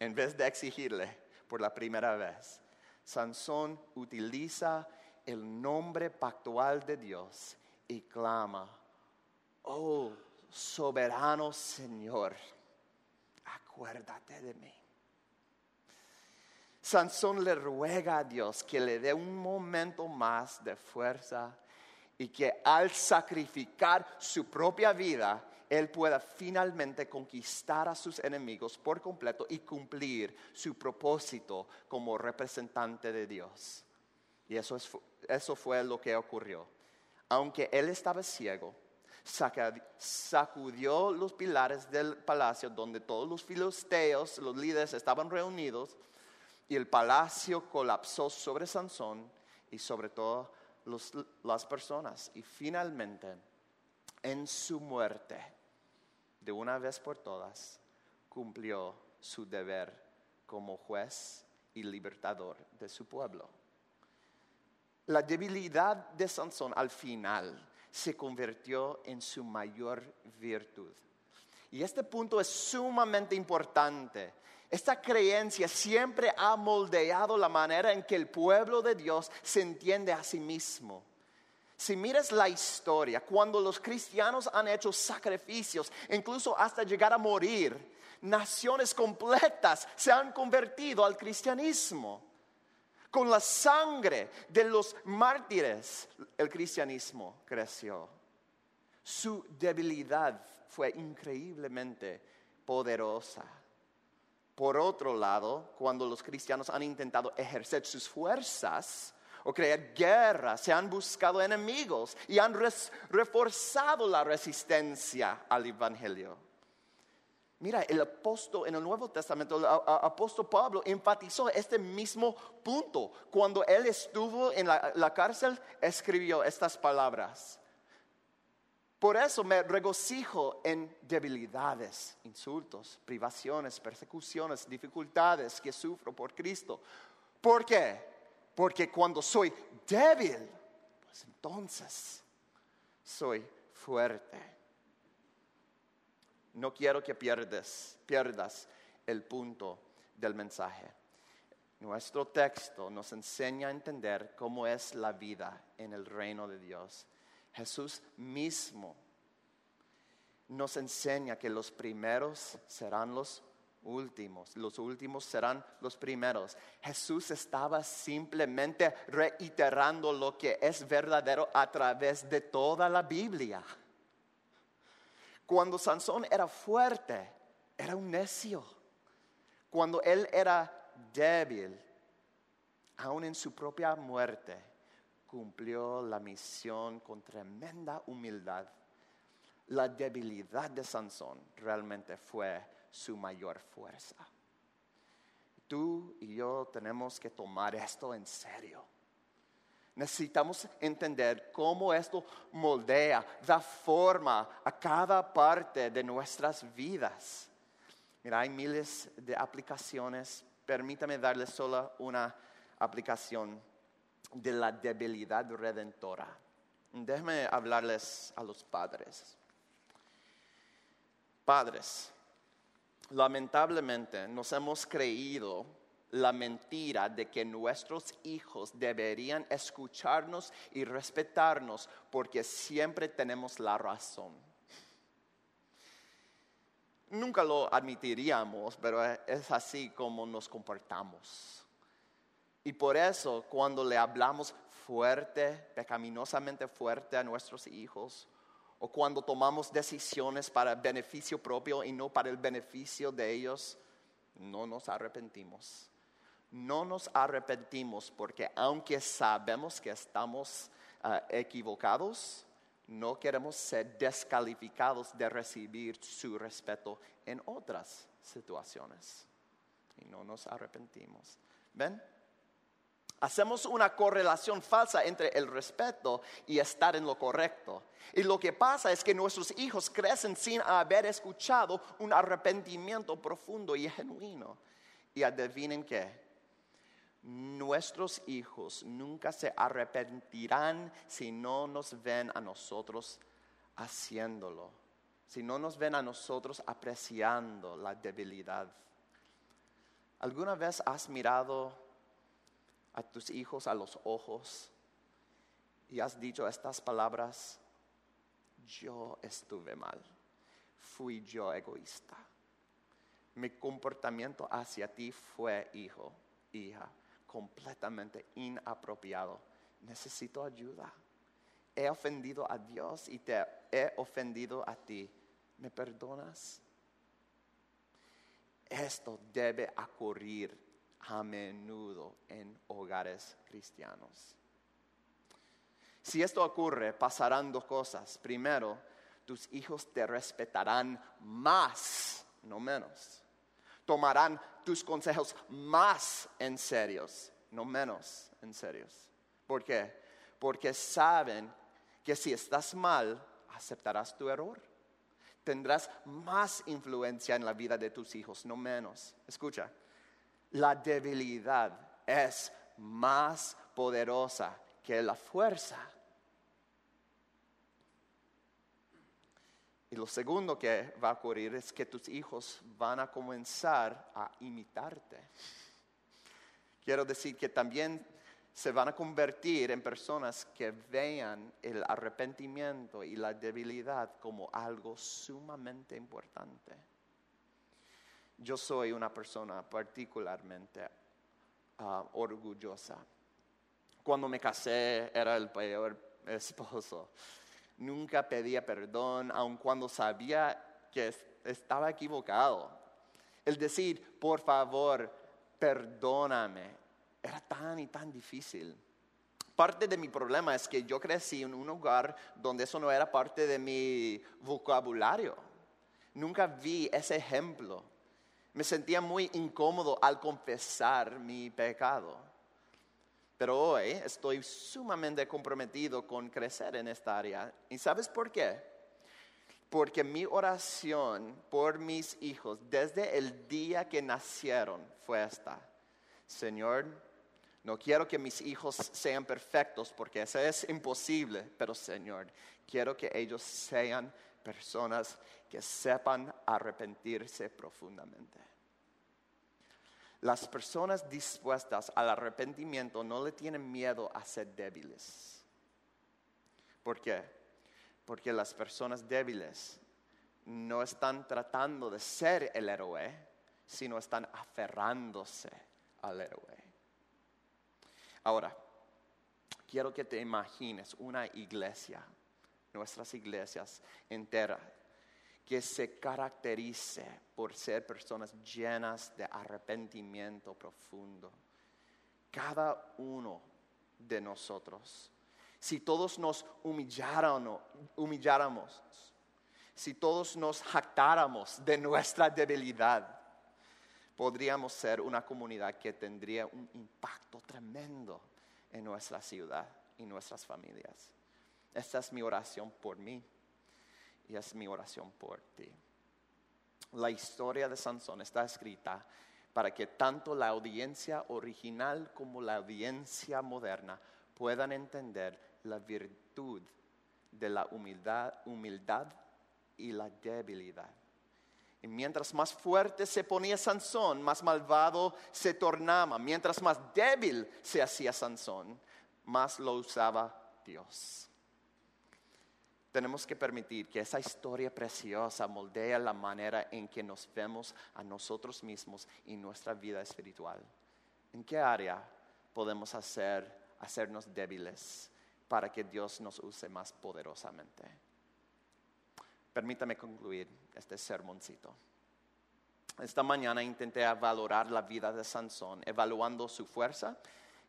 en vez de exigirle por la primera vez. Sansón utiliza el nombre pactual de Dios y clama, oh soberano Señor, acuérdate de mí. Sansón le ruega a Dios que le dé un momento más de fuerza y que al sacrificar su propia vida, él pueda finalmente conquistar a sus enemigos por completo y cumplir su propósito como representante de Dios. Y eso, eso fue lo que ocurrió. Aunque él estaba ciego, sacudió los pilares del palacio donde todos los filisteos, los líderes, estaban reunidos, y el palacio colapsó sobre Sansón y sobre todo las personas. Y finalmente, en su muerte, de una vez por todas, cumplió su deber como juez y libertador de su pueblo. La debilidad de Sansón al final se convirtió en su mayor virtud. Y este punto es sumamente importante esta creencia siempre ha moldeado la manera en que el pueblo de Dios se entiende a sí mismo. Si miras la historia, cuando los cristianos han hecho sacrificios, incluso hasta llegar a morir, naciones completas se han convertido al cristianismo. Con la sangre de los mártires, el cristianismo creció. Su debilidad fue increíblemente poderosa. Por otro lado, cuando los cristianos han intentado ejercer sus fuerzas o crear guerras, se han buscado enemigos y han reforzado la resistencia al Evangelio. Mira, el apóstol en el Nuevo Testamento, el apóstol Pablo enfatizó este mismo punto. Cuando él estuvo en la, cárcel, escribió estas palabras. Por eso me regocijo en debilidades, insultos, privaciones, persecuciones, dificultades que sufro por Cristo. ¿Por qué? Porque cuando soy débil, pues entonces soy fuerte. No quiero que pierdas, pierdas el punto del mensaje. Nuestro texto nos enseña a entender cómo es la vida en el reino de Dios. Jesús mismo nos enseña que los primeros serán los últimos, los últimos serán los primeros. Jesús estaba simplemente reiterando lo que es verdadero a través de toda la Biblia. Cuando Sansón era fuerte, era un necio. Cuando él era débil, aún en su propia muerte, cumplió la misión con tremenda humildad. La debilidad de Sansón realmente fue su mayor fuerza. Tú y yo tenemos que tomar esto en serio. Necesitamos entender cómo esto moldea, da forma a cada parte de nuestras vidas. Mira, hay miles de aplicaciones. Permítame darles solo una aplicación de la debilidad redentora. Déjenme hablarles a los padres. Padres, lamentablemente nos hemos creído la mentira de que nuestros hijos deberían escucharnos y respetarnos porque siempre tenemos la razón. Nunca lo admitiríamos, pero es así como nos comportamos. Y por eso cuando le hablamos fuerte, pecaminosamente fuerte a nuestros hijos, o cuando tomamos decisiones para beneficio propio y no para el beneficio de ellos, no nos arrepentimos no nos arrepentimos porque aunque sabemos que estamos ah, equivocados, no queremos ser descalificados de recibir su respeto en otras situaciones. Y no nos arrepentimos. ¿Ven? Hacemos una correlación falsa entre el respeto y estar en lo correcto. Y lo que pasa es que nuestros hijos crecen sin haber escuchado un arrepentimiento profundo y genuino. Y adivinen qué, nuestros hijos nunca se arrepentirán si no nos ven a nosotros haciéndolo, si no nos ven a nosotros apreciando la debilidad. ¿Alguna vez has mirado a tus hijos a los ojos y has dicho estas palabras? Yo estuve mal, fui yo egoísta. Mi comportamiento hacia ti fue hijo, hija completamente inapropiado. Necesito ayuda. He ofendido a Dios y te he ofendido a ti. ¿Me perdonas? Esto debe ocurrir a menudo en hogares cristianos. Si esto ocurre, pasarán dos cosas. Primero, tus hijos te respetarán más, no menos tomarán tus consejos más en serios, no menos en serios. ¿Por qué? Porque saben que si estás mal, aceptarás tu error. Tendrás más influencia en la vida de tus hijos, no menos. Escucha, la debilidad es más poderosa que la fuerza. Y lo segundo que va a ocurrir es que tus hijos van a comenzar a imitarte. Quiero decir que también se van a convertir en personas que vean el arrepentimiento y la debilidad como algo sumamente importante. Yo soy una persona particularmente ah, orgullosa. Cuando me casé era el peor esposo. Nunca pedía perdón, aun cuando sabía que estaba equivocado. El decir, por favor, perdóname, era tan y tan difícil. Parte de mi problema es que yo crecí en un hogar donde eso no era parte de mi vocabulario. Nunca vi ese ejemplo. Me sentía muy incómodo al confesar mi pecado. Pero hoy estoy sumamente comprometido con crecer en esta área. ¿Y sabes por qué? Porque mi oración por mis hijos desde el día que nacieron fue esta. Señor, no quiero que mis hijos sean perfectos porque eso es imposible, pero Señor, quiero que ellos sean personas que sepan arrepentirse profundamente. Las personas dispuestas al arrepentimiento no le tienen miedo a ser débiles. ¿Por qué? Porque las personas débiles no están tratando de ser el héroe, sino están aferrándose al héroe. Ahora, quiero que te imagines una iglesia, nuestras iglesias enteras, que se caracterice por ser personas llenas de arrepentimiento profundo. Cada uno de nosotros, si todos nos humilláramos, si todos nos jactáramos de nuestra debilidad, podríamos ser una comunidad que tendría un impacto tremendo en nuestra ciudad y nuestras familias. Esta es mi oración por mí y es mi oración por ti. La historia de Sansón está escrita para que tanto la audiencia original como la audiencia moderna puedan entender la virtud de la humildad, humildad y la debilidad. Y mientras más fuerte se ponía Sansón, más malvado se tornaba. Mientras más débil se hacía Sansón, más lo usaba Dios. Tenemos que permitir que esa historia preciosa moldee la manera en que nos vemos a nosotros mismos y nuestra vida espiritual. ¿En qué área podemos hacer, hacernos débiles para que Dios nos use más poderosamente? Permítame concluir este sermoncito. Esta mañana intenté valorar la vida de Sansón, evaluando su fuerza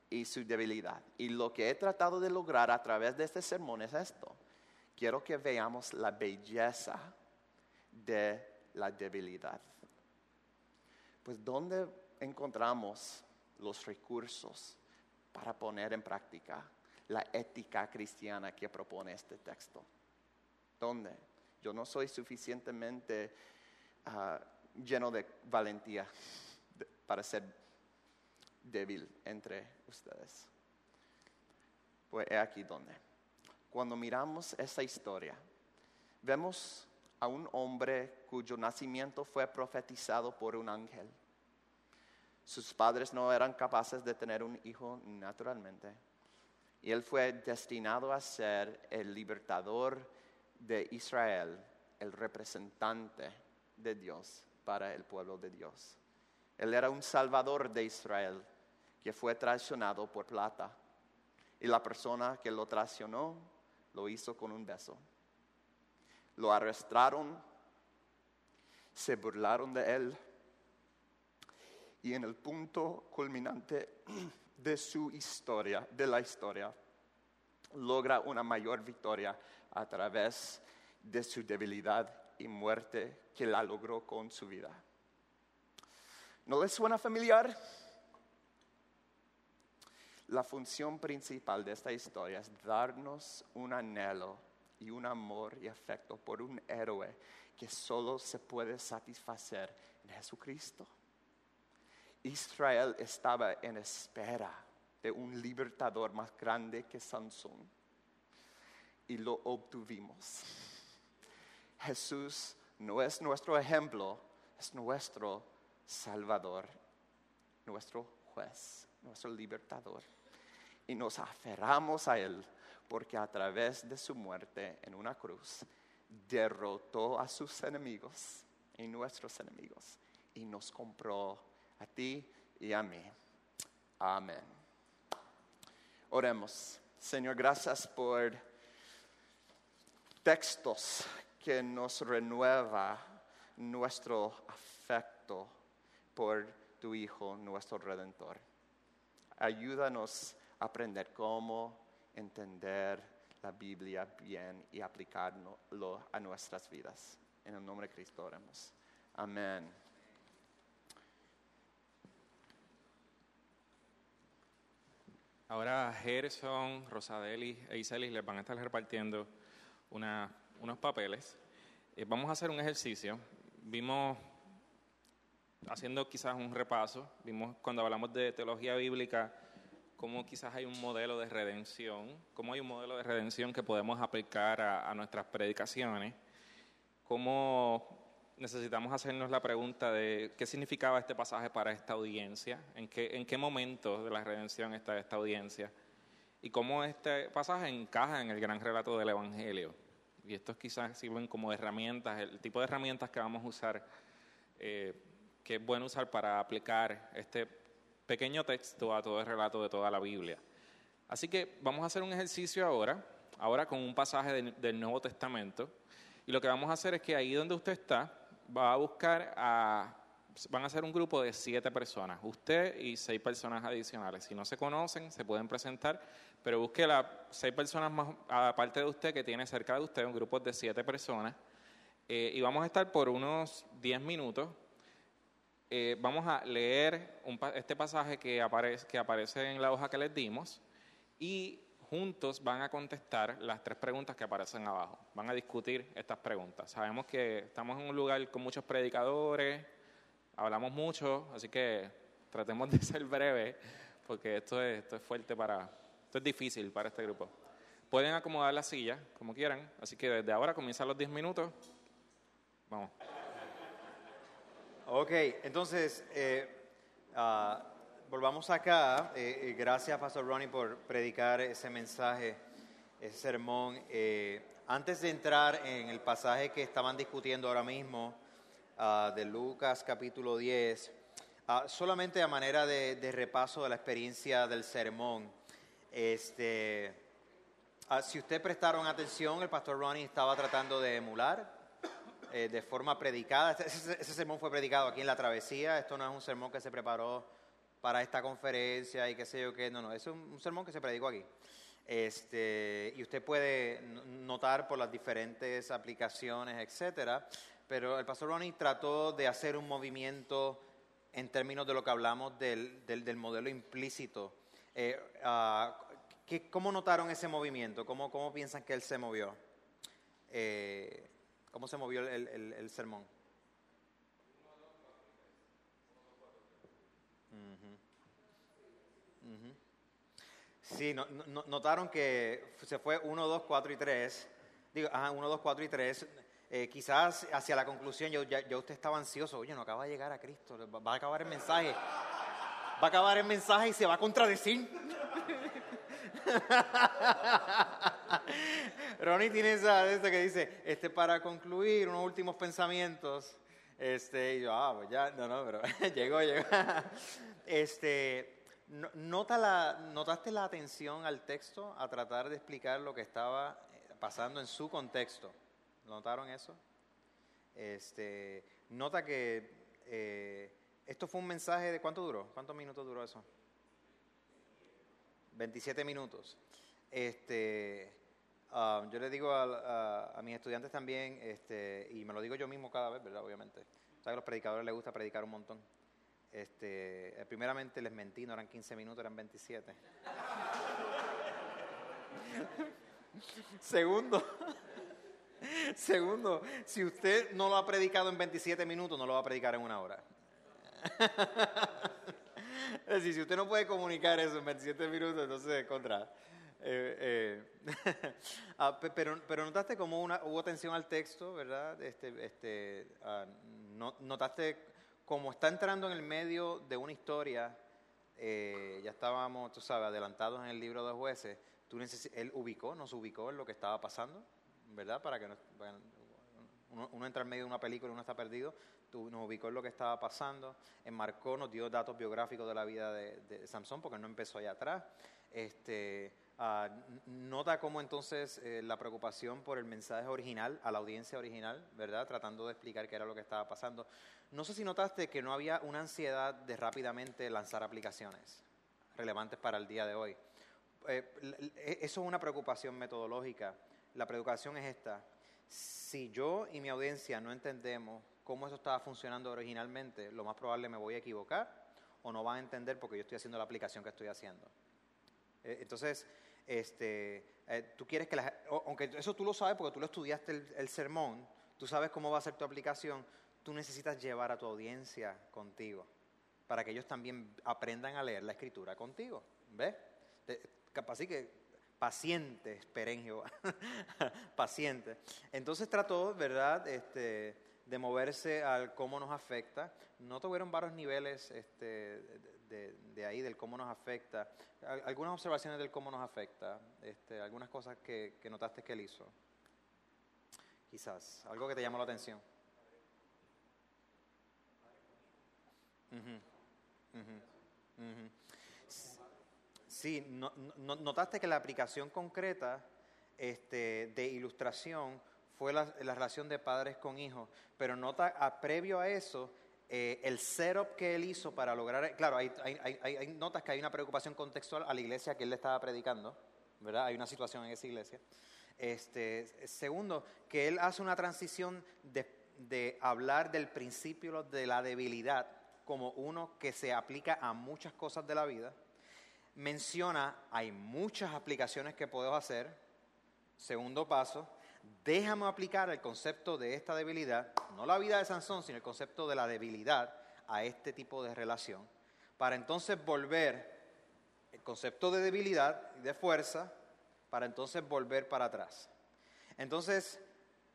y su debilidad. Y lo que he tratado de lograr a través de este sermón es esto. Quiero que veamos la belleza de la debilidad. Pues ¿dónde encontramos los recursos para poner en práctica la ética cristiana que propone este texto? ¿Dónde? Yo no soy suficientemente ah, lleno de valentía para ser débil entre ustedes. Pues he aquí donde. Cuando miramos esta historia, vemos a un hombre cuyo nacimiento fue profetizado por un ángel. Sus padres no eran capaces de tener un hijo naturalmente. Y él fue destinado a ser el libertador de Israel, el representante de Dios para el pueblo de Dios. Él era un salvador de Israel que fue traicionado por plata. Y la persona que lo traicionó lo hizo con un beso. Lo arrestaron, se burlaron de él. Y en el punto culminante de su historia, de la historia, logra una mayor victoria a través de su debilidad y muerte que la logró con su vida. ¿No les suena familiar? La función principal de esta historia es darnos un anhelo y un amor y afecto por un héroe que solo se puede satisfacer en Jesucristo. Israel estaba en espera de un libertador más grande que Sansón y lo obtuvimos. Jesús no es nuestro ejemplo, es nuestro Salvador, nuestro juez, nuestro libertador. Y nos aferramos a Él, porque a través de su muerte en una cruz derrotó a sus enemigos y nuestros enemigos y nos compró a ti y a mí. Amén. Oremos. Señor, gracias por textos que nos renueva nuestro afecto por tu Hijo, nuestro Redentor. Ayúdanos aprender cómo entender la Biblia bien y aplicarlo a nuestras vidas. En el nombre de Cristo oremos. Amén. Ahora Gerson, Rosadeli e Iselis les van a estar repartiendo unos papeles. Eh, vamos a hacer un ejercicio. Vimos, haciendo quizás un repaso, vimos cuando hablamos de teología bíblica, cómo quizás hay un modelo de redención, cómo hay un modelo de redención que podemos aplicar a, a nuestras predicaciones, cómo necesitamos hacernos la pregunta de qué significaba este pasaje para esta audiencia, en qué, en qué momento de la redención está esta audiencia y cómo este pasaje encaja en el gran relato del Evangelio. Y estos quizás sirven como herramientas, el tipo de herramientas que vamos a usar, eh, que es bueno usar para aplicar este pequeño texto a todo el relato de toda la Biblia. Así que vamos a hacer un ejercicio ahora, ahora con un pasaje del Nuevo Testamento. Y lo que vamos a hacer es que ahí donde usted está, va a buscar a, van a ser un grupo de siete personas, usted y seis personas adicionales. Si no se conocen, se pueden presentar, pero busque las seis personas más, aparte de usted, que tiene cerca de usted, un grupo de siete personas. Eh, y vamos a estar por unos diez minutos. Eh, vamos a leer este pasaje que aparece, que aparece en la hoja que les dimos y juntos van a contestar las tres preguntas que aparecen abajo. Van a discutir estas preguntas. Sabemos que estamos en un lugar con muchos predicadores, hablamos mucho, así que tratemos de ser breves, porque esto es, esto es fuerte para, esto es difícil para este grupo. Pueden acomodar la silla como quieran, así que desde ahora comienzan los 10 minutos. Vamos. Ok, entonces, eh, uh, volvamos acá. Eh, eh, gracias, Pastor Ronnie, por predicar ese mensaje, ese sermón. Eh, antes de entrar en el pasaje que estaban discutiendo ahora mismo, ah, de Lucas capítulo 10, ah, solamente a manera de, repaso de la experiencia del sermón, este, si usted prestaron atención, el Pastor Ronnie estaba tratando de emular de forma predicada. ese, sermón fue predicado aquí en la travesía. Esto no es un sermón que se preparó para esta conferencia y qué sé yo qué. No, no, es un, sermón que se predicó aquí. Este, y usted puede notar por las diferentes aplicaciones, etcétera, pero el pastor Ronnie trató de hacer un movimiento en términos de lo que hablamos del, del, modelo implícito. Eh, ah, ¿Cómo notaron ese movimiento? ¿Cómo, cómo piensan que él se movió? Eh, ¿Cómo se movió el, el, el sermón? Sí, notaron que se fue 1, 2, 4 y 3. Digo, ajá, 1, 2, 4 y 3. Eh, quizás hacia la conclusión ya, usted estaba ansioso. Oye, no acaba de llegar a Cristo. Va a acabar el mensaje. Va a acabar el mensaje y se va a contradecir. Ronnie tiene esa, que dice, este, para concluir, unos últimos pensamientos. Este, y yo, ah, pues ya, no, no, pero llegó, llegó. Este, Nota la, ¿Notaste la atención al texto a tratar de explicar lo que estaba eh, pasando en su contexto? ¿Notaron eso? Este, nota que eh, esto fue un mensaje de cuánto duró, cuántos minutos duró eso? 27 minutos. Este, ah, yo le digo a, mis estudiantes también, este, y me lo digo yo mismo cada vez, ¿verdad? Obviamente. ¿Sabes que a los predicadores les gusta predicar un montón? Este, eh, primeramente les mentí, no eran 15 minutos, eran 27. segundo, segundo, si usted no lo ha predicado en 27 minutos, no lo va a predicar en una hora. es decir, si usted no puede comunicar eso en 27 minutos, entonces contra. Eh, eh, ah, pero, pero notaste como una, hubo atención al texto, ¿verdad? Este, este, ah, notaste como está entrando en el medio de una historia, eh, ya estábamos, tú sabes, adelantados en el libro de jueces, tú él ubicó, nos ubicó en lo que estaba pasando, ¿verdad? Para que uno, entra en medio de una película y uno está perdido, nos ubicó en lo que estaba pasando, enmarcó, nos dio datos biográficos de la vida de, de Samson, porque no empezó allá atrás. Este, Ah, nota cómo entonces eh, la preocupación por el mensaje original, a la audiencia original, ¿verdad? Tratando de explicar qué era lo que estaba pasando. No sé si notaste que no había una ansiedad de rápidamente lanzar aplicaciones relevantes para el día de hoy. Eh, e, eso es una preocupación metodológica. La preocupación es esta. Si yo y mi audiencia no entendemos cómo eso estaba funcionando originalmente, lo más probable me voy a equivocar o no van a entender porque yo estoy haciendo la aplicación que estoy haciendo. Eh, entonces, este, eh, tú quieres que, aunque eso tú lo sabes porque tú lo estudiaste el, sermón, tú sabes cómo va a ser tu aplicación, tú necesitas llevar a tu audiencia contigo para que ellos también aprendan a leer la escritura contigo. ¿Ves? Así que paciente, Jehová, paciente. Entonces trató, ¿verdad?, este, de moverse al cómo nos afecta. No tuvieron varios niveles este, de, ahí, del cómo nos afecta. Algunas observaciones del cómo nos afecta, este, algunas cosas que, notaste que él hizo. Quizás, algo que te llamó la atención. Sí, notaste que la aplicación concreta este, de ilustración fue la, relación de padres con hijos, pero nota, a, previo a eso, eh, el setup que él hizo para lograr, claro, hay, notas que hay una preocupación contextual a la iglesia que él le estaba predicando, ¿verdad? Hay una situación en esa iglesia. Este, segundo, que él hace una transición de, de hablar del principio de la debilidad como uno que se aplica a muchas cosas de la vida. Menciona, hay muchas aplicaciones que puedo hacer. Segundo paso, déjame aplicar el concepto de esta debilidad, no la vida de Sansón, sino el concepto de la debilidad a este tipo de relación, para entonces volver el concepto de debilidad y de fuerza, para entonces volver para atrás. Entonces,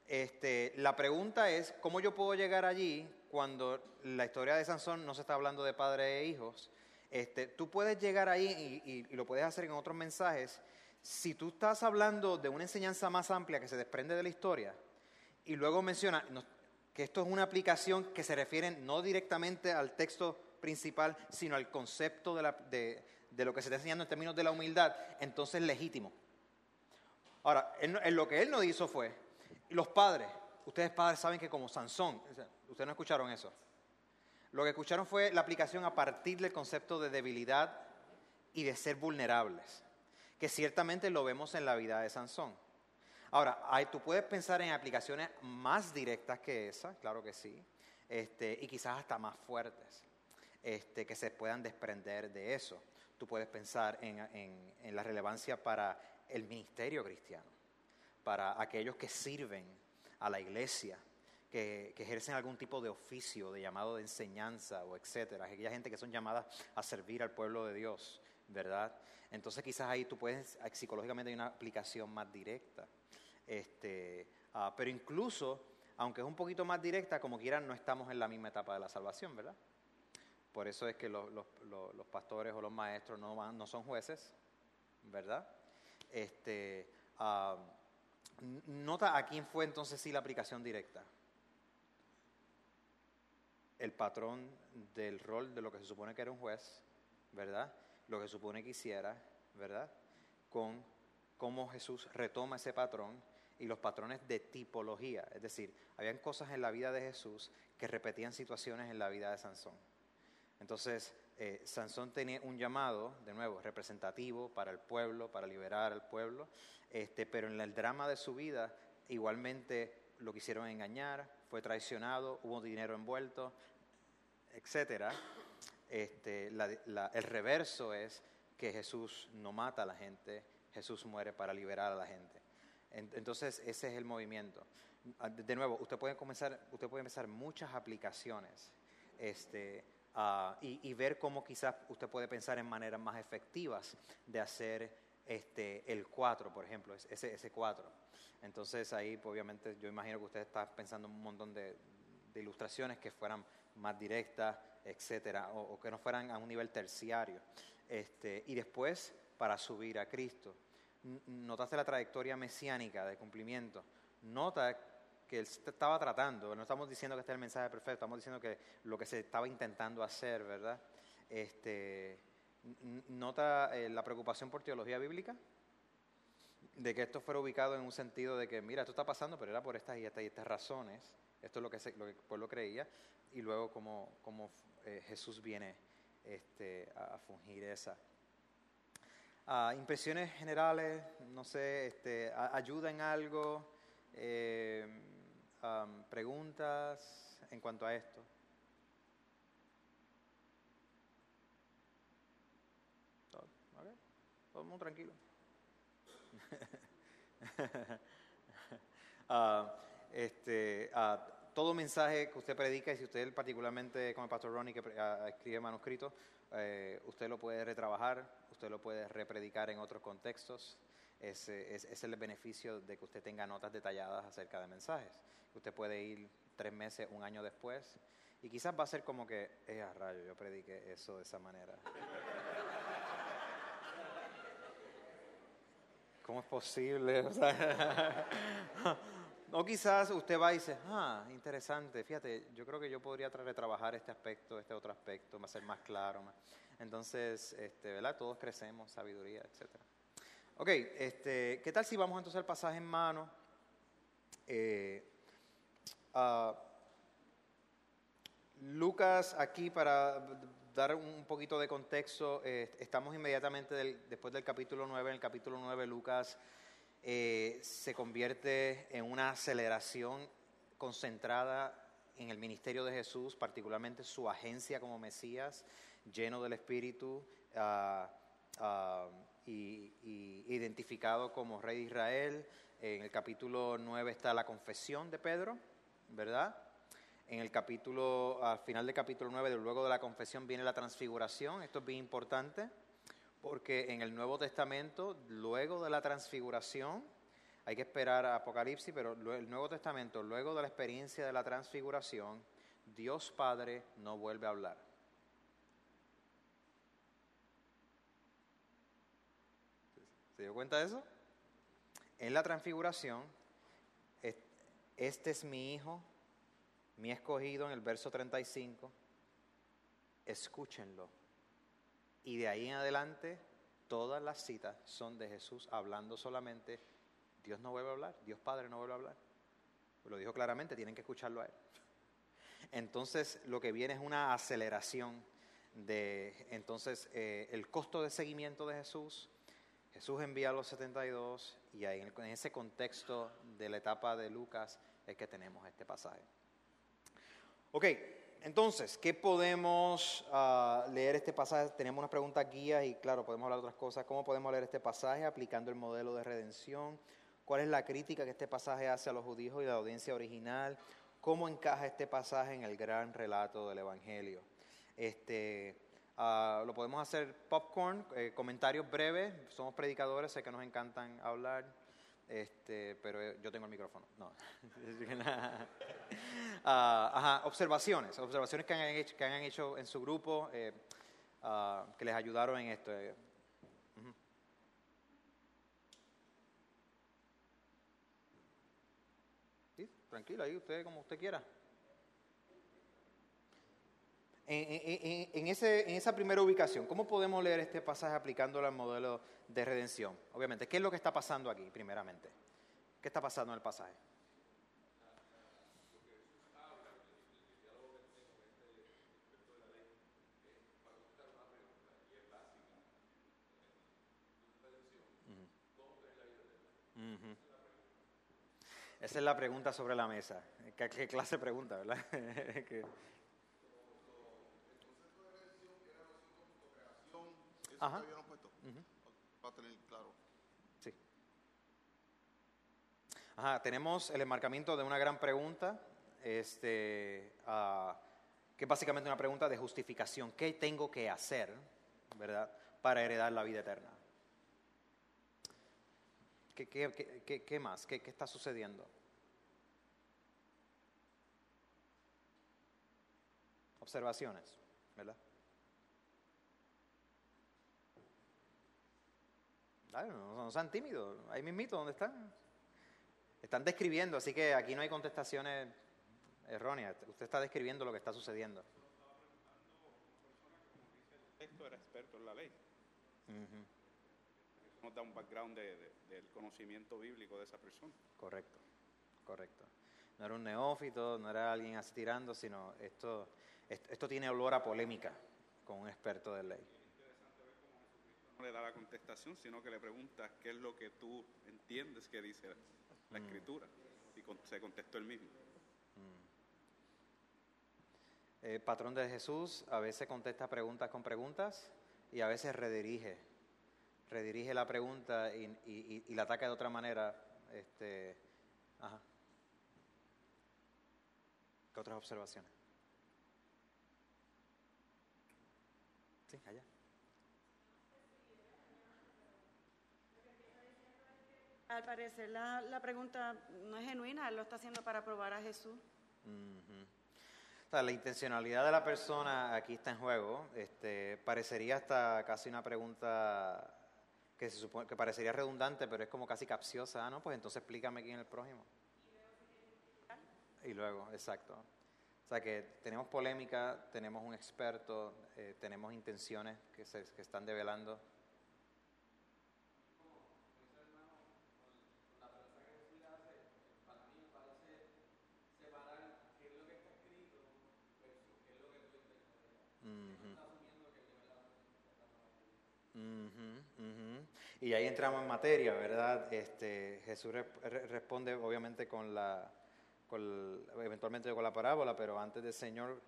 este, la pregunta es, ¿cómo yo puedo llegar allí cuando la historia de Sansón no se está hablando de padre e hijos? Este, tú puedes llegar ahí y lo puedes hacer en otros mensajes si tú estás hablando de una enseñanza más amplia que se desprende de la historia y luego menciona que esto es una aplicación que se refiere no directamente al texto principal, sino al concepto de, lo que se está enseñando en términos de la humildad, entonces es legítimo. Ahora, lo que él no hizo fue, los padres, ustedes padres saben que como Sansón, ustedes no escucharon eso. Lo que escucharon fue la aplicación a partir del concepto de debilidad y de ser vulnerables que ciertamente lo vemos en la vida de Sansón. Ahora, tú puedes pensar en aplicaciones más directas que esa, claro que sí, este, y quizás hasta más fuertes, este, que se puedan desprender de eso. Tú puedes pensar en, la relevancia para el ministerio cristiano, para aquellos que sirven a la iglesia, que, ejercen algún tipo de oficio, de llamado de enseñanza o etcétera, aquella gente que son llamadas a servir al pueblo de Dios, ¿verdad? Entonces quizás ahí tú puedes, psicológicamente hay una aplicación más directa. Este, ah, pero incluso, aunque es un poquito más directa, como quieran, no estamos en la misma etapa de la salvación, ¿verdad? Por eso es que los, pastores o los maestros no, no son jueces, ¿verdad? Este, ah, nota a quién fue entonces sí la aplicación directa. El patrón del rol de lo que se supone que era un juez, ¿verdad? Lo que supone que hiciera, ¿verdad? Con cómo Jesús retoma ese patrón y los patrones de tipología. Es decir, habían cosas en la vida de Jesús que repetían situaciones en la vida de Sansón. Entonces, eh, Sansón tenía un llamado, de nuevo, representativo para el pueblo, para liberar al pueblo, este, pero en el drama de su vida igualmente lo quisieron engañar, fue traicionado, hubo dinero envuelto, etcétera. Este, el reverso es que Jesús no mata a la gente, Jesús muere para liberar a la gente. Entonces, ese es el movimiento. Ah, de nuevo, usted puede comenzar, usted puede empezar muchas aplicaciones este, ah, y, ver cómo quizás usted puede pensar en maneras más efectivas de hacer este, el 4, por ejemplo, ese, ese 4. Entonces ahí, pues, obviamente, yo imagino que usted está pensando un montón de, de ilustraciones que fueran más directas, etcétera, o, que no fueran a un nivel terciario. Este, y después para subir a Cristo. Notaste la trayectoria mesiánica de cumplimiento. Nota que él estaba tratando, no estamos diciendo que este es el mensaje perfecto, estamos diciendo que lo que se estaba intentando hacer, ¿verdad? Este, nota eh, la preocupación por teología bíblica, de que esto fuera ubicado en un sentido de que, mira, esto está pasando, pero era por estas y estas y estas razones, esto es lo que, se- lo que el pueblo creía, y luego como, como eh, Jesús viene este, a, fungir esa. Ah, impresiones generales, no sé, este, ayuda en algo, eh, preguntas en cuanto a esto. Todo, ok, todo mundo tranquilo. Ah, este, ah, todo mensaje que usted predica, y si usted particularmente como el pastor Ronnie que escribe manuscritos, eh, usted lo puede retrabajar, usted lo puede repredicar en otros contextos. Ese es, es el beneficio de que usted tenga notas detalladas acerca de mensajes. Usted puede ir tres meses, un año después, y quizás va a ser como que, eh, a rayo, yo prediqué eso de esa manera. ¿Cómo es posible? O sea, o quizás usted va y dice, ah, interesante, fíjate, yo creo que yo podría tra- retrabajar este aspecto, este otro aspecto, va a ser más claro. Entonces, este, ¿verdad? Todos crecemos, sabiduría, etc. Ok, este, ¿qué tal si vamos entonces al pasaje en mano? Eh, ah, Lucas, aquí para dar un poquito de contexto, eh, estamos inmediatamente después del capítulo 9. En el capítulo 9, Lucas eh, se convierte en una aceleración concentrada en el ministerio de Jesús, particularmente su agencia como Mesías, lleno del Espíritu ah, ah, y, y identificado como Rey de Israel. En el capítulo 9 está la confesión de Pedro, ¿verdad? En el capítulo, al final del capítulo 9, de luego de la confesión, viene la transfiguración. Esto es bien importante porque en el Nuevo Testamento, luego de la transfiguración, hay que esperar a Apocalipsis, pero el Nuevo Testamento, luego de la experiencia de la transfiguración, Dios Padre no vuelve a hablar. ¿Se dio cuenta de eso? En la transfiguración, es- este es mi hijo, mi escogido en el verso 35, escúchenlo. Y de ahí en adelante, todas las citas son de Jesús hablando solamente. Dios no vuelve a hablar, Dios Padre no vuelve a hablar. Lo dijo claramente, tienen que escucharlo a Él. Entonces, lo que viene es una aceleración de, entonces, eh, el costo de seguimiento de Jesús. Jesús envía a los 72 y ahí en, ese contexto de la etapa de Lucas es que tenemos este pasaje. Ok, entonces, ¿qué podemos ah, leer este pasaje? Tenemos unas preguntas guías y claro, podemos hablar de otras cosas. ¿Cómo podemos leer este pasaje aplicando el modelo de redención? ¿Cuál es la crítica que este pasaje hace a los judíos y la audiencia original? ¿Cómo encaja este pasaje en el gran relato del Evangelio? Este, ah, lo podemos hacer popcorn, eh, comentarios breves. Somos predicadores, sé que nos encantan hablar. Este, pero eh, yo tengo el micrófono. No. Ah, ajá, observaciones, observaciones que han hecho, que han hecho en su grupo ah, que les ayudaron en esto. eh. Tranquilo, ahí usted como usted quiera. En, en- en- ese- en esa primera ubicación, ¿cómo podemos leer este pasaje aplicándolo al modelo de redención? Obviamente, ¿qué es lo que está pasando aquí, primeramente? ¿Qué está pasando en el pasaje? Esa es la pregunta sobre la mesa. ¿Qué, qué clase de pregunta, verdad? Eso Ajá. que habíamos puesto. Para tener claro. Sí. Ajá, tenemos el enmarcamiento de una gran pregunta, este, ah, que es básicamente una pregunta de justificación. ¿Qué tengo que hacer, verdad, para heredar la vida eterna? ¿Qué, qué- qué- qué- qué más? ¿Qué, qué está sucediendo? observaciones, ¿verdad? Dale, no, no sean tímidos, ahí mismito, ¿dónde están? Están describiendo, así que aquí no hay contestaciones erróneas. Usted está describiendo lo que está sucediendo. Esto era experto en la ley. Nos da un background de- de- del conocimiento bíblico de esa persona. Correcto, correcto. No era un neófito, no era alguien así tirando, sino esto, esto, esto tiene olor a polémica con un experto de ley. No le da la contestación, sino que le pregunta qué es lo que tú entiendes que dice la escritura. Y con- se contestó él mismo. El Eh, patrón de Jesús a veces contesta preguntas con preguntas y a veces redirige, redirige la pregunta y, y- y- y la ataca de otra manera. Este, ajá. ¿Qué otras observaciones? Sí, allá. Al parecer la, la pregunta no es genuina, él lo está haciendo para probar a Jesús. Ujú. O sea, la intencionalidad de la persona aquí está en juego. Este, parecería hasta casi una pregunta que se supone que parecería redundante, pero es como casi capciosa, ¿no? Pues entonces explícame quién es el prójimo. Y luego, exacto. O sea que tenemos polémica, tenemos un experto, eh, tenemos intenciones que se que están develando. Ujú, ujú. Y ahí entramos en materia, ¿verdad? Este, Jesús re- re- responde obviamente con la, con eventualmente con la parábola, pero antes del Señor,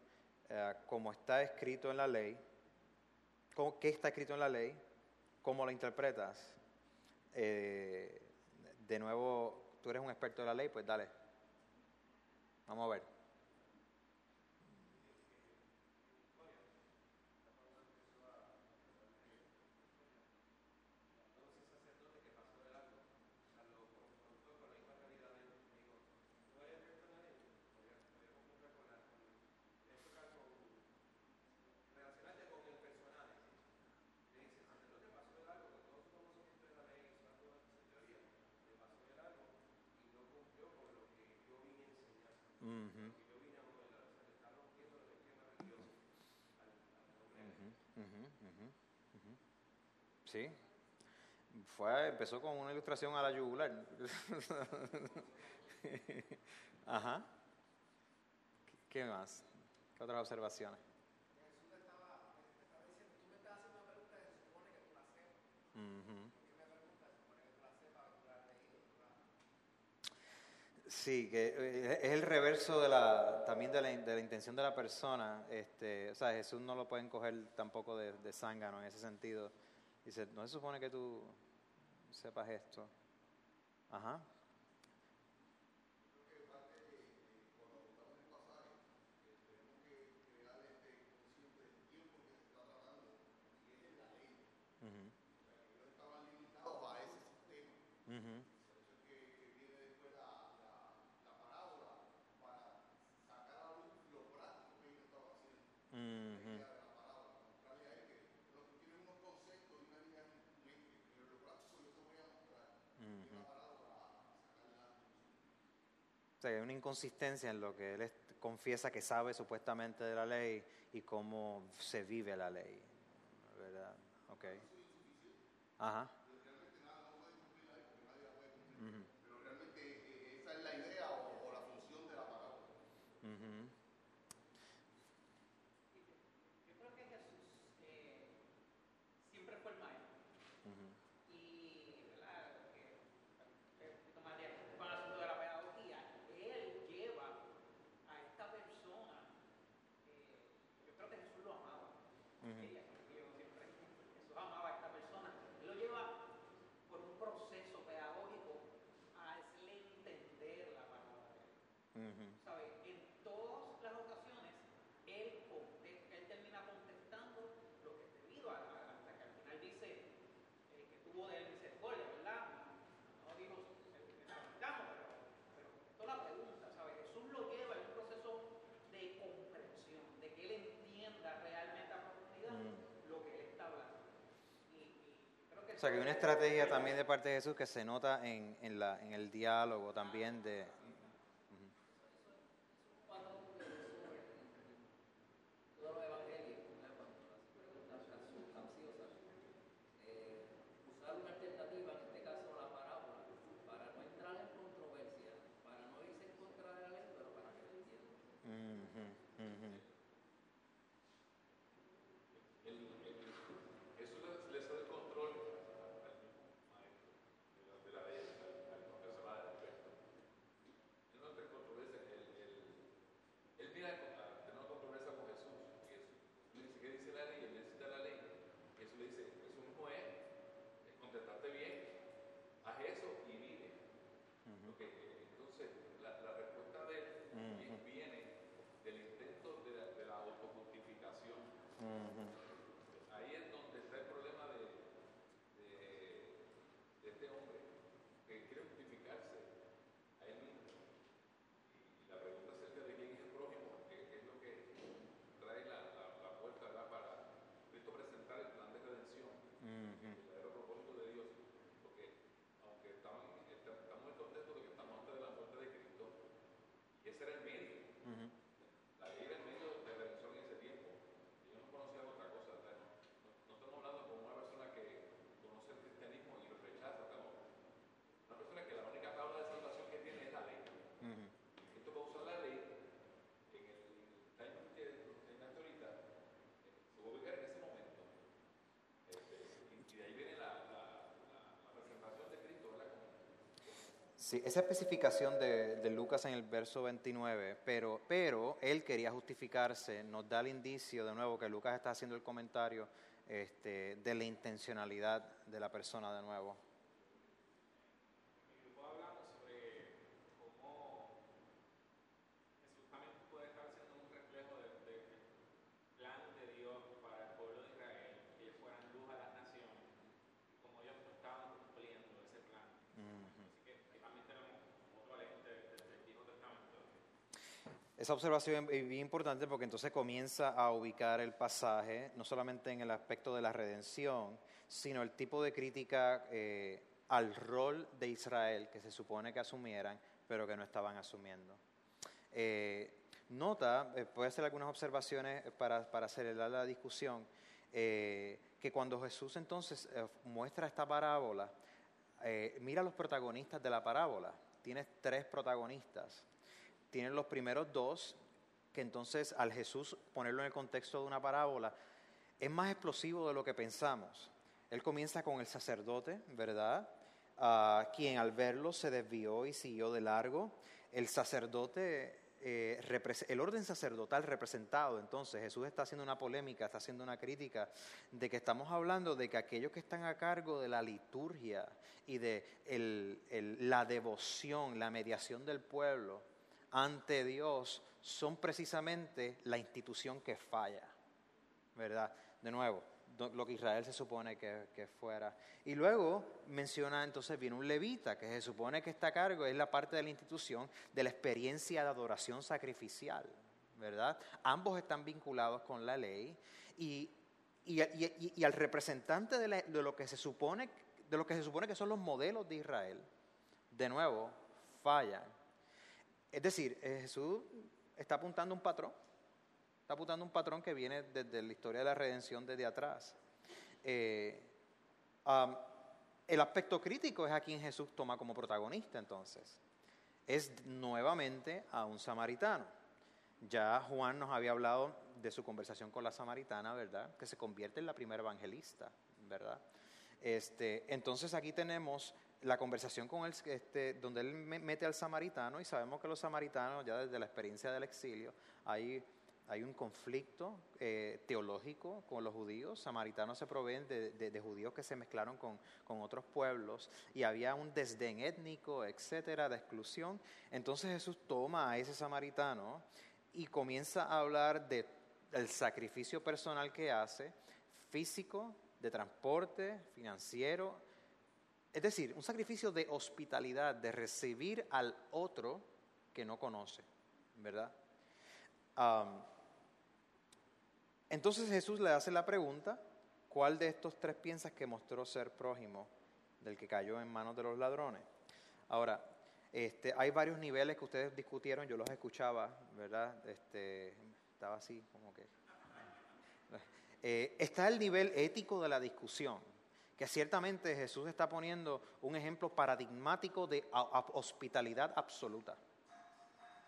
eh, como está escrito en la ley, ¿cómo- ¿qué está escrito en la ley? ¿Cómo lo interpretas? Eh, de nuevo, tú eres un experto de la ley, pues dale. Vamos a ver. Sí. Fue, empezó con una ilustración a la yugular. Ajá. ¿Qué más? ¿Qué otras observaciones? Sí, que eh, es el reverso de la, también de la, de la intención de la persona. Este, o sea, Jesús no lo pueden coger tampoco de, de zángano en ese sentido. Dice, no se supone que tú sepas esto. Ajá. Sea, hay una inconsistencia en lo que él es- confiesa que sabe supuestamente de la ley y cómo se vive la ley. ¿Verdad? Ok. Ajá. Ujú. Ujú. Yo creo que Jesús eh, siempre fue el maestro. Ujú. Y, ¿verdad? Que, que un poquito más de con el asunto de la pedagogía, él lleva a esta persona, eh, yo creo que Jesús lo amaba. Ujú. Ella, yo siempre, Jesús amaba a esta persona. Él lo lleva por un proceso pedagógico sea, que hay una estrategia también de parte de Jesús que se nota en, en, la, en el diálogo también de... todos los evangelios, ¿verdad? cuando las preguntas capciosas, capciosas, eh, usar una alternativa, en este caso la parábola, para no entrar en controversia, para no irse en contra de la ley, pero para que lo entiendan. Ujú, ujú. Eso les, les da el control al mismo maestro de la, de la ley, al, al profesor del texto. Él no entra en controversia, él, él, él mira a tener una controversia con Jesús. Y Jesús le dice, ¿qué dice la ley? Él le cita la ley. Jesús le dice, eso mismo es, es contestarte bien, haz eso y vive. Porque, eh, entonces, la, la respuesta de él Ujú. viene del intento de la, de la autojustificación. Ujú. Ahí es donde está el problema de, de, de este hombre, que quiere justificarse a él mismo. Y, la pregunta acerca de quién es el prójimo, que, que es lo que trae la, la, la puerta ¿verdad? para Cristo presentar el plan de redención, Ujú. el verdadero propósito de Dios. Porque aunque estamos, está- estamos en el contexto de que estamos antes de la muerte de Cristo, y ese era el medio. Ujú. La ley era el medio de redención en ese tiempo. Ellos no conocían otra cosa. ¿verdad? No, no estamos hablando con una persona que conoce el cristianismo y lo rechaza. Estamos, una persona que la única tabla de salvación que tiene es la ley. Ujú. Cristo va a usar la ley en el timing que enseñaste ahorita, eh, se va a ubicar en ese momento. Este, y, y de ahí viene la, la, la, la presentación de Cristo, ¿verdad? Como- Sí, esa especificación de, Lucas en el verso 29, pero, pero él quería justificarse, nos da el indicio de nuevo que Lucas está haciendo el comentario este, de la intencionalidad de la persona de nuevo. En el grupo hablamos sobre cómo Jesús también puede estar siendo un reflejo de- del plan de Dios para el pueblo de Israel, que ellos fueran luz a las naciones, y cómo ellos no estaban cumpliendo ese plan. Así que ahí también tenemos otro lente del Antiguo Testamento. Esa observación es bien importante porque entonces comienza a ubicar el pasaje, no solamente en el aspecto de la redención, sino el tipo de crítica eh, al rol de Israel que se supone que asumieran, pero que no estaban asumiendo. Eh, nota, eh, puede hacer algunas observaciones para, para acelerar la discusión, eh, que cuando Jesús entonces eh, muestra esta parábola, eh, mira los protagonistas de la parábola. Tienes tres protagonistas. Tienes los primeros dos, que entonces al Jesús ponerlo en el contexto de una parábola, es más explosivo de lo que pensamos. Él comienza con el sacerdote, ¿verdad? Ah, quien al verlo se desvió y siguió de largo. El sacerdote, eh, el orden sacerdotal representado, entonces Jesús está haciendo una polémica, está haciendo una crítica de que estamos hablando de que aquellos que están a cargo de la liturgia y de la devoción, la mediación del pueblo ante Dios son precisamente la institución que falla. ¿verdad? De nuevo, lo que Israel se supone que, fuera. Y luego menciona, entonces viene un levita, que se supone que está a cargo, es la parte de la institución de la experiencia de adoración sacrificial, ¿verdad? Ambos están vinculados con la ley y, y, al representante de lo que se supone, de lo que se supone que son los modelos de Israel, de nuevo, fallan. Es decir, eh, Jesús está apuntando un patrón, está apuntando un patrón que viene desde la historia de la redención desde atrás. Eh, el aspecto crítico es a quien Jesús toma como protagonista entonces. Es nuevamente a un samaritano. Ya Juan nos había hablado de su conversación con la samaritana, ¿verdad? Que se convierte en la primera evangelista, ¿verdad? Este, entonces aquí tenemos la conversación con él, este, donde él me- mete al samaritano y sabemos que los samaritanos, ya desde la experiencia del exilio, hay, hay un conflicto eh, teológico con los judíos. Samaritanos se proveen de, de- judíos que se mezclaron con, con otros pueblos y había un desdén étnico, etcétera, de exclusión. Entonces Jesús toma a ese samaritano y comienza a hablar de, del sacrificio personal que hace, físico, de transporte, financiero, es decir, un sacrificio de hospitalidad, de recibir al otro que no conoce, ¿verdad? Entonces Jesús le hace la pregunta, ¿cuál de estos tres piensas que mostró ser prójimo del que cayó en manos de los ladrones? Ahora, este, hay varios niveles que ustedes discutieron, yo los escuchaba, ¿verdad? Este, estaba así, como que... Eh, está el nivel ético de la discusión, que ciertamente Jesús está poniendo un ejemplo paradigmático de hospitalidad absoluta,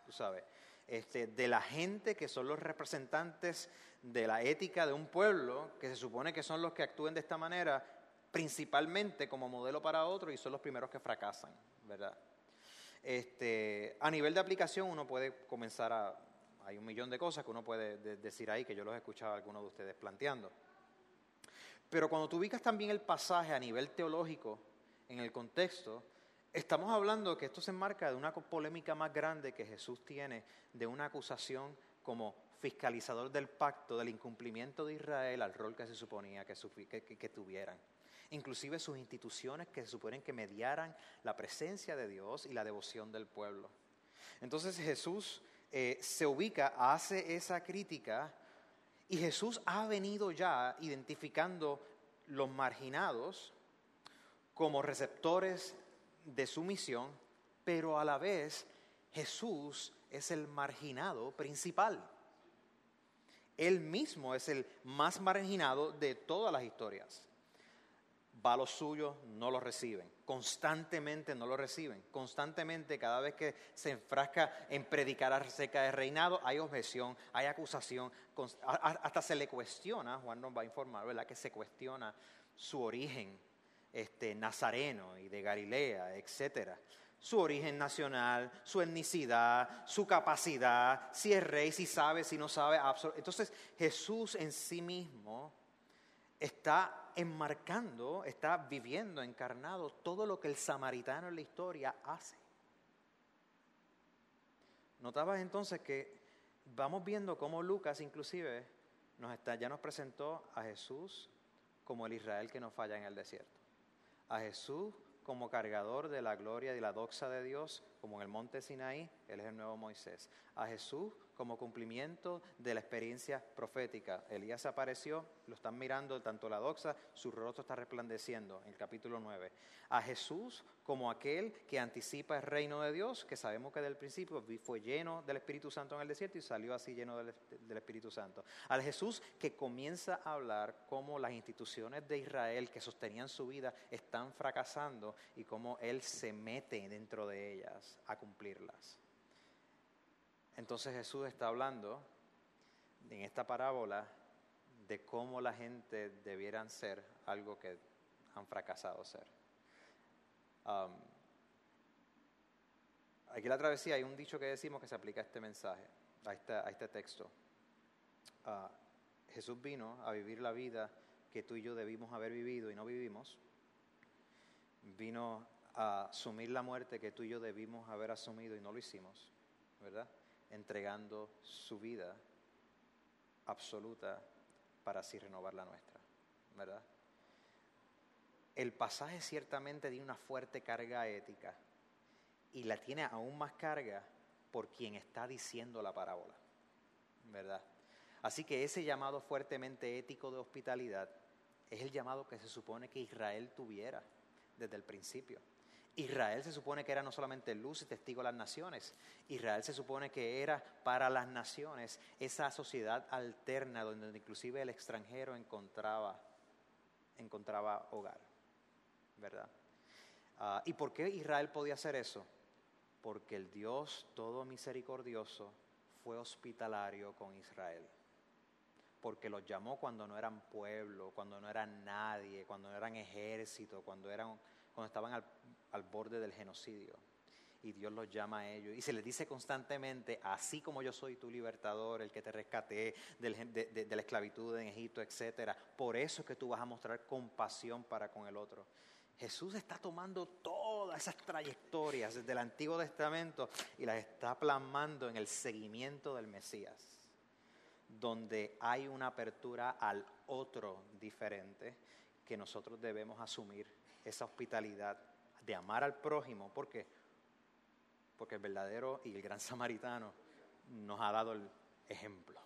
tú sabes, este, de la gente que son los representantes de la ética de un pueblo, que se supone que son los que actúen de esta manera, principalmente como modelo para otros y son los primeros que fracasan, ¿verdad? Este, a nivel de aplicación uno puede comenzar a... Hay un millón de cosas que uno puede de- decir ahí, que yo los he escuchado a algunos de ustedes planteando. Pero cuando tú ubicas también el pasaje a nivel teológico, en el contexto, estamos hablando que esto se enmarca de una polémica más grande que Jesús tiene de una acusación como fiscalizador del pacto, del incumplimiento de Israel al rol que se suponía que- que tuvieran. Inclusive sus instituciones que se suponen que mediaran la presencia de Dios y la devoción del pueblo. Entonces Jesús eh, se ubica, hace esa crítica y Jesús ha venido ya identificando los marginados como receptores de su misión, pero a la vez Jesús es el marginado principal. Él mismo es el más marginado de todas las historias. Va a los suyos, no lo reciben. Constantemente no lo reciben. Constantemente, cada vez que se enfrasca en predicar acerca de reinado, hay objeción, hay acusación. Hasta se le cuestiona, Juan nos va a informar, ¿verdad? Que se cuestiona su origen este, nazareno y de Galilea, etcétera. Su origen nacional, su etnicidad, su capacidad, si es rey, si sabe, si no sabe. Entonces Jesús en sí mismo está enmarcando, está viviendo, encarnado todo lo que el samaritano en la historia hace. Notabas entonces que vamos viendo cómo Lucas inclusive nos está, ya nos presentó a Jesús como el Israel que no falla en el desierto. A Jesús como cargador de la gloria y la doxa de Dios, como en el monte Sinaí, Él es el nuevo Moisés. A Jesús como cumplimiento de la experiencia profética. Elías apareció, lo están mirando tanto la doxa, su rostro está resplandeciendo, en el capítulo 9. A Jesús como aquel que anticipa el reino de Dios, que sabemos que del principio vi- fue lleno del Espíritu Santo en el desierto y salió así lleno del, del Espíritu Santo. Al Jesús que comienza a hablar cómo las instituciones de Israel que sostenían su vida están fracasando y cómo Él se mete dentro de ellas a cumplirlas. Entonces Jesús está hablando en esta parábola de cómo la gente debieran ser algo que han fracasado ser. Aquí en la travesía hay un dicho que decimos que se aplica a este mensaje, a este texto. Ah, Jesús vino a vivir la vida que tú y yo debimos haber vivido y no vivimos. Vino a asumir la muerte que tú y yo debimos haber asumido y no lo hicimos, ¿verdad? Entregando su vida absoluta para así renovar la nuestra, ¿verdad? El pasaje ciertamente tiene una fuerte carga ética y la tiene aún más carga por quien está diciendo la parábola, ¿verdad? Así que ese llamado fuertemente ético de hospitalidad es el llamado que se supone que Israel tuviera desde el principio. Israel se supone que era no solamente luz y testigo de las naciones, Israel se supone que era para las naciones esa sociedad alterna donde inclusive el extranjero encontraba, encontraba hogar, ¿verdad? Ah, ¿Y por qué Israel podía hacer eso? Porque el Dios todo misericordioso fue hospitalario con Israel porque los llamó cuando no eran pueblo, cuando no eran nadie, cuando no eran ejército, cuando, eran, cuando estaban al, al borde del genocidio. Y Dios los llama a ellos. Y se les dice constantemente, así como yo soy tu libertador, el que te rescaté de, de- de la esclavitud en Egipto, etcétera. Por eso es que tú vas a mostrar compasión para con el otro. Jesús está tomando todas esas trayectorias desde el Antiguo Testamento y las está plasmando en el seguimiento del Mesías donde hay una apertura al otro diferente que nosotros debemos asumir esa hospitalidad de amar al prójimo. ¿Por qué? Porque el verdadero y el gran samaritano nos ha dado el ejemplo.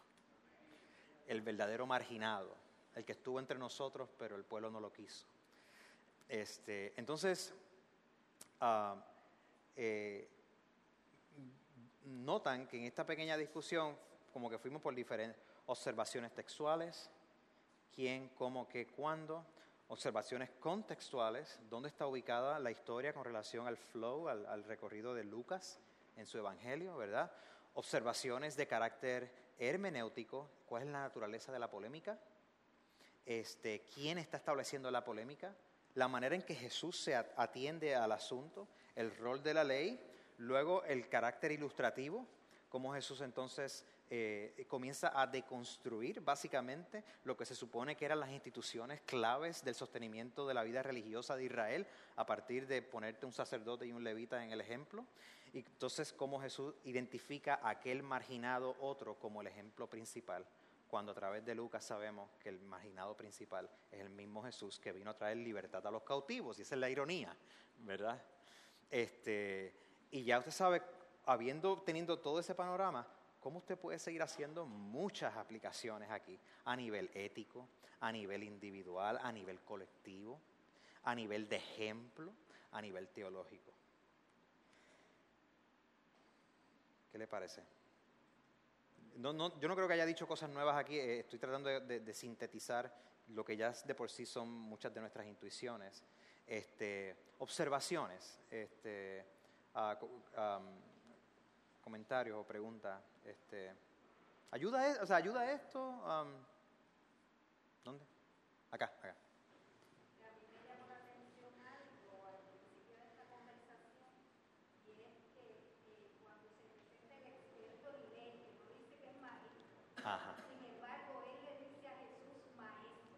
El verdadero marginado el que estuvo entre nosotros, pero el pueblo no lo quiso. Este, entonces, ah, eh, notan que en esta pequeña discusión, como que fuimos por diferentes observaciones textuales, quién, cómo, qué, cuándo, observaciones contextuales, dónde está ubicada la historia con relación al flow, al, recorrido de Lucas en su evangelio, ¿verdad? Observaciones de carácter hermenéutico, cuál es la naturaleza de la polémica, este, quién está estableciendo la polémica, la manera en que Jesús se atiende al asunto, el rol de la ley, luego el carácter ilustrativo, cómo Jesús entonces eh, comienza a deconstruir básicamente lo que se supone que eran las instituciones claves del sostenimiento de la vida religiosa de Israel a partir de ponerte un sacerdote y un levita en el ejemplo. Y entonces cómo Jesús identifica a aquel marginado otro como el ejemplo principal, cuando a través de Lucas sabemos que el marginado principal es el mismo Jesús que vino a traer libertad a los cautivos, y esa es la ironía, ¿verdad? Este, y ya usted sabe, habiendo teniendo todo ese panorama, cómo usted puede seguir haciendo muchas aplicaciones aquí, a nivel ético, a nivel individual, a nivel colectivo, a nivel de ejemplo, a nivel teológico. ¿Qué le parece? No, no, yo no creo que haya dicho cosas nuevas aquí, eh, estoy tratando de, sintetizar lo que ya de por sí son muchas de nuestras intuiciones. Este, observaciones, este, am, comentarios o preguntas. Este, ¿ayuda, e- o sea, ¿Ayuda esto? Am, ¿Dónde? Acá, acá. Y a mí me llamó la atención algo al principio de esta conversación, y es que eh, cuando se presenta el experto nivel, que no dice que es maestro, Ajá. sin embargo, él le dice a Jesús maestro. Dice Rabí, sí. O sea, que en algún, en, en- en algún lugar de su, de su yo estaba reconociendo a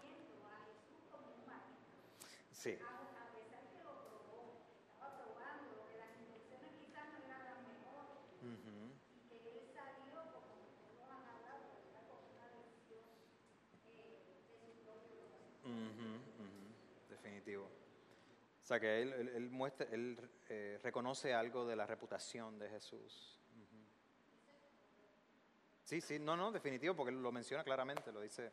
Jesús como un maestro. Sí. A, pesar que lo probó, estaba probando, que las intenciones quizás no eran las mejores. Ujú. y que él salió, como todos han hablado, con una lección eh, de su propio corazón. Ujú, ujú, Definitivo. O sea que él, eh, reconoce algo de la reputación de Jesús. Sí, sí, no, no, definitivo, porque lo menciona claramente, lo dice.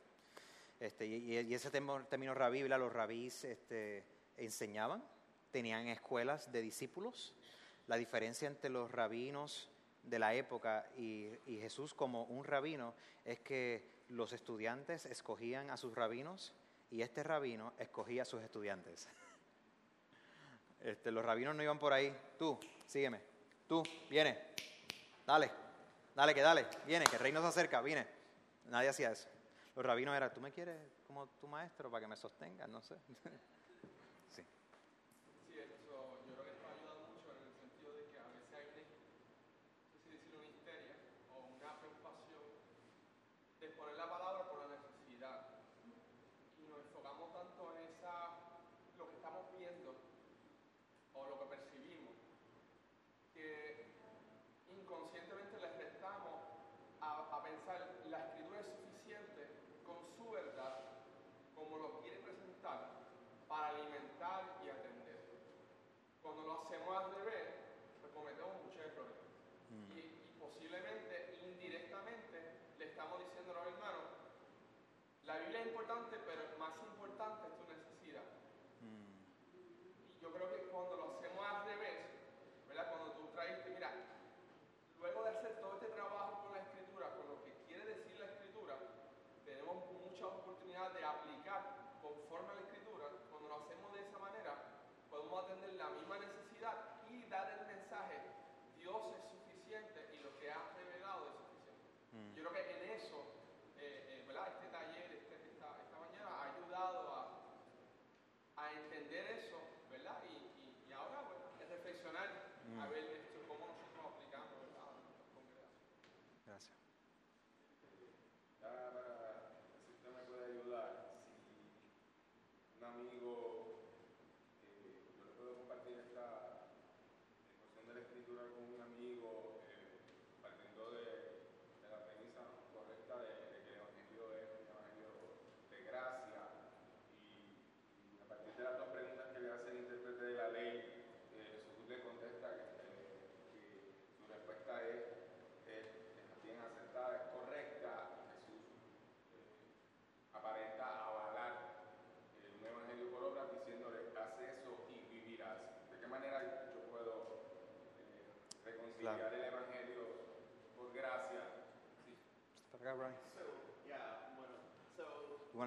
Este, y, y ese término, rabí, los rabís este, enseñaban, tenían escuelas de discípulos. La diferencia entre los rabinos de la época y Jesús como un rabino es que los estudiantes escogían a sus rabinos y este rabino escogía a sus estudiantes. Este, los rabinos no iban por ahí, tú, sígueme, tú, viene, dale, dale, que dale, viene, que el reino se acerca, viene. Nadie hacía eso. Los rabinos eran, ¿tú me quieres como tu maestro para que me sostengas? No sé.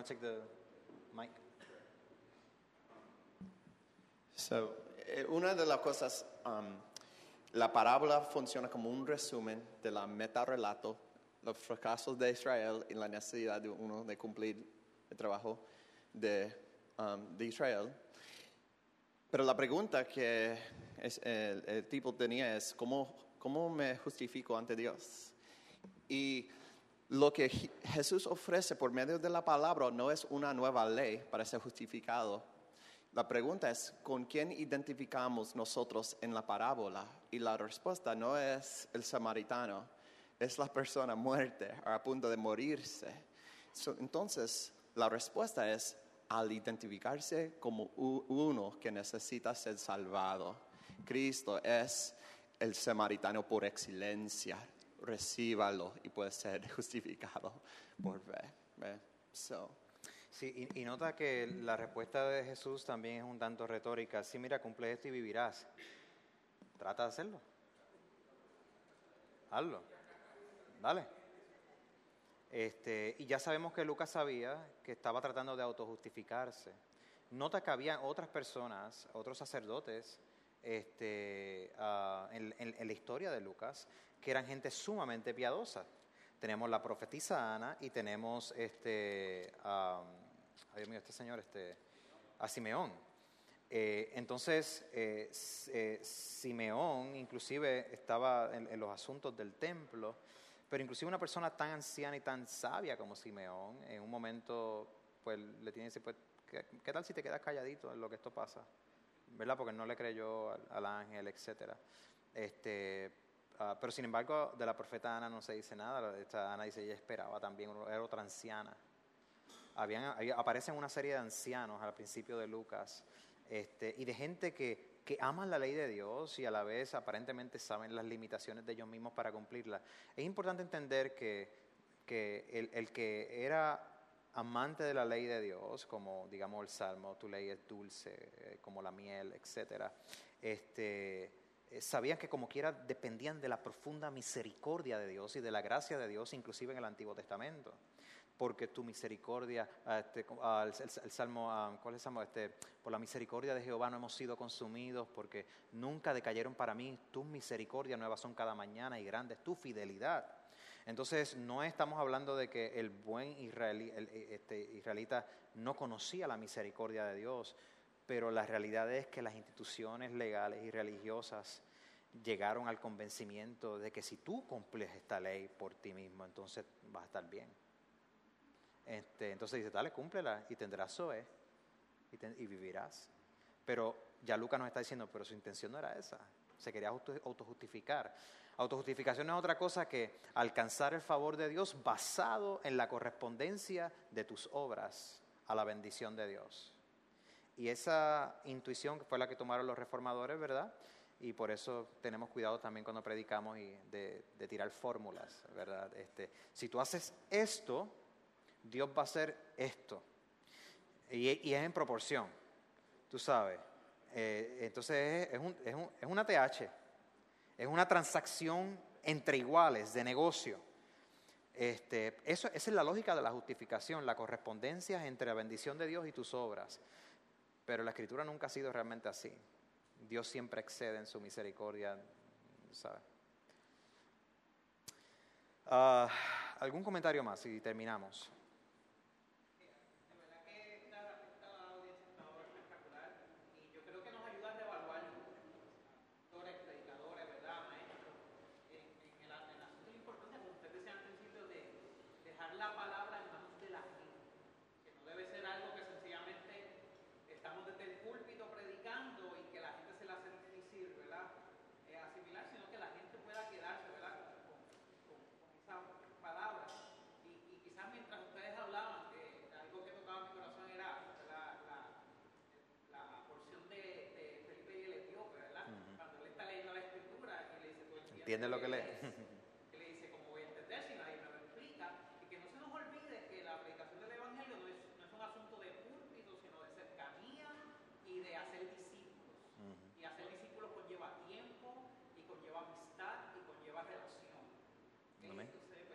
to take the mic? So, eh, una de las cosas, um, la parábola funciona como un resumen de la metarrelato, los fracasos de Israel y la necesidad de uno de cumplir el trabajo de, um, de Israel. Pero la pregunta que es- el, el tipo tenía es, ¿cómo, ¿cómo me justifico ante Dios? Y lo que Je- Jesús ofrece por medio de la palabra no es una nueva ley para ser justificado. La pregunta es, ¿con quién identificamos nosotros en la parábola? Y la respuesta no es el samaritano, es la persona muerta, a punto de morirse. Entonces, la respuesta es al identificarse como uno que necesita ser salvado. Cristo es el samaritano por excelencia. Recíbalo y puede ser justificado por fe. ¿ve? So, Sí, y, nota que la respuesta de Jesús también es un tanto retórica. Sí, mira, cumple esto y vivirás. Trata de hacerlo. Hazlo. Dale. Este, y ya sabemos que Lucas sabía que estaba tratando de autojustificarse. Nota que había otras personas, otros sacerdotes, este, ah, en la historia de Lucas, que eran gente sumamente piadosa. Tenemos la profetisa Ana y tenemos este, ah, ay Dios mío, este señor, este, a Simeón. Eh, entonces, eh, eh, Simeón inclusive estaba en, los asuntos del templo, pero inclusive una persona tan anciana y tan sabia como Simeón, en un momento, pues le tiene que decir, pues, ¿qué, qué tal si te quedas calladito en lo que esto pasa? ¿Verdad? Porque no le creyó al, al ángel, etcétera. Este, ah, pero sin embargo, de la profeta Ana no se dice nada. Esta Ana dice, ella esperaba también, era otra anciana. Habían, ahí aparecen una serie de ancianos al principio de Lucas este, y de gente que, que aman la ley de Dios y a la vez aparentemente saben las limitaciones de ellos mismos para cumplirla. Es importante entender que, que el, el que era amante de la ley de Dios, como digamos el Salmo, tu ley es dulce, eh, como la miel, etcétera, este, sabían que como quiera dependían de la profunda misericordia de Dios y de la gracia de Dios, inclusive en el Antiguo Testamento porque tu misericordia, ah, este, ah, el, salmo, ah, ¿cuál es el salmo? Este, por la misericordia de Jehová no hemos sido consumidos, porque nunca decayeron para mí, tus misericordias nuevas son cada mañana y grande es tu fidelidad. Entonces, no estamos hablando de que el buen eh, este, israelita no conocía la misericordia de Dios, pero la realidad es que las instituciones legales y religiosas llegaron al convencimiento de que si tú cumples esta ley por ti mismo, entonces vas a estar bien. Este, entonces dice, dale, cúmplela y tendrás Zoe y, y vivirás. Pero ya Lucas nos está diciendo, pero su intención no era esa. Se quería auto- autojustificar. Autojustificación es otra cosa que alcanzar el favor de Dios basado en la correspondencia de tus obras a la bendición de Dios. Y esa intuición fue la que tomaron los reformadores, ¿verdad? Y por eso tenemos cuidado también cuando predicamos y de, tirar fórmulas, ¿verdad? Este, si tú haces esto, Dios va a hacer esto. Y, y es en proporción, tú sabes. Eh, entonces es, es un- es un- es una TH, es una transacción entre iguales de negocio. Este, eso, esa es la lógica de la justificación, la correspondencia entre la bendición de Dios y tus obras. Pero la escritura nunca ha sido realmente así. Dios siempre excede en su misericordia, ¿sabes? Ah, ¿Algún comentario más y terminamos? entiende lo que lee. Que le dice cómo voy a entender si nadie me lo explica. Y que no se nos olvide que la predicación del Evangelio no es, no es un asunto de púlpito, sino de cercanía y de hacer discípulos. Uh -huh. Y hacer discípulos conlleva tiempo, y conlleva amistad, y conlleva relación. Amén. Pues,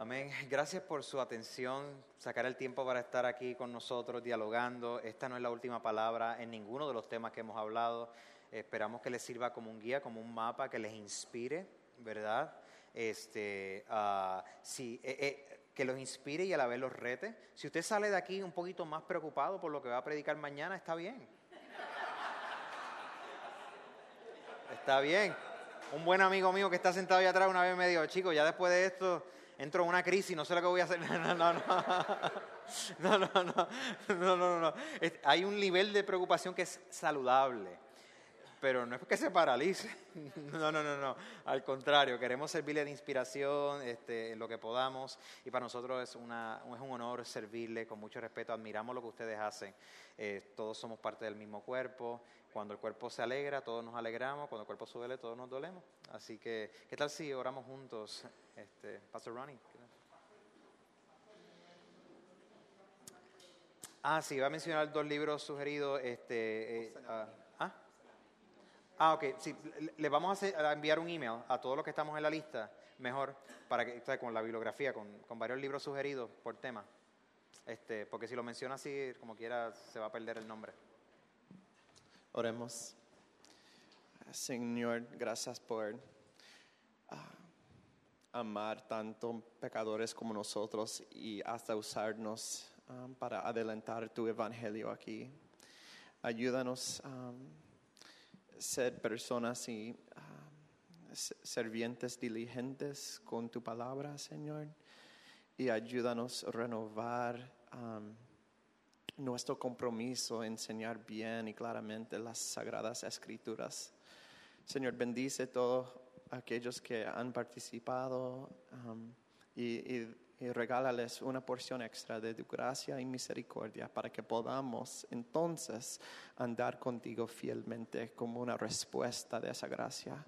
Amén. Gracias por su atención, sacar el tiempo para estar aquí con nosotros dialogando. Esta no es la última palabra en ninguno de los temas que hemos hablado. Esperamos que les sirva como un guía, como un mapa, que les inspire, ¿verdad? Este, ah, sí, eh, eh, que los inspire y a la vez los rete. Si usted sale de aquí un poquito más preocupado por lo que va a predicar mañana, está bien. Está bien. Un buen amigo mío que está sentado allá atrás una vez me dijo, chico, ya después de esto entro en una crisis, no sé lo que voy a hacer. No, no, no. No, no, no. No, no, no. Hay un nivel de preocupación que es saludable. Pero no es que se paralice. No, no, no, no. Al contrario, queremos servirle de inspiración este, en lo que podamos. Y para nosotros es, un honor servirle con mucho respeto. Admiramos lo que ustedes hacen. Eh, todos somos parte del mismo cuerpo. Cuando el cuerpo se alegra, todos nos alegramos. Cuando el cuerpo se todos nos dolemos. Así que, ¿qué tal si oramos juntos? Este, Pastor Ronnie. Ah, sí, va a mencionar dos libros sugeridos. Este, eh, ah, ¿ah? Ok. Sí, le- vamos a, hacer- a enviar un email a todos los que estamos en la lista, mejor, para que, con la bibliografía, con, con varios libros sugeridos por tema. Este, porque si lo menciona así, como quiera, se va a perder el nombre. Oremos. Señor, gracias por ah, amar tanto pecadores como nosotros y hasta usarnos ah, para adelantar tu evangelio aquí. Ayúdanos a ser personas y s- servientes diligentes con tu palabra, Señor, y ayúdanos a renovar. nuestro compromiso en enseñar bien y claramente las sagradas escrituras. Señor, bendice a todos aquellos que han participado y, y- y regálales una porción extra de tu gracia y misericordia para que podamos entonces andar contigo fielmente como una respuesta de esa gracia.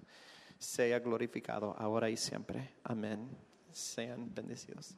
Sea glorificado ahora y siempre. Amén. Sean bendecidos.